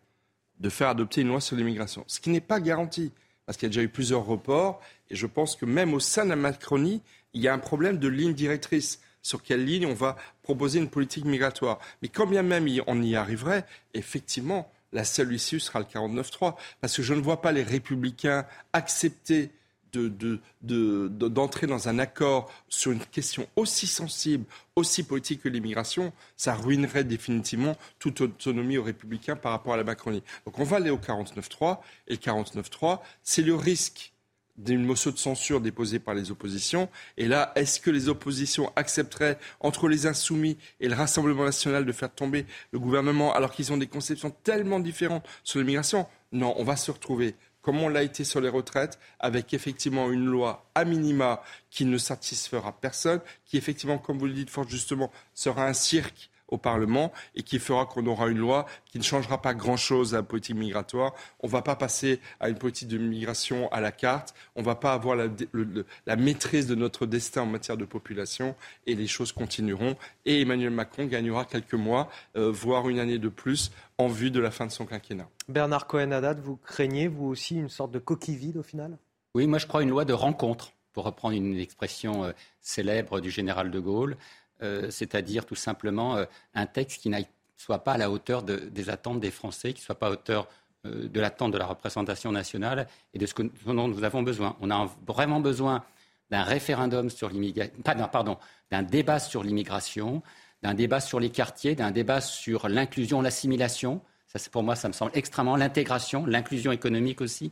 de faire adopter une loi sur l'immigration, ce qui n'est pas garanti, parce qu'il y a déjà eu plusieurs reports, et je pense que même au sein de la Macronie, il y a un problème de ligne directrice sur quelle ligne on va proposer une politique migratoire. Mais quand bien même on y arriverait, effectivement, la seule issue sera le 49-3. Parce que je ne vois pas les républicains accepter d'entrer dans un accord sur une question aussi sensible, aussi politique que l'immigration, ça ruinerait définitivement toute autonomie aux républicains par rapport à la Macronie. Donc on va aller au 49-3, et le 49-3, c'est le risque d'une motion de censure déposée par les oppositions. Et là, est-ce que les oppositions accepteraient, entre les insoumis et le Rassemblement national, de faire tomber le gouvernement alors qu'ils ont des conceptions tellement différentes sur l'immigration? Non, on va se retrouver comme on l'a été sur les retraites, avec effectivement une loi à minima qui ne satisfera personne, qui effectivement, comme vous le dites fort justement, sera un cirque au Parlement et qui fera qu'on aura une loi qui ne changera pas grand-chose à la politique migratoire. On ne va pas passer à une politique de migration à la carte. On ne va pas avoir la, maîtrise de notre destin en matière de population et les choses continueront. Et Emmanuel Macron gagnera quelques mois, euh, voire une année de plus en vue de la fin de son quinquennat. Bernard Cohen-Haddad, vous craignez, vous aussi, une sorte de coquille vide au final? Oui, moi je crois une loi de rencontre pour reprendre une expression euh, célèbre du général de Gaulle. Euh, c'est-à-dire tout simplement euh, un texte qui ne soit pas à la hauteur des attentes des Français, qui ne soit pas à hauteur euh, de l'attente de la représentation nationale et de ce, dont nous avons besoin. On a vraiment besoin d'un référendum sur l'immigration, pardon, d'un débat sur l'immigration, d'un débat sur les quartiers, d'un débat sur l'inclusion, l'assimilation. Ça, pour moi, ça me semble extrêmement l'intégration, l'inclusion économique aussi,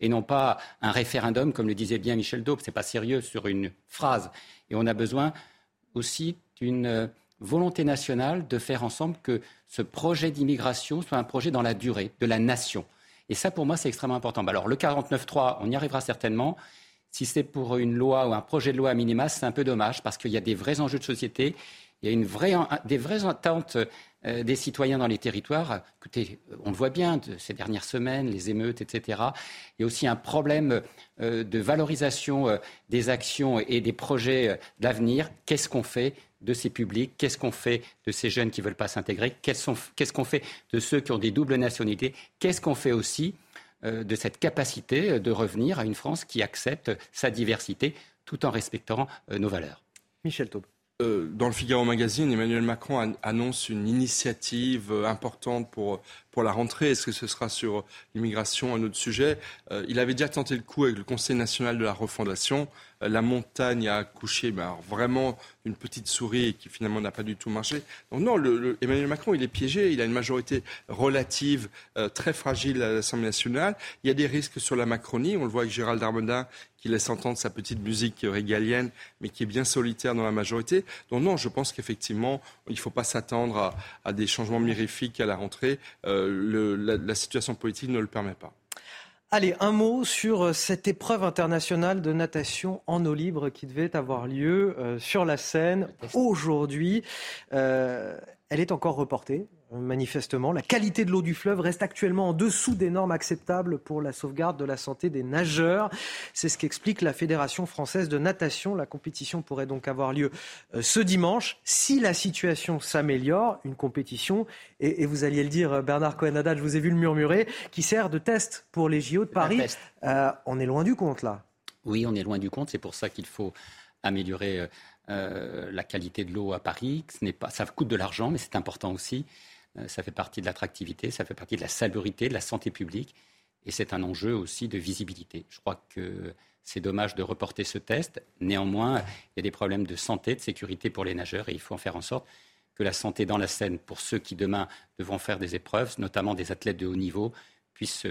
et non pas un référendum, comme le disait bien Michel Daube. C'est pas sérieux sur une phrase. Et on a besoin aussi d'une euh, volonté nationale de faire ensemble que ce projet d'immigration soit un projet dans la durée de la nation. Et ça, pour moi, c'est extrêmement important. Bah, alors, le 49.3, on y arrivera certainement. Si c'est pour une loi ou un projet de loi à minima, c'est un peu dommage parce qu'il y a des vrais enjeux de société, il y a une vraie, des vraies attentes euh, des citoyens dans les territoires. Écoutez, on le voit bien ces dernières semaines, les émeutes, etc. Il y a aussi un problème euh, de valorisation des actions et des projets d'avenir. Qu'est-ce qu'on fait de ces publics, qu'est-ce qu'on fait de ces jeunes qui ne veulent pas s'intégrer, qu'est-ce qu'on fait de ceux qui ont des doubles nationalités, qu'est-ce qu'on fait aussi euh, de cette capacité de revenir à une France qui accepte sa diversité tout en respectant euh, nos valeurs? Michel Taube. Euh, dans le Figaro Magazine, Emmanuel Macron annonce une initiative importante pour pour la rentrée. Est-ce que ce sera sur l'immigration, un autre sujet? Euh, Il avait déjà tenté le coup avec le Conseil national de la refondation. Euh, la montagne a accouché mais vraiment une petite souris qui finalement n'a pas du tout marché. Donc non, Emmanuel Macron, il est piégé. Il a une majorité relative euh, très fragile à l'Assemblée nationale. Il y a des risques sur la Macronie. On le voit avec Gérald Darmanin qui laisse entendre sa petite musique régalienne, mais qui est bien solitaire dans la majorité. Donc non, je pense qu'effectivement, il ne faut pas s'attendre à, des changements mirifiques à la rentrée la, situation politique ne le permet pas. Allez, un mot sur cette épreuve internationale de natation en eau libre qui devait avoir lieu euh, sur la Seine aujourd'hui. Euh, elle est encore reportée manifestement. La qualité de l'eau du fleuve reste actuellement en dessous des normes acceptables pour la sauvegarde de la santé des nageurs. C'est ce qu'explique la Fédération française de natation. La compétition pourrait donc avoir lieu euh, ce dimanche. Si la situation s'améliore, une compétition, et, vous alliez le dire, Bernard cohen je vous ai vu le murmurer, qui sert de test pour les JO de Paris. Euh, on est loin du compte là. Oui, on est loin du compte. C'est pour ça qu'il faut améliorer euh, la qualité de l'eau à Paris. Ce n'est pas, ça coûte de l'argent, mais c'est important aussi. Euh, ça fait partie de l'attractivité, ça fait partie de la salubrité, de la santé publique. Et c'est un enjeu aussi de visibilité. Je crois que c'est dommage de reporter ce test. Néanmoins, il y a des problèmes de santé, de sécurité pour les nageurs et il faut en faire en sorte que la santé dans la Seine, pour ceux qui demain devront faire des épreuves, notamment des athlètes de haut niveau, puisse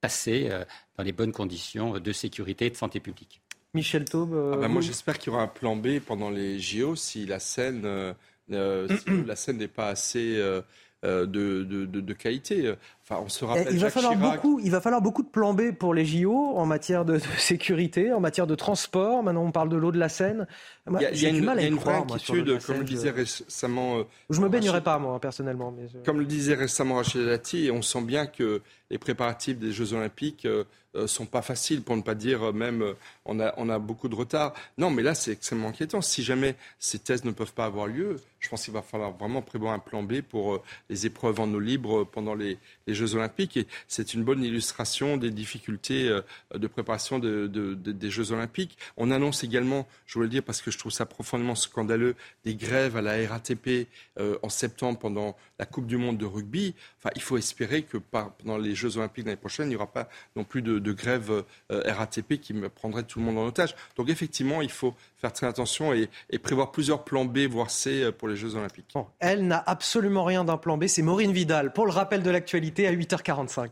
passer euh, dans les bonnes conditions de sécurité et de santé publique. Michel Taube euh, ah bah, Moi, j'espère qu'il y aura un plan B pendant les JO si la Seine, la Seine n'est pas assez euh, de, qualité. Il Enfin, on se Eh, rappelle il, va Jacques falloir Chirac. beaucoup, il va falloir beaucoup de plans B pour les JO en matière de, de sécurité, en matière de transport. Maintenant, on parle de l'eau de la Seine. Il y a, y a une, mal à y a y une vraie croire, de inquiétude, comme le disait récemment. euh, Je me baignerai Rachid- pas, moi, personnellement. Mais je- Comme le disait récemment Rachid Dati, on sent bien que les préparatifs des Jeux Olympiques euh, euh, sont pas faciles, pour ne pas dire euh, même euh, on, a, on a beaucoup de retard. Non, mais là, c'est extrêmement inquiétant. Si jamais ces tests ne peuvent pas avoir lieu, je pense qu'il va falloir vraiment prévoir un plan B pour euh, les épreuves en eau libre euh, pendant les, les Jeux Olympiques. Et c'est une bonne illustration des difficultés euh, de préparation de- de- de- des Jeux Olympiques. On annonce également, je voulais le dire parce que je trouve ça profondément scandaleux, des grèves à la RATP euh, en septembre pendant la Coupe du Monde de rugby. Enfin, il faut espérer que pendant les Jeux Olympiques l'année prochaine, il n'y aura pas non plus de, de grève euh, RATP qui me prendrait tout le monde en otage. Donc effectivement, il faut faire très attention et, prévoir plusieurs plans B, voire C euh, pour les Jeux Olympiques. Elle n'a absolument rien d'un plan B. C'est Maureen Vidal pour le rappel de l'actualité à 8h45.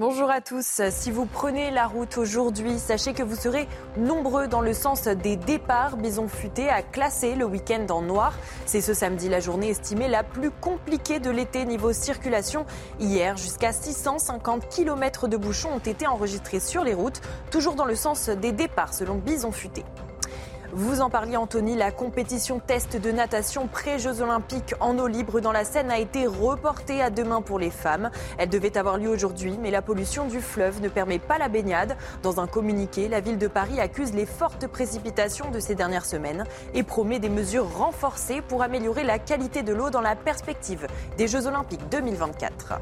Bonjour à tous. Si vous prenez la route aujourd'hui, sachez que vous serez nombreux dans le sens des départs. Bison futé a classé le week-end en noir. C'est ce samedi la journée estimée la plus compliquée de l'été niveau circulation. Hier, jusqu'à 650 km de bouchons ont été enregistrés sur les routes, toujours dans le sens des départs selon Bison futé. Vous en parliez, Anthony, la compétition test de natation pré-Jeux Olympiques en eau libre dans la Seine a été reportée à demain pour les femmes. Elle devait avoir lieu aujourd'hui, mais la pollution du fleuve ne permet pas la baignade. Dans un communiqué, la ville de Paris accuse les fortes précipitations de ces dernières semaines et promet des mesures renforcées pour améliorer la qualité de l'eau dans la perspective des Jeux Olympiques 2024.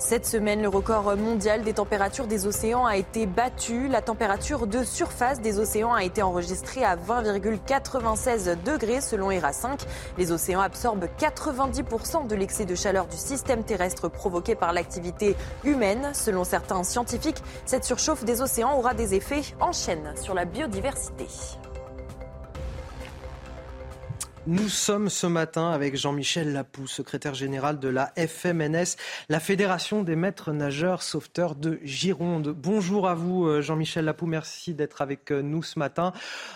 Cette semaine, le record mondial des températures des océans a été battu. La température de surface des océans a été enregistrée à 20,96 degrés selon ERA5. Les océans absorbent 90% de l'excès de chaleur du système terrestre provoqué par l'activité humaine. Selon certains scientifiques, cette surchauffe des océans aura des effets en chaîne sur la biodiversité. Nous sommes ce matin avec Jean-Michel Lapou, secrétaire général de la FMNS, la Fédération des maîtres nageurs sauveteurs de Gironde. Bonjour à vous, euh, Jean-Michel Lapou. Merci d'être avec euh, nous ce matin.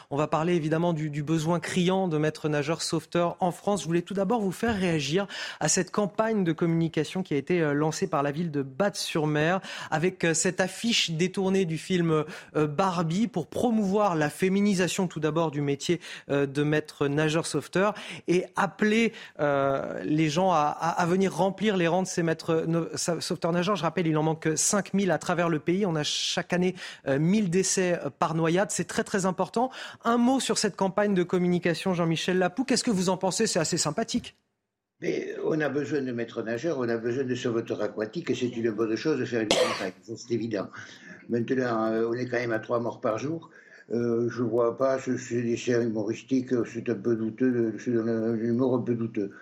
On va parler évidemment du, besoin criant de maîtres nageurs sauveteurs en France. Je voulais tout d'abord vous faire réagir à cette campagne de communication qui a été euh, lancée par la ville de Batte-sur-Mer avec cette affiche détournée du film Barbie pour promouvoir la féminisation tout d'abord du métier de maître nageur sauveteur et appeler euh, les gens à, venir remplir les rangs de ces maîtres sauveteurs nageurs. Je rappelle, il en manque 5000 à travers le pays. On a chaque année euh, 1000 décès euh, par noyade. C'est très très important. Un mot sur cette campagne de communication, Jean-Michel Lapou. Qu'est-ce que vous en pensez? C'est assez sympathique. On a besoin de maîtres nageurs, on a besoin de sauveteurs aquatiques, et c'est une bonne chose de faire une campagne, c'est évident. Maintenant, euh, on est quand même à trois morts par jour. Euh, je ne vois pas ce, ce dessin humoristique, c'est un peu douteux, c'est un humour un peu douteux.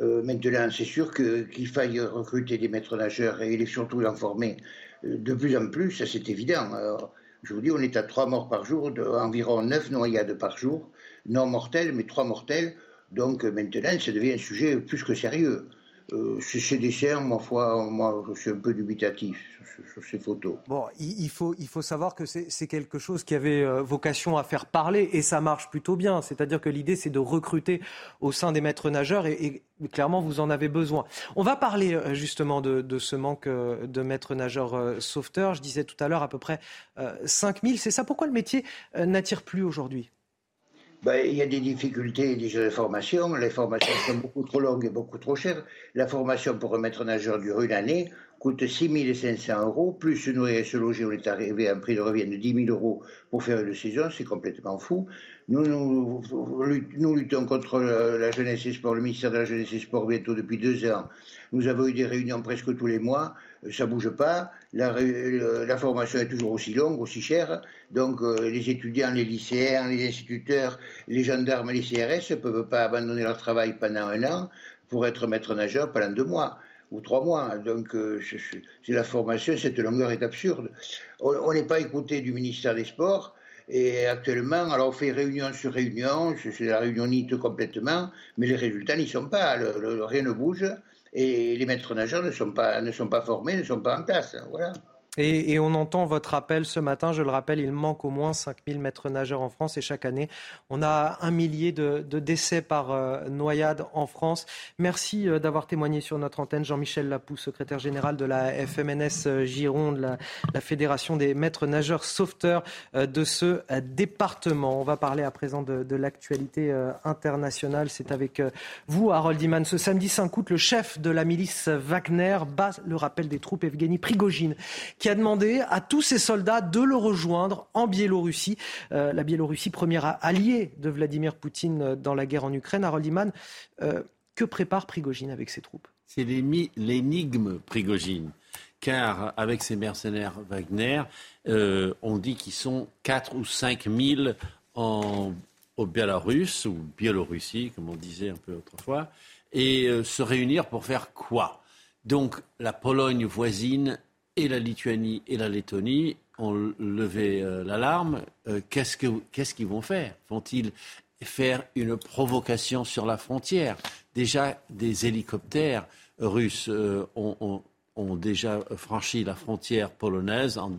Euh, maintenant, c'est sûr qu'il faille recruter des maîtres nageurs et surtout en former euh, de plus en plus, ça c'est évident. Je vous dis, on est à trois morts par jour, environ neuf noyades par jour, non mortelles, mais trois mortelles. Donc maintenant, ça devient un sujet plus que sérieux. Euh, ces ces dessins, ma moi, je suis un peu dubitatif sur, ces photos. Bon, il, faut, il faut savoir que c'est c'est quelque chose qui avait euh, vocation à faire parler et ça marche plutôt bien. C'est-à-dire que l'idée, c'est de recruter au sein des maîtres nageurs et, clairement, vous en avez besoin. On va parler euh, justement de, de ce manque de maîtres nageurs sauveteurs. Je disais tout à l'heure à peu près euh, 5000. C'est ça pourquoi le métier n'attire plus aujourd'hui? Ben, il y a des difficultés déjà de formation. Les formations sont beaucoup trop longues et beaucoup trop chères. La formation pour un maître nageur dure une année, coûte 6 500 euros, plus se nourrir et se loger, on est arrivé à un prix de revient de 10 000 euros pour faire une saison, c'est complètement fou. Nous, nous, nous luttons contre la jeunesse et sport, le ministère de la jeunesse et sport bientôt depuis deux ans. Nous avons eu des réunions presque tous les mois, ça bouge pas, la formation est toujours aussi longue, aussi chère, donc euh, les étudiants, les lycéens, les instituteurs, les gendarmes, les CRS ne peuvent pas abandonner leur travail pendant un an pour être maître nageur pendant deux mois ou trois mois. Donc, euh, c'est- la formation, cette longueur est absurde. On n'est pas écouté du ministère des Sports. Et actuellement, alors on fait réunion sur réunion, c'est la réunionnite complètement, mais les résultats n'y sont pas, rien ne bouge, et les maîtres nageurs ne sont pas, ne sont pas formés, ne sont pas en place. hein, Voilà. Et, on entend votre appel ce matin. Je le rappelle, il manque au moins 5000 maîtres nageurs en France et chaque année, on a un millier de, décès par euh, noyade en France. Merci euh, d'avoir témoigné sur notre antenne. Jean-Michel Lapou, secrétaire général de la FMNS euh, Gironde, la, Fédération des maîtres nageurs sauveteurs de ce département. On va parler à présent de, de l'actualité internationale. C'est avec vous, Harold Iman. Ce samedi 5 août, le chef de la milice Wagner bat le rappel des troupes Evgeny Prigogine qui a demandé à tous ses soldats de le rejoindre en Biélorussie. Euh, la Biélorussie, première alliée de Vladimir Poutine euh, dans la guerre en Ukraine. Harold Iman, euh, que prépare Prigogine avec ses troupes? C'est l'énigme Prigogine. Car avec ses mercenaires Wagner, on dit qu'ils sont 4 ou 5 000 en, au ou Biélorussie, comme on disait un peu autrefois, et se réunir pour faire quoi? Donc la Pologne voisine et la Lituanie et la Lettonie ont levé euh, l'alarme. Euh, qu'est-ce, qu'ils vont faire? Vont-ils faire une provocation sur la frontière? Déjà, des hélicoptères russes euh, ont, déjà franchi la frontière polonaise en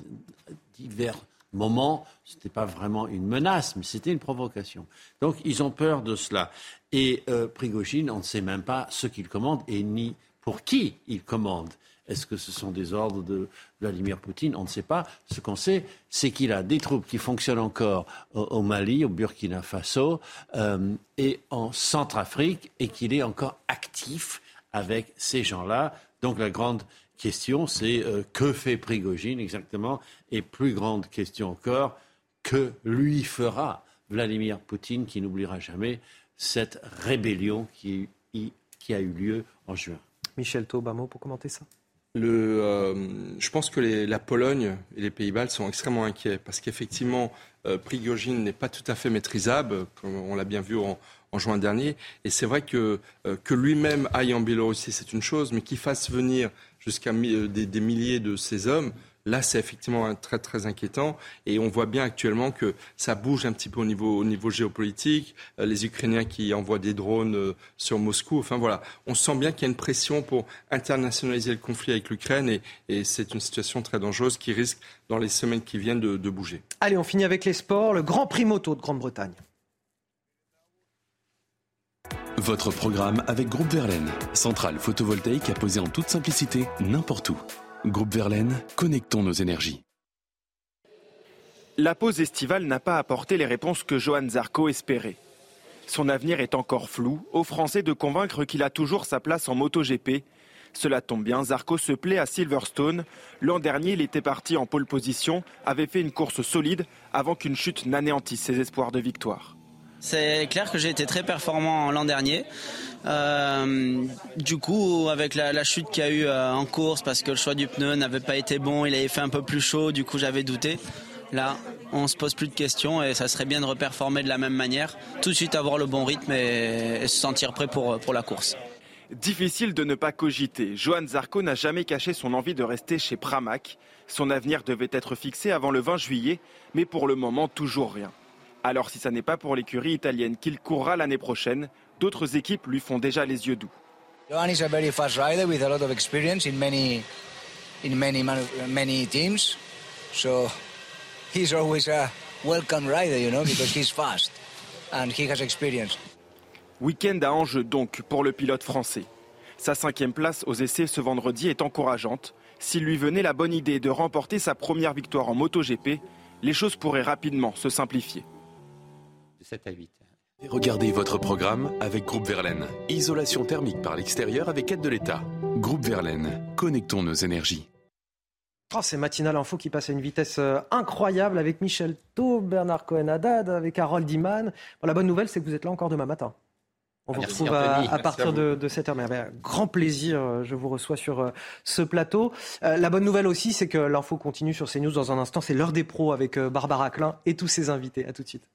divers moments. Ce n'était pas vraiment une menace, mais c'était une provocation. Donc, ils ont peur de cela. Et Prigogine, on ne sait même pas ce qu'il commande et ni pour qui il commande. Est-ce que ce sont des ordres de Vladimir Poutine? On ne sait pas. Ce qu'on sait, c'est qu'il a des troupes qui fonctionnent encore au, Mali, au Burkina Faso euh, et en Centrafrique et qu'il est encore actif avec ces gens-là. Donc la grande question, c'est euh, que fait Prigogine exactement? Et plus grande question encore, que lui fera Vladimir Poutine qui n'oubliera jamais cette rébellion qui, qui a eu lieu en juin? Michel Taubamo pour commenter ça? Le, euh, je pense que les, la Pologne et les Pays-Bas sont extrêmement inquiets parce qu'effectivement, euh, Prigogine n'est pas tout à fait maîtrisable, comme on l'a bien vu en, juin dernier. Et c'est vrai que, euh, que lui-même aille en Biélorussie, c'est une chose, mais qu'il fasse venir jusqu'à des, des, milliers de ces hommes, Là, c'est effectivement très très inquiétant et on voit bien actuellement que ça bouge un petit peu au niveau, au niveau géopolitique. Euh, les Ukrainiens qui envoient des drones euh, sur Moscou. Enfin voilà, on sent bien qu'il y a une pression pour internationaliser le conflit avec l'Ukraine et, et c'est une situation très dangereuse qui risque dans les semaines qui viennent de, de bouger. Allez, on finit avec les sports. Le Grand Prix moto de Grande-Bretagne. Votre programme avec Groupe Verlaine, centrale photovoltaïque à poser en toute simplicité n'importe où. Groupe Verlaine, connectons nos énergies. La pause estivale n'a pas apporté les réponses que Johan Zarco espérait. Son avenir est encore flou, aux Français de convaincre qu'il a toujours sa place en MotoGP. Cela tombe bien, Zarco se plaît à Silverstone. L'an dernier, il était parti en pole position, avait fait une course solide avant qu'une chute n'anéantisse ses espoirs de victoire. C'est clair que j'ai été très performant l'an dernier. Euh, du coup, avec la, chute qu'il y a eu euh, en course, parce que le choix du pneu n'avait pas été bon, il avait fait un peu plus chaud, du coup j'avais douté. Là, on se pose plus de questions et ça serait bien de reperformer de la même manière, tout de suite avoir le bon rythme et, se sentir prêt pour, pour la course. Difficile de ne pas cogiter. Johan Zarco n'a jamais caché son envie de rester chez Pramac. Son avenir devait être fixé avant le 20 juillet, mais pour le moment, toujours rien. Alors si ça n'est pas pour l'écurie italienne qu'il courra l'année prochaine, d'autres équipes lui font déjà les yeux doux. Johan is a very fast rider with a lot of experience in many in many many teams. So he's always a welcome rider, you know, because he's fast and he has experience. Week-end à enjeu donc pour le pilote français. Sa cinquième place aux essais ce vendredi est encourageante. S'il lui venait la bonne idée de remporter sa première victoire en MotoGP, les choses pourraient rapidement se simplifier. Regardez votre programme avec Groupe Verlaine. Isolation thermique par l'extérieur avec aide de l'État. Groupe Verlaine, connectons nos énergies. Oh, c'est Matinal Info qui passe à une vitesse euh, incroyable avec Michel Taub, Bernard Cohen-Haddad, avec Harold Iman. la bonne nouvelle, c'est que vous êtes là encore demain matin. On vous retrouve à, partir de, de, cette heure. Mais avec grand plaisir, euh, je vous reçois sur euh, ce plateau. la bonne nouvelle aussi, c'est que l'info continue sur CNews dans un instant. C'est l'heure des pros avec Barbara Klein et tous ses invités. À tout de suite.